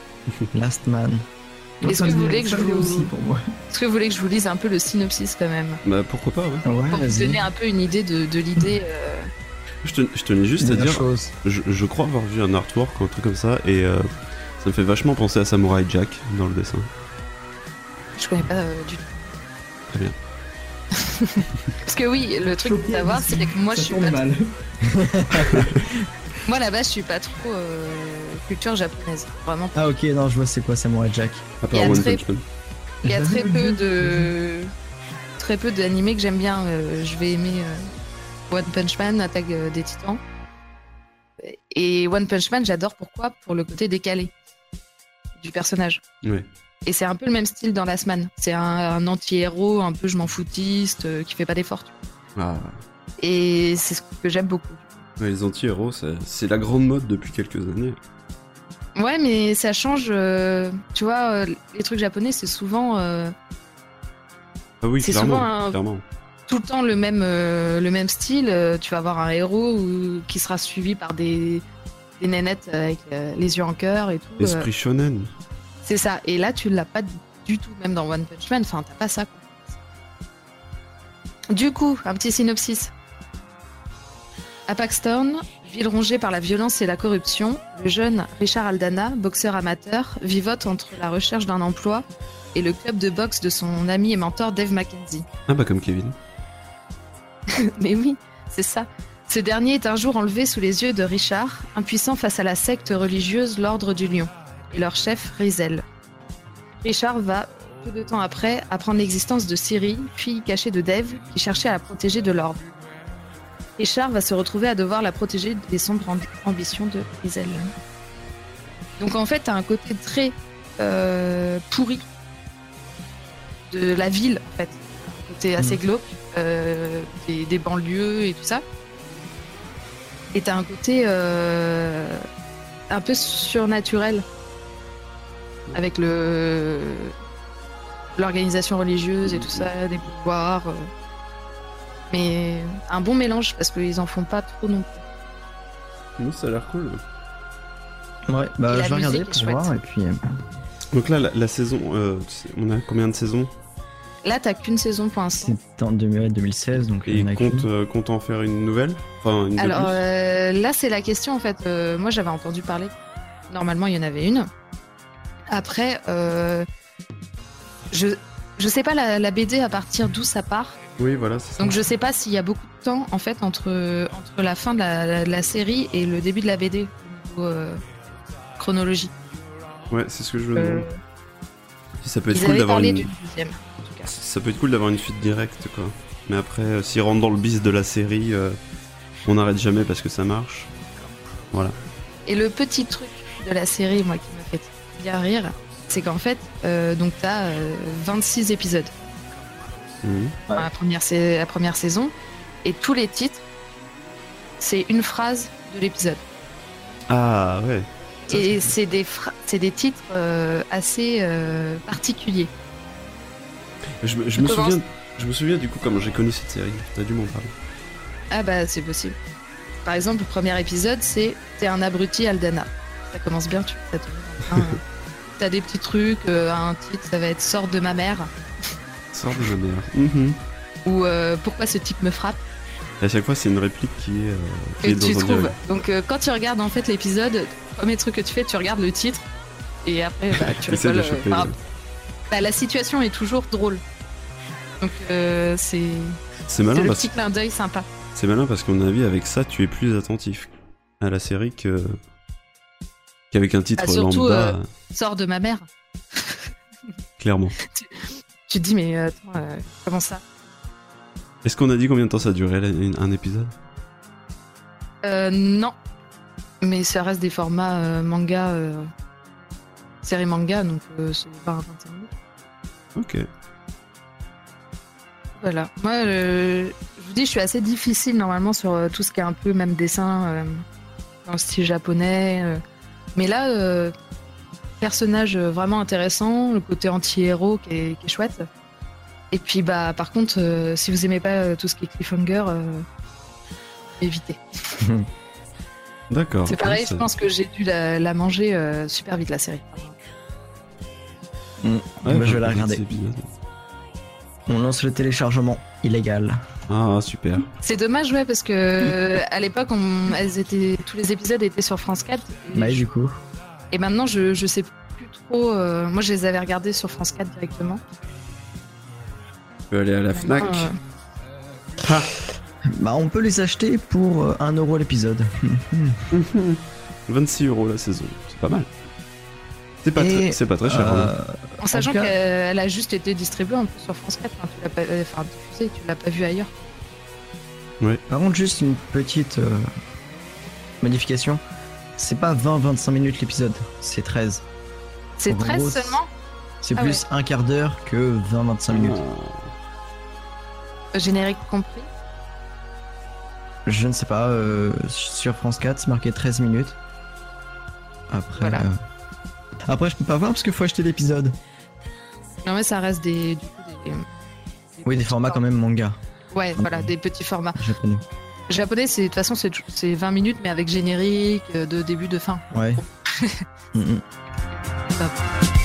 B: (laughs) Last Man.
C: Est-ce que vous voulez que je vous...
D: aussi pour moi.
C: Est-ce que vous voulez que je vous lise un peu le synopsis quand même?
E: Bah pourquoi pas, ouais.
B: Ouais,
C: Pour vous donner un peu une idée de, de l'idée. euh,
E: Je, te- je tenais juste à dire,
B: chose.
E: je, je crois avoir vu un artwork ou un truc comme ça, et euh, ça me fait vachement penser à Samurai Jack dans le dessin.
C: Je connais pas euh, du tout.
E: Très bien. (laughs)
C: Parce que oui, le truc à savoir, c'est que moi, je suis pas
D: mal. (laughs)
C: Moi, à la base, je suis pas trop euh, culture japonaise. Vraiment.
B: Ah ok, non, je vois c'est quoi Samurai Jack.
E: À
C: Il y a
E: part One
C: très-. Il y a très peu de très peu d'animés que j'aime bien. Euh, je vais aimer euh, One Punch Man, Attaque euh, des Titans. Et One Punch Man, j'adore pourquoi? Pour le côté décalé du personnage. Et c'est un peu le même style dans Last Man. C'est un, un anti-héros, un peu je m'en foutiste, euh, qui fait pas d'efforts.
E: Ah,
C: Et c'est ce que j'aime beaucoup.
E: ouais, les anti-héros, c'est la grande mode depuis quelques années.
C: Ouais, mais ça change. euh, tu vois, euh, les trucs japonais, c'est souvent
E: Ah oui,
C: C'est
E: clairement.
C: souvent un-
E: clairement.
C: Tout le temps le même, euh, le même style. Euh, tu vas avoir un héros qui sera suivi par des, des nénettes avec euh, les yeux en cœur et tout.
E: Esprit shonen.
C: c'est ça. Et là, tu l'as pas du tout, même dans One Punch Man. Enfin, t'as pas ça. quoi. Du coup, un petit synopsis. À Paxton, ville rongée par la violence et la corruption, le jeune Richard Aldana, boxeur amateur, vivote entre la recherche d'un emploi et le club de boxe de son ami et mentor Dave McKenzie.
E: Ah bah comme Kevin. (laughs)
C: Mais oui, c'est ça. Ce dernier est un jour enlevé sous les yeux de Richard, impuissant face à la secte religieuse l'Ordre du Lion, et leur chef Rizel. Richard va, peu de temps après, apprendre l'existence de Siri, fille cachée de Dave, qui cherchait à la protéger de l'Ordre. Richard va se retrouver à devoir la protéger des sombres amb- ambitions de Rizel. Donc en fait, t'as un côté très euh, pourri de la ville, en fait. Côté assez glauque, euh, des, des banlieues et tout ça. Et t'as un côté euh, un peu surnaturel avec le l'organisation religieuse et tout ça, des pouvoirs. euh. Mais un bon mélange parce qu'ils en font pas trop non plus.
E: Ça a l'air cool.
B: Ouais, bah je vais regarder pour voir et puis.
E: Donc là, la, la saison, euh, on a combien de saisons?
C: Là, t'as qu'une saison pour l'instant.
B: C'était en 2016, donc
E: Et
B: il
E: euh, comptent en faire une nouvelle Enfin, une de
C: Alors
E: plus
C: euh, là, c'est la question en fait. Euh, moi, j'avais entendu parler. Normalement, il y en avait une. Après, euh, je je sais pas la, la BD à partir d'où ça part.
E: Oui, voilà, c'est ça.
C: Donc je sais pas s'il y a beaucoup de temps en fait entre, entre la fin de la, la- de la série et le début de la BD euh, chronologie.
E: Ouais, c'est ce que je. Si ça peut être
C: Ils
E: cool d'avoir une.
C: d'une deuxième.
E: Ça peut être cool d'avoir une suite directe, quoi. Mais après, euh, s'ils rentrent dans le bis de la série, euh, on n'arrête jamais parce que ça marche. Voilà.
C: Et le petit truc de la série, moi, qui m'a fait bien rire, c'est qu'en fait, euh, donc t'as euh, 26 épisodes
E: Mhm.
C: dans la première, sa- la première saison, et tous les titres, c'est une phrase de l'épisode.
E: Ah ouais.
C: Et c'est des, c'est des titres euh, assez euh, particuliers.
E: Je, me- je me
C: On commence.
E: souviens, je me souviens du coup comment j'ai connu cette série. T'as dû m'en parler.
C: Ah bah c'est possible. Par exemple, le premier épisode, c'est T'es un abruti Aldana. Ça commence bien, tu. (laughs) T'as des petits trucs, euh, un titre, ça va être Sors de ma mère, (laughs)
E: Sors de ma mère. Mhm.
C: ou euh, Pourquoi ce type me frappe?
E: Et à chaque fois, c'est une réplique qui est, euh, qui
C: Et
E: est dans
C: tu
E: un
C: trouves.
E: dialogue.
C: Donc euh, quand tu regardes en fait l'épisode, le premier truc que tu fais, tu regardes le titre, et après bah, tu (laughs) rigoles. euh,
E: choper,
C: par-
E: ouais.
C: Bah, la situation est toujours drôle. Donc euh, c'est
E: C'est malin
C: c'est le
E: parce
C: petit clin d'œil sympa.
E: C'est malin parce qu'à mon avis, avec ça, tu es plus attentif à la série que qu'avec un titre
C: Ah, surtout,
E: lambda,
C: euh, Sors de ma mère. (laughs)
E: clairement. (laughs)
C: Tu te dis mais attends, euh, comment ça?
E: Est-ce qu'on a dit combien de temps ça durait un épisode?
C: Euh, non. Mais ça reste des formats manga, série manga, donc c'est 20 à 25 minutes.
E: Ok.
C: Voilà. Moi, euh, je vous dis, je suis assez difficile normalement sur euh, tout ce qui est un peu même dessin euh, dans le style japonais. euh. Mais là, personnage vraiment intéressant, le côté anti-héros qui est, qui est chouette. Et puis, bah, par contre, si vous aimez pas tout ce qui est cliffhanger, évitez. (laughs)
E: D'accord.
C: C'est pareil, je pense que j'ai dû la, la manger super vite la série.
E: Ouais,
B: Bah, je vais la regarder. On lance le téléchargement illégal.
E: Ah, super.
C: C'est dommage, ouais, parce que euh, à l'époque, on- elles étaient, tous les épisodes étaient sur France 4. Et,
B: Bah, du coup.
C: et maintenant, je, je sais plus trop. euh, moi, je les avais regardés sur France 4 directement.
E: Tu peux aller à la Fnac.
C: Maintenant,
E: Ah.
B: Bah, on peut les acheter pour euh, 1 euro l'épisode. (laughs)
E: 26 euros la saison. C'est pas mal. C'est pas,
B: Et,
E: très, c'est pas très cher.
B: euh,
E: hein.
C: En sachant qu'elle a juste été distribuée sur France 4. Enfin, tu l'as pas, euh, enfin, diffusée, tu l'as pas vu ailleurs.
B: Par contre, juste une petite euh, modification. C'est pas 20-25 minutes l'épisode, c'est 13.
C: C'est
B: En
C: 13
B: gros,
C: seulement
B: C'est
C: Ah
B: plus un quart d'heure que 20-25 minutes.
C: Euh, Générique compris.
B: Je ne sais pas, euh, sur France 4, c'est marqué 13 minutes. Après,
C: Voilà.
B: euh, Après, je peux pas voir parce qu'il faut acheter l'épisode.
C: Non, mais ça reste des. Du coup, des...
B: Oui, des formats quand même manga
C: Ouais, voilà, des petits formats.
B: japonais.
C: Japonais, c'est de toute façon, c'est c'est 20 minutes, mais avec générique, euh, de début, de fin.
B: Ouais. (laughs) Mm, mm.
C: Top.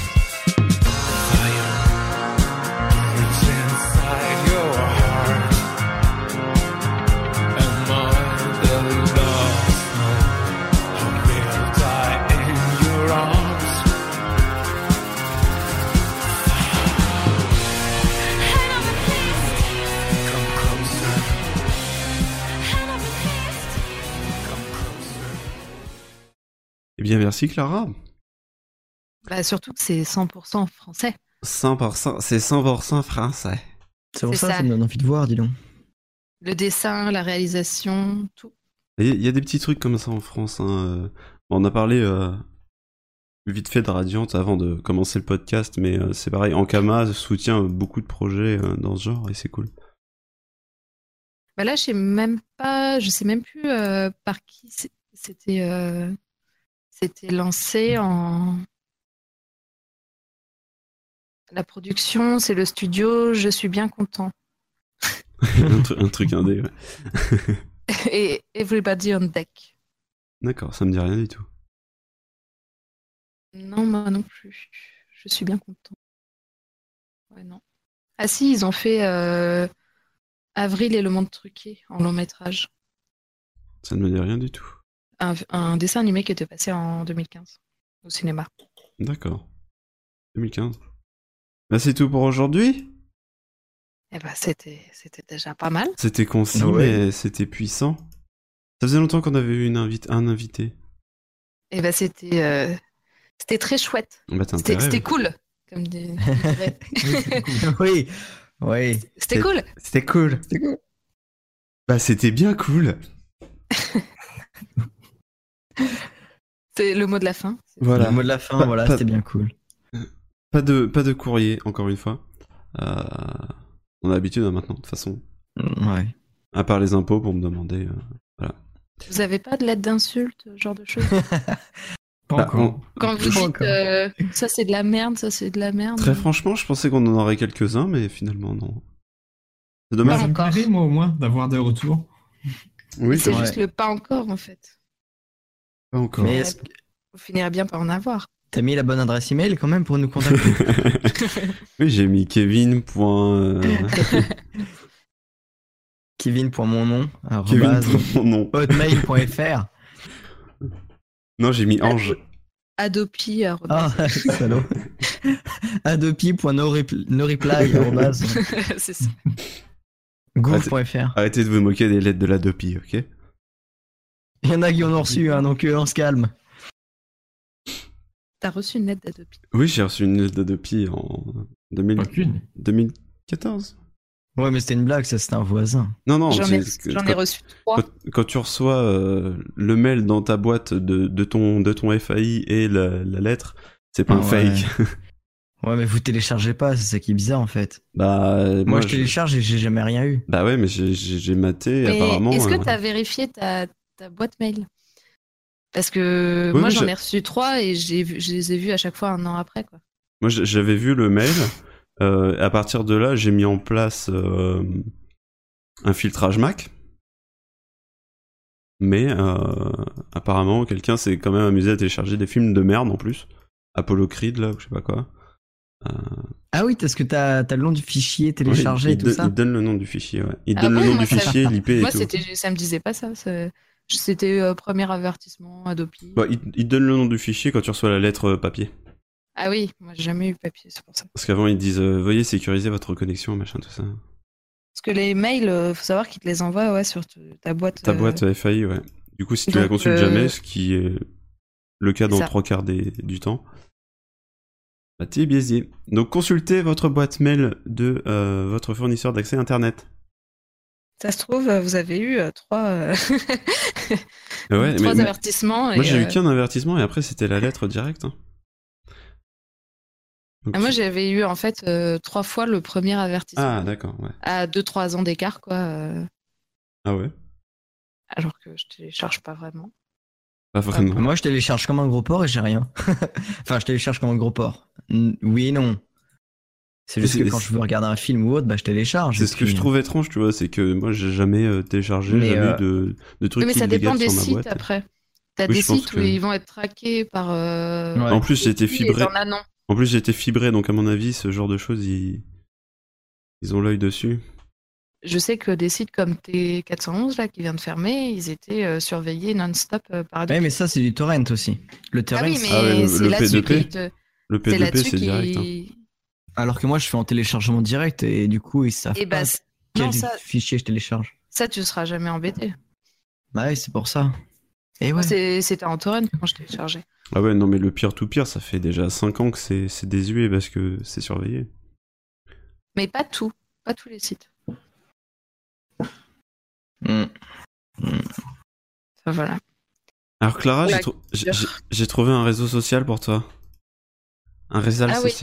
E: Eh bien, merci Clara.
C: Bah, surtout que c'est 100% français.
E: 100%, c'est 100% français.
B: C'est pour ça,
C: ça.
B: ça me donne envie de voir, dis donc.
C: Le dessin, la réalisation, tout.
E: Il y a des petits trucs comme ça en France. hein, euh. On a parlé euh, vite fait de Radiant avant de commencer le podcast, mais euh, c'est pareil. Ankama soutient beaucoup de projets euh, dans ce genre et c'est cool.
C: Bah là, je sais même pas, je sais même plus euh, par qui c'était c'était lancé en. La production, c'est le studio, je suis bien content.
E: un, tru- un truc indé. ouais. (laughs)
C: Et Everybody on Deck.
E: D'accord, ça me dit rien du tout.
C: Non, moi non plus. Je suis bien content. Ouais, non. Ah si, ils ont fait euh, Avril et le monde truqué en long métrage.
E: Ça ne me dit rien du tout.
C: Un, un dessin animé qui était passé en 2015 au cinéma.
E: D'accord. 2015. Bah, c'est tout pour aujourd'hui.
C: Eh ben, c'était, c'était déjà pas mal.
E: C'était concis,
B: Ouais.
E: mais c'était puissant. Ça faisait longtemps qu'on avait eu une invite, un invité.
C: Eh ben, c'était, euh, c'était très chouette.
E: Bah,
C: C'était, (laughs) c'était cool. Comme des... dirait.
B: oui, oui.
C: C'était cool.
E: C'était cool. Bah, c'était bien cool. (laughs)
C: C'est le mot de la fin.
E: Voilà.
B: Le mot de la fin,
E: Pas-
B: voilà,
E: pas-
B: c'était bien cool.
E: Pas de, pas de courrier, encore une fois. Euh, on a l'habitude hein, maintenant, de toute façon.
B: Ouais.
E: À part les impôts pour me demander. euh, voilà.
C: Vous avez pas de lettre d'insulte, ce genre de choses? (laughs)
B: Pas
E: Bah,
B: encore.
E: on-
C: Quand vous
B: Pas
C: dites
B: encore.
C: euh, ça c'est de la merde, ça c'est de la merde.
E: Très franchement, je pensais qu'on en aurait quelques-uns, mais finalement, non. C'est dommage.
D: Me plairait, moi, au moins, d'avoir des retours.
E: Oui,
C: c'est
E: c'est
C: juste le pas encore en fait.
E: Pas encore.
B: Mais
C: Vous finirez bien par en avoir.
B: t'as mis la bonne adresse email quand même pour nous contacter (laughs)
E: Oui, j'ai mis Kevin. point, euh, (laughs)
B: Kevin pour mon nom,
E: Kevin
B: arrobase
E: pour mon nom.
B: hotmail.fr. (laughs)
E: Non, j'ai mis Ange.
C: Adopi.
B: Ah, salaud. Adopi.noreply,
C: c'est ça.
B: gouv.fr.
E: Arrêtez de vous moquer des lettres de la Dopi, ok?
B: Il y en a qui en ont reçu, hein, donc euh, on se calme.
C: T'as reçu une lettre d'Adopi.
E: Oui, j'ai reçu une lettre d'Adopi en 2000
D: Aucune.
E: 2014.
B: Ouais, mais c'était une blague, ça, c'était un voisin.
E: Non, non,
C: J'en ai,
E: quand-
C: reçu trois.
E: Quand, quand tu reçois euh, le mail dans ta boîte de, de ton, de ton FAI et la, la lettre, c'est pas un
B: Ouais.
E: fake. (laughs)
B: Ouais, mais vous téléchargez pas, c'est ça qui est bizarre en fait.
E: bah,
B: Moi,
E: moi,
B: je télécharge et j'ai jamais rien eu.
E: Bah ouais, mais j'ai- maté,
C: Mais
E: apparemment.
C: est-ce que
E: euh,
C: t'as vérifié ta, ta boîte mail Parce que
E: Oui,
C: moi
E: oui,
C: j'en ai reçu trois et j'ai je les ai vus à chaque fois un an après. Quoi.
E: Moi, j'avais vu le mail. euh, à partir de là, j'ai mis en place euh, un filtrage Mac. Mais euh, apparemment, quelqu'un s'est quand même amusé à télécharger des films de merde en plus. Apollo Creed, là, ou je sais pas quoi. Euh,
B: Ah oui, parce que t'as as le nom du fichier téléchargé et
E: il,
B: tout
E: donne-
B: ça.
E: il donne le nom du fichier, ouais. Il
C: Ah
E: donne
C: bon,
E: le nom
C: moi,
E: du fichier, l'IP et
C: Moi
E: tout.
C: c'était, ça me disait pas ça. c'est- C'était euh, premier avertissement, Adopi.
E: Bah, il, il donne le nom du fichier quand tu reçois la lettre euh, papier.
C: Ah oui, moi j'ai jamais eu papier, c'est pour ça.
E: Parce qu'avant, ils disent euh, Veuillez sécuriser votre connexion, machin, tout ça.
C: Parce que les mails, euh, faut savoir qu'ils te les envoient ouais, sur ta boîte.
E: Ta
C: euh,
E: boîte euh, FAI, ouais. Du coup, si tu la
C: Donc,
E: consultes
C: euh,
E: jamais, ce qui est le cas dans
C: ça.
E: trois quarts des, du temps, bah t'es biaisé. Donc consultez votre boîte mail de euh, votre fournisseur d'accès internet.
C: Ça se trouve, euh, vous avez eu euh, trois, (laughs)
E: ouais, (laughs)
C: trois
E: mais- mais-
C: avertissements.
E: Moi j'ai eu
C: euh,
E: qu'un avertissement et après c'était la lettre directe. hein.
C: Ah, moi j'avais eu en fait euh, trois fois le premier avertissement.
E: Ah d'accord, ouais.
C: À 2-3 ans d'écart, quoi. euh,
E: Ah ouais
C: alors que je télécharge pas vraiment.
E: Pas vraiment.
B: Moi, je télécharge comme un gros porc et j'ai rien. (laughs) enfin, je télécharge comme un gros porc. N- Oui et non. C'est juste que quand je veux regarder un film ou autre, bah, je télécharge.
E: C'est ce que je trouve étrange, tu vois, c'est que moi j'ai jamais euh, téléchargé,
B: Mais,
E: jamais
B: euh,
E: eu de, de trucs
C: Oui, mais ça dépend des sites
E: boîte.
C: après. T'as
E: Oui,
C: des sites où ils vont être traqués par. euh,
E: En plus, j'ai été
C: et
E: fibré.
C: non.
E: En plus, j'ai été fibré, donc à mon avis, ce genre de choses, ils, ils ont l'œil dessus.
C: Je sais que des sites comme T411 là qui vient de fermer, ils étaient euh, surveillés non-stop euh, par.
B: Ouais, mais ça, c'est du torrent aussi. Le torrent.
C: Ah oui, mais
E: Ah ouais, le-
C: c'est là-dessus
E: P2P.
C: qu'ils te-
E: Le
C: c'est
E: P2P,
C: là-dessus
E: c'est direct. hein.
B: Alors que moi, je fais en téléchargement direct et du coup, ils savent
C: Eh
B: pas
C: bah, c'est-
B: quel
C: non, ça,
B: fichier je télécharge.
C: ça, tu seras jamais embêté.
B: Bah oui, c'est pour ça. Et
C: Moi,
B: ouais.
C: c'est- C'était en torrent quand je téléchargeais.
E: Ah ouais, non, mais le pire tout pire, ça fait déjà 5 ans que c'est c'est désuet parce que c'est surveillé.
C: Mais pas tout, pas tous les sites.
B: Mm.
C: Enfin, voilà.
E: Alors Clara, j'ai trouvé un réseau social pour toi. Un réseau
C: Ah oui.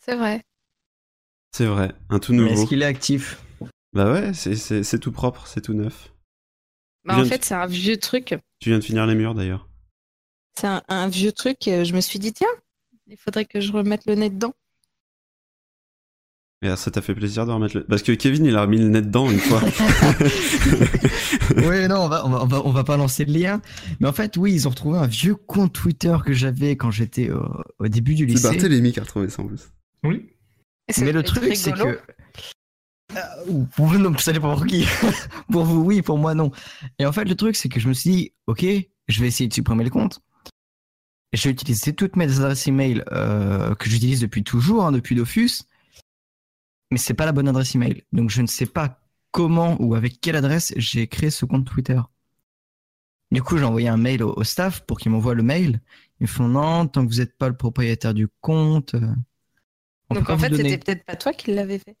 C: C'est vrai.
E: C'est vrai, un tout nouveau.
B: Est-ce qu'il est actif?
E: Bah ouais, c'est- c'est c'est tout propre, c'est tout neuf.
C: Bah, en
E: de-
C: fait, c'est un vieux truc.
E: Tu viens de finir les murs d'ailleurs.
C: C'est un, un vieux truc. euh, Je me suis dit, tiens, il faudrait que je remette le nez dedans.
E: Et alors, ça t'a fait plaisir de remettre le... Parce que Kevin, il a remis le nez dedans une fois. (laughs)
B: Oui, non, on va, on, va, on, pas lancer le lien. Mais en fait, oui, ils ont retrouvé un vieux compte Twitter que j'avais quand j'étais au, au début du
E: C'est
B: lycée.
E: Barthélémy qui a retrouvé ça en plus.
D: Oui.
C: Et
B: Mais le truc, c'est que. Euh, pour vous, non, ça dépend pour qui. (laughs) pour vous, oui, pour moi, non. Et en fait, le truc, c'est que je me suis dit, ok, je vais essayer de supprimer le compte. j'ai utilisé toutes mes adresses email euh, que j'utilise depuis toujours, hein, depuis Dofus, mais c'est pas la bonne adresse email. Donc je ne sais pas comment ou avec quelle adresse j'ai créé ce compte Twitter. Du coup, j'ai envoyé un mail au, au staff pour qu'ils m'envoient le mail. Ils me font non, tant que vous n'êtes pas le propriétaire du compte. euh,
C: Donc en fait,
B: donner.
C: c'était peut-être pas toi qui l'avais fait.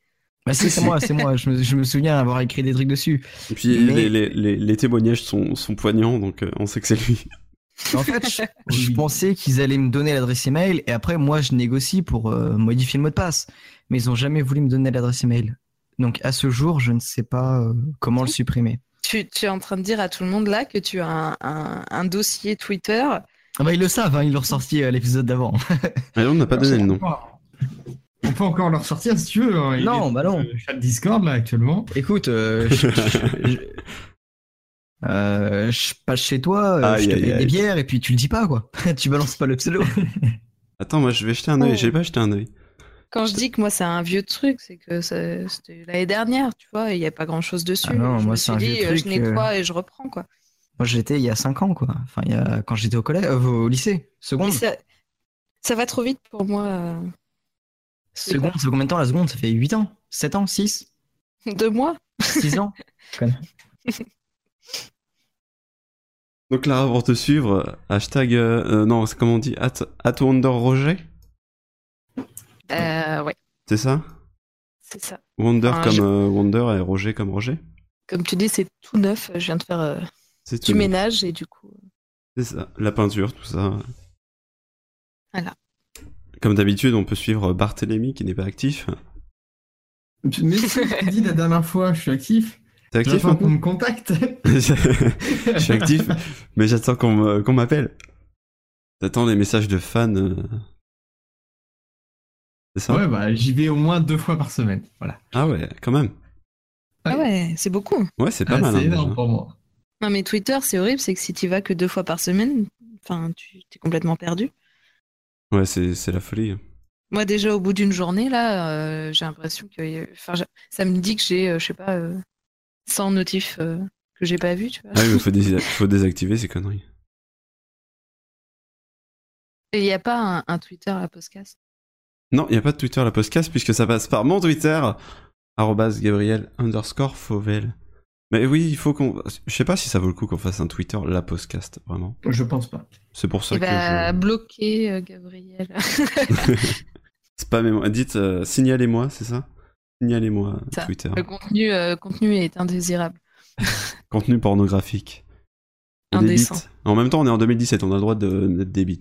B: Bah si, c'est moi, c'est moi. Je me, je me souviens avoir écrit des trucs dessus.
E: Et puis
B: Mais-
E: les, les, les, les témoignages sont, sont poignants, donc euh, on sait que c'est lui. (laughs)
B: En fait, je, (laughs) je pensais qu'ils allaient me donner l'adresse email et après, moi, je négocie pour euh, modifier le mot de passe. Mais ils ont jamais voulu me donner l'adresse email. Donc, à ce jour, je ne sais pas euh, comment le supprimer.
C: Tu, tu es en train de dire à tout le monde là que tu as un, un- un dossier Twitter.
B: Ah bah, ils le savent, hein, ils l'ont ressorti à l'épisode d'avant.
E: Mais on n'a pas donné le nom.
D: On peut encore le ressortir si tu veux. hein. Il
B: Non,
D: est
B: bah non.
D: le chat Discord là actuellement.
B: Écoute, euh, je, je- je- (laughs) euh, je passe chez toi, euh,
E: Aïe,
B: je te
E: aïe,
B: paye
E: aïe.
B: des bières et puis tu le dis pas, quoi. (laughs) tu balances pas le pseudo. (laughs)
E: Attends, moi je vais jeter un œil.
C: Oh.
E: J'ai pas jeté un œil.
C: Quand je dis que moi c'est un vieux truc, c'est que c'était l'année dernière, tu vois, il n'y a pas grand chose dessus.
B: Ah non,
C: je
B: moi, c'est un
C: dit,
B: vieux
C: euh, je
B: truc,
C: nettoie et je reprends quoi.
B: Moi, j'étais il y a 5 ans, quoi. Enfin, il y a, quand j'étais au collège, euh, au lycée, seconde.
C: Ça va trop vite pour moi.
B: Seconde, ça fait combien de temps la seconde? Ça fait 8 ans? 7 ans? 6 (laughs)
C: Deux mois?
B: 6 ans? (laughs)
E: Donc Lara, pour te suivre, hashtag. euh, euh, non, c'est comment on dit? At, at Wonder Roger?
C: Euh, ouais,
E: C'est ça?
C: C'est ça.
E: Wonder
C: Enfin,
E: comme
C: je-
E: euh, Wonder et Roger comme Roger?
C: Comme tu dis, c'est tout neuf. Je viens de faire euh, du ménage et du coup,
E: C'est ça. La peinture, tout ça.
C: voilà.
E: Comme d'habitude, on peut suivre Barthélemy qui n'est pas actif.
D: Mais si tu (laughs) dit la dernière fois, je suis actif.
E: T'es actif
D: J'attends qu'on me contacte. (laughs)
E: Je suis actif, mais j'attends qu'on m'appelle. T'attends les messages de fans. euh. C'est ça?
D: Ouais, bah j'y vais au moins deux fois par semaine. Voilà.
E: Ah ouais, quand même.
C: Ah ouais, c'est beaucoup.
E: Ouais, c'est pas
D: Ah,
E: mal.
D: C'est
E: hein,
D: énorme
E: déjà.
D: pour moi.
C: Non mais Twitter, c'est horrible, c'est que si tu vas que deux fois par semaine, enfin, tu es complètement perdu.
E: Ouais, c'est c'est la folie.
C: Moi déjà au bout d'une journée là, euh, j'ai l'impression que, enfin, ça me dit que j'ai, euh, je sais pas, euh, 100 notifs euh, que j'ai pas vus, tu vois.
E: Ah oui, mais faut, (laughs) dés- faut désactiver ces conneries.
C: Et il n'y a pas un, un Twitter à la podcast?
E: Non, il n'y a pas de Twitter la podcast puisque ça passe par mon Twitter, Gabriel underscore Fauvel. Mais oui, il faut qu'on. Je sais pas si ça vaut le coup qu'on fasse un Twitter la podcast, vraiment.
D: Je pense pas.
E: C'est pour ça
C: Il
E: que
C: va
E: je.
C: bloquer euh, Gabriel. (laughs) (laughs)
E: Spammez-moi. Dites, euh, signalez-moi, c'est ça? Signalez-moi
C: Ça,
E: Twitter.
C: Le contenu, euh, contenu est indésirable. (laughs)
E: Contenu pornographique.
C: Indécent.
E: En même temps, on est en 2017, on a le droit de des bits.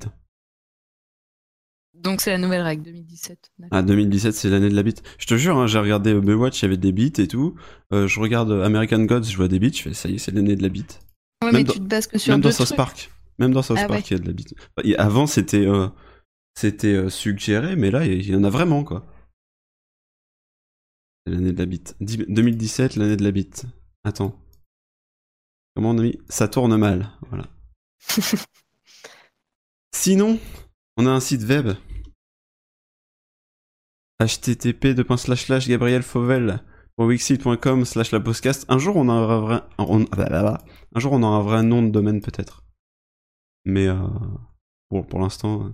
C: Donc c'est la nouvelle règle 2017. d'accord.
E: Ah, 2017, c'est l'année de la bite. Je te jure, hein, j'ai regardé Baywatch, il y avait des bits et tout. Euh, je regarde American Gods, je vois des bits, je fais ça y est, c'est l'année de la bite.
C: Ouais,
E: Même
C: mais
E: dans-
C: tu te bases que sur
E: Même dans South. Park. Même dans South
C: Ah
E: Park,
C: ouais.
E: il y a de la bite. Avant, c'était euh, c'était euh, suggéré, mais là, il y en a vraiment, quoi. C'est l'année de la bite. Dix- 2017, l'année de la bite. Attends. Comment on a mis? Ça tourne mal, voilà. (laughs) Sinon, on a un site web. Http gabrielfauvel.wixit.com slash la podcast. Un jour, on aura un vrai... on- Un jour, on aura un vrai nom de domaine, peut-être. Mais euh, bon, pour l'instant... euh,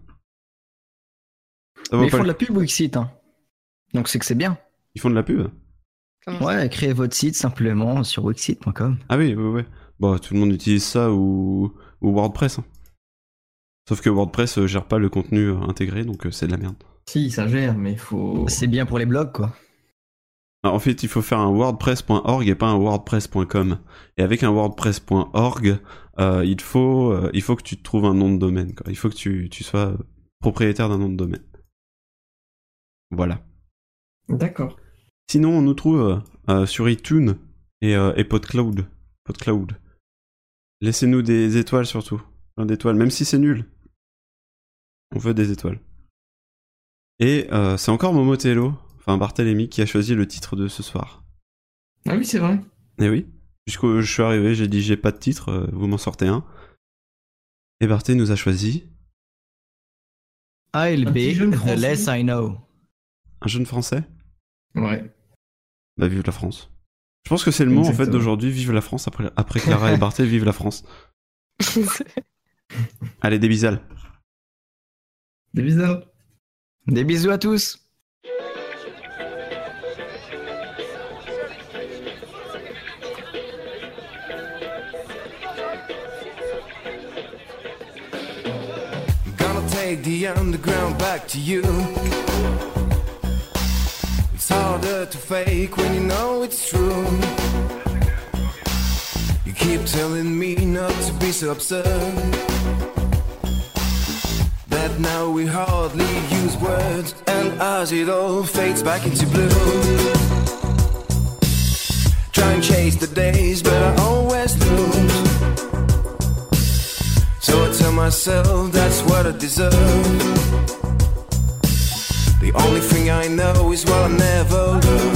B: Mais ils font
E: le-
B: de la pub Wixit. Hein. Donc c'est que c'est bien.
E: Ils font de la pub
B: Ouais, créez votre site simplement sur wixit.com.
E: Ah oui, oui, oui. Bon, tout le monde utilise ça ou, ou WordPress. hein. Sauf que WordPress euh, gère pas le contenu euh, intégré, donc c'est de la merde.
D: Si, ça gère, mais il faut.
B: C'est bien pour les blogs, quoi.
E: Alors, en fait, il faut faire un wordpress.org et pas un wordpress.com. Et avec un wordpress.org, euh, il, faut, euh, il faut que tu te trouves un nom de domaine. Quoi. Il faut que tu, tu sois propriétaire d'un nom de domaine. Voilà.
D: D'accord.
E: Sinon, on nous trouve euh, euh, sur iTunes et, euh, et PodCloud. PodCloud. Laissez-nous des étoiles surtout. Plein d'étoiles, même si c'est nul. On veut des étoiles. Et euh, c'est encore Momotello, enfin Barthélemy, qui a choisi le titre de ce soir.
D: Ah oui, c'est vrai.
E: Eh oui. Puisque je suis arrivé, j'ai dit j'ai pas de titre, euh, vous m'en sortez un. Et Barthé nous a choisi
B: ALB,
D: petit jeune
B: The
D: français.
B: Less I Know.
E: un jeune français?
D: Ouais.
E: Bah vive la France. Je pense que c'est le mot en fait d'aujourd'hui, vive la France, après, après Clara et Barthé, vive la France. (laughs) Allez, des bisales.
D: Des.
B: Des bisous à tous.
Q: Gonna take the underground back to you. It's harder to fake when you know it's true. You keep telling me not to be so absurd. Now we hardly use words, and as it all fades back into blue. Try and chase the days, but I always lose. So I tell myself that's what I deserve. The only thing I know is what I never learned.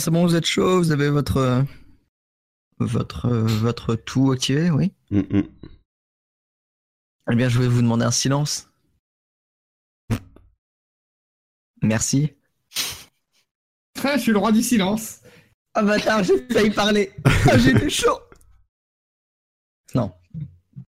B: C'est bon, vous êtes chaud, vous avez votre euh, votre euh, votre tout activé, oui.
E: Mm,
B: Eh bien, je vais vous demander un silence. Merci.
D: Ah, je suis le roi du silence.
B: Ah bâtard, j'ai failli parler. Ah, j'étais chaud. Non.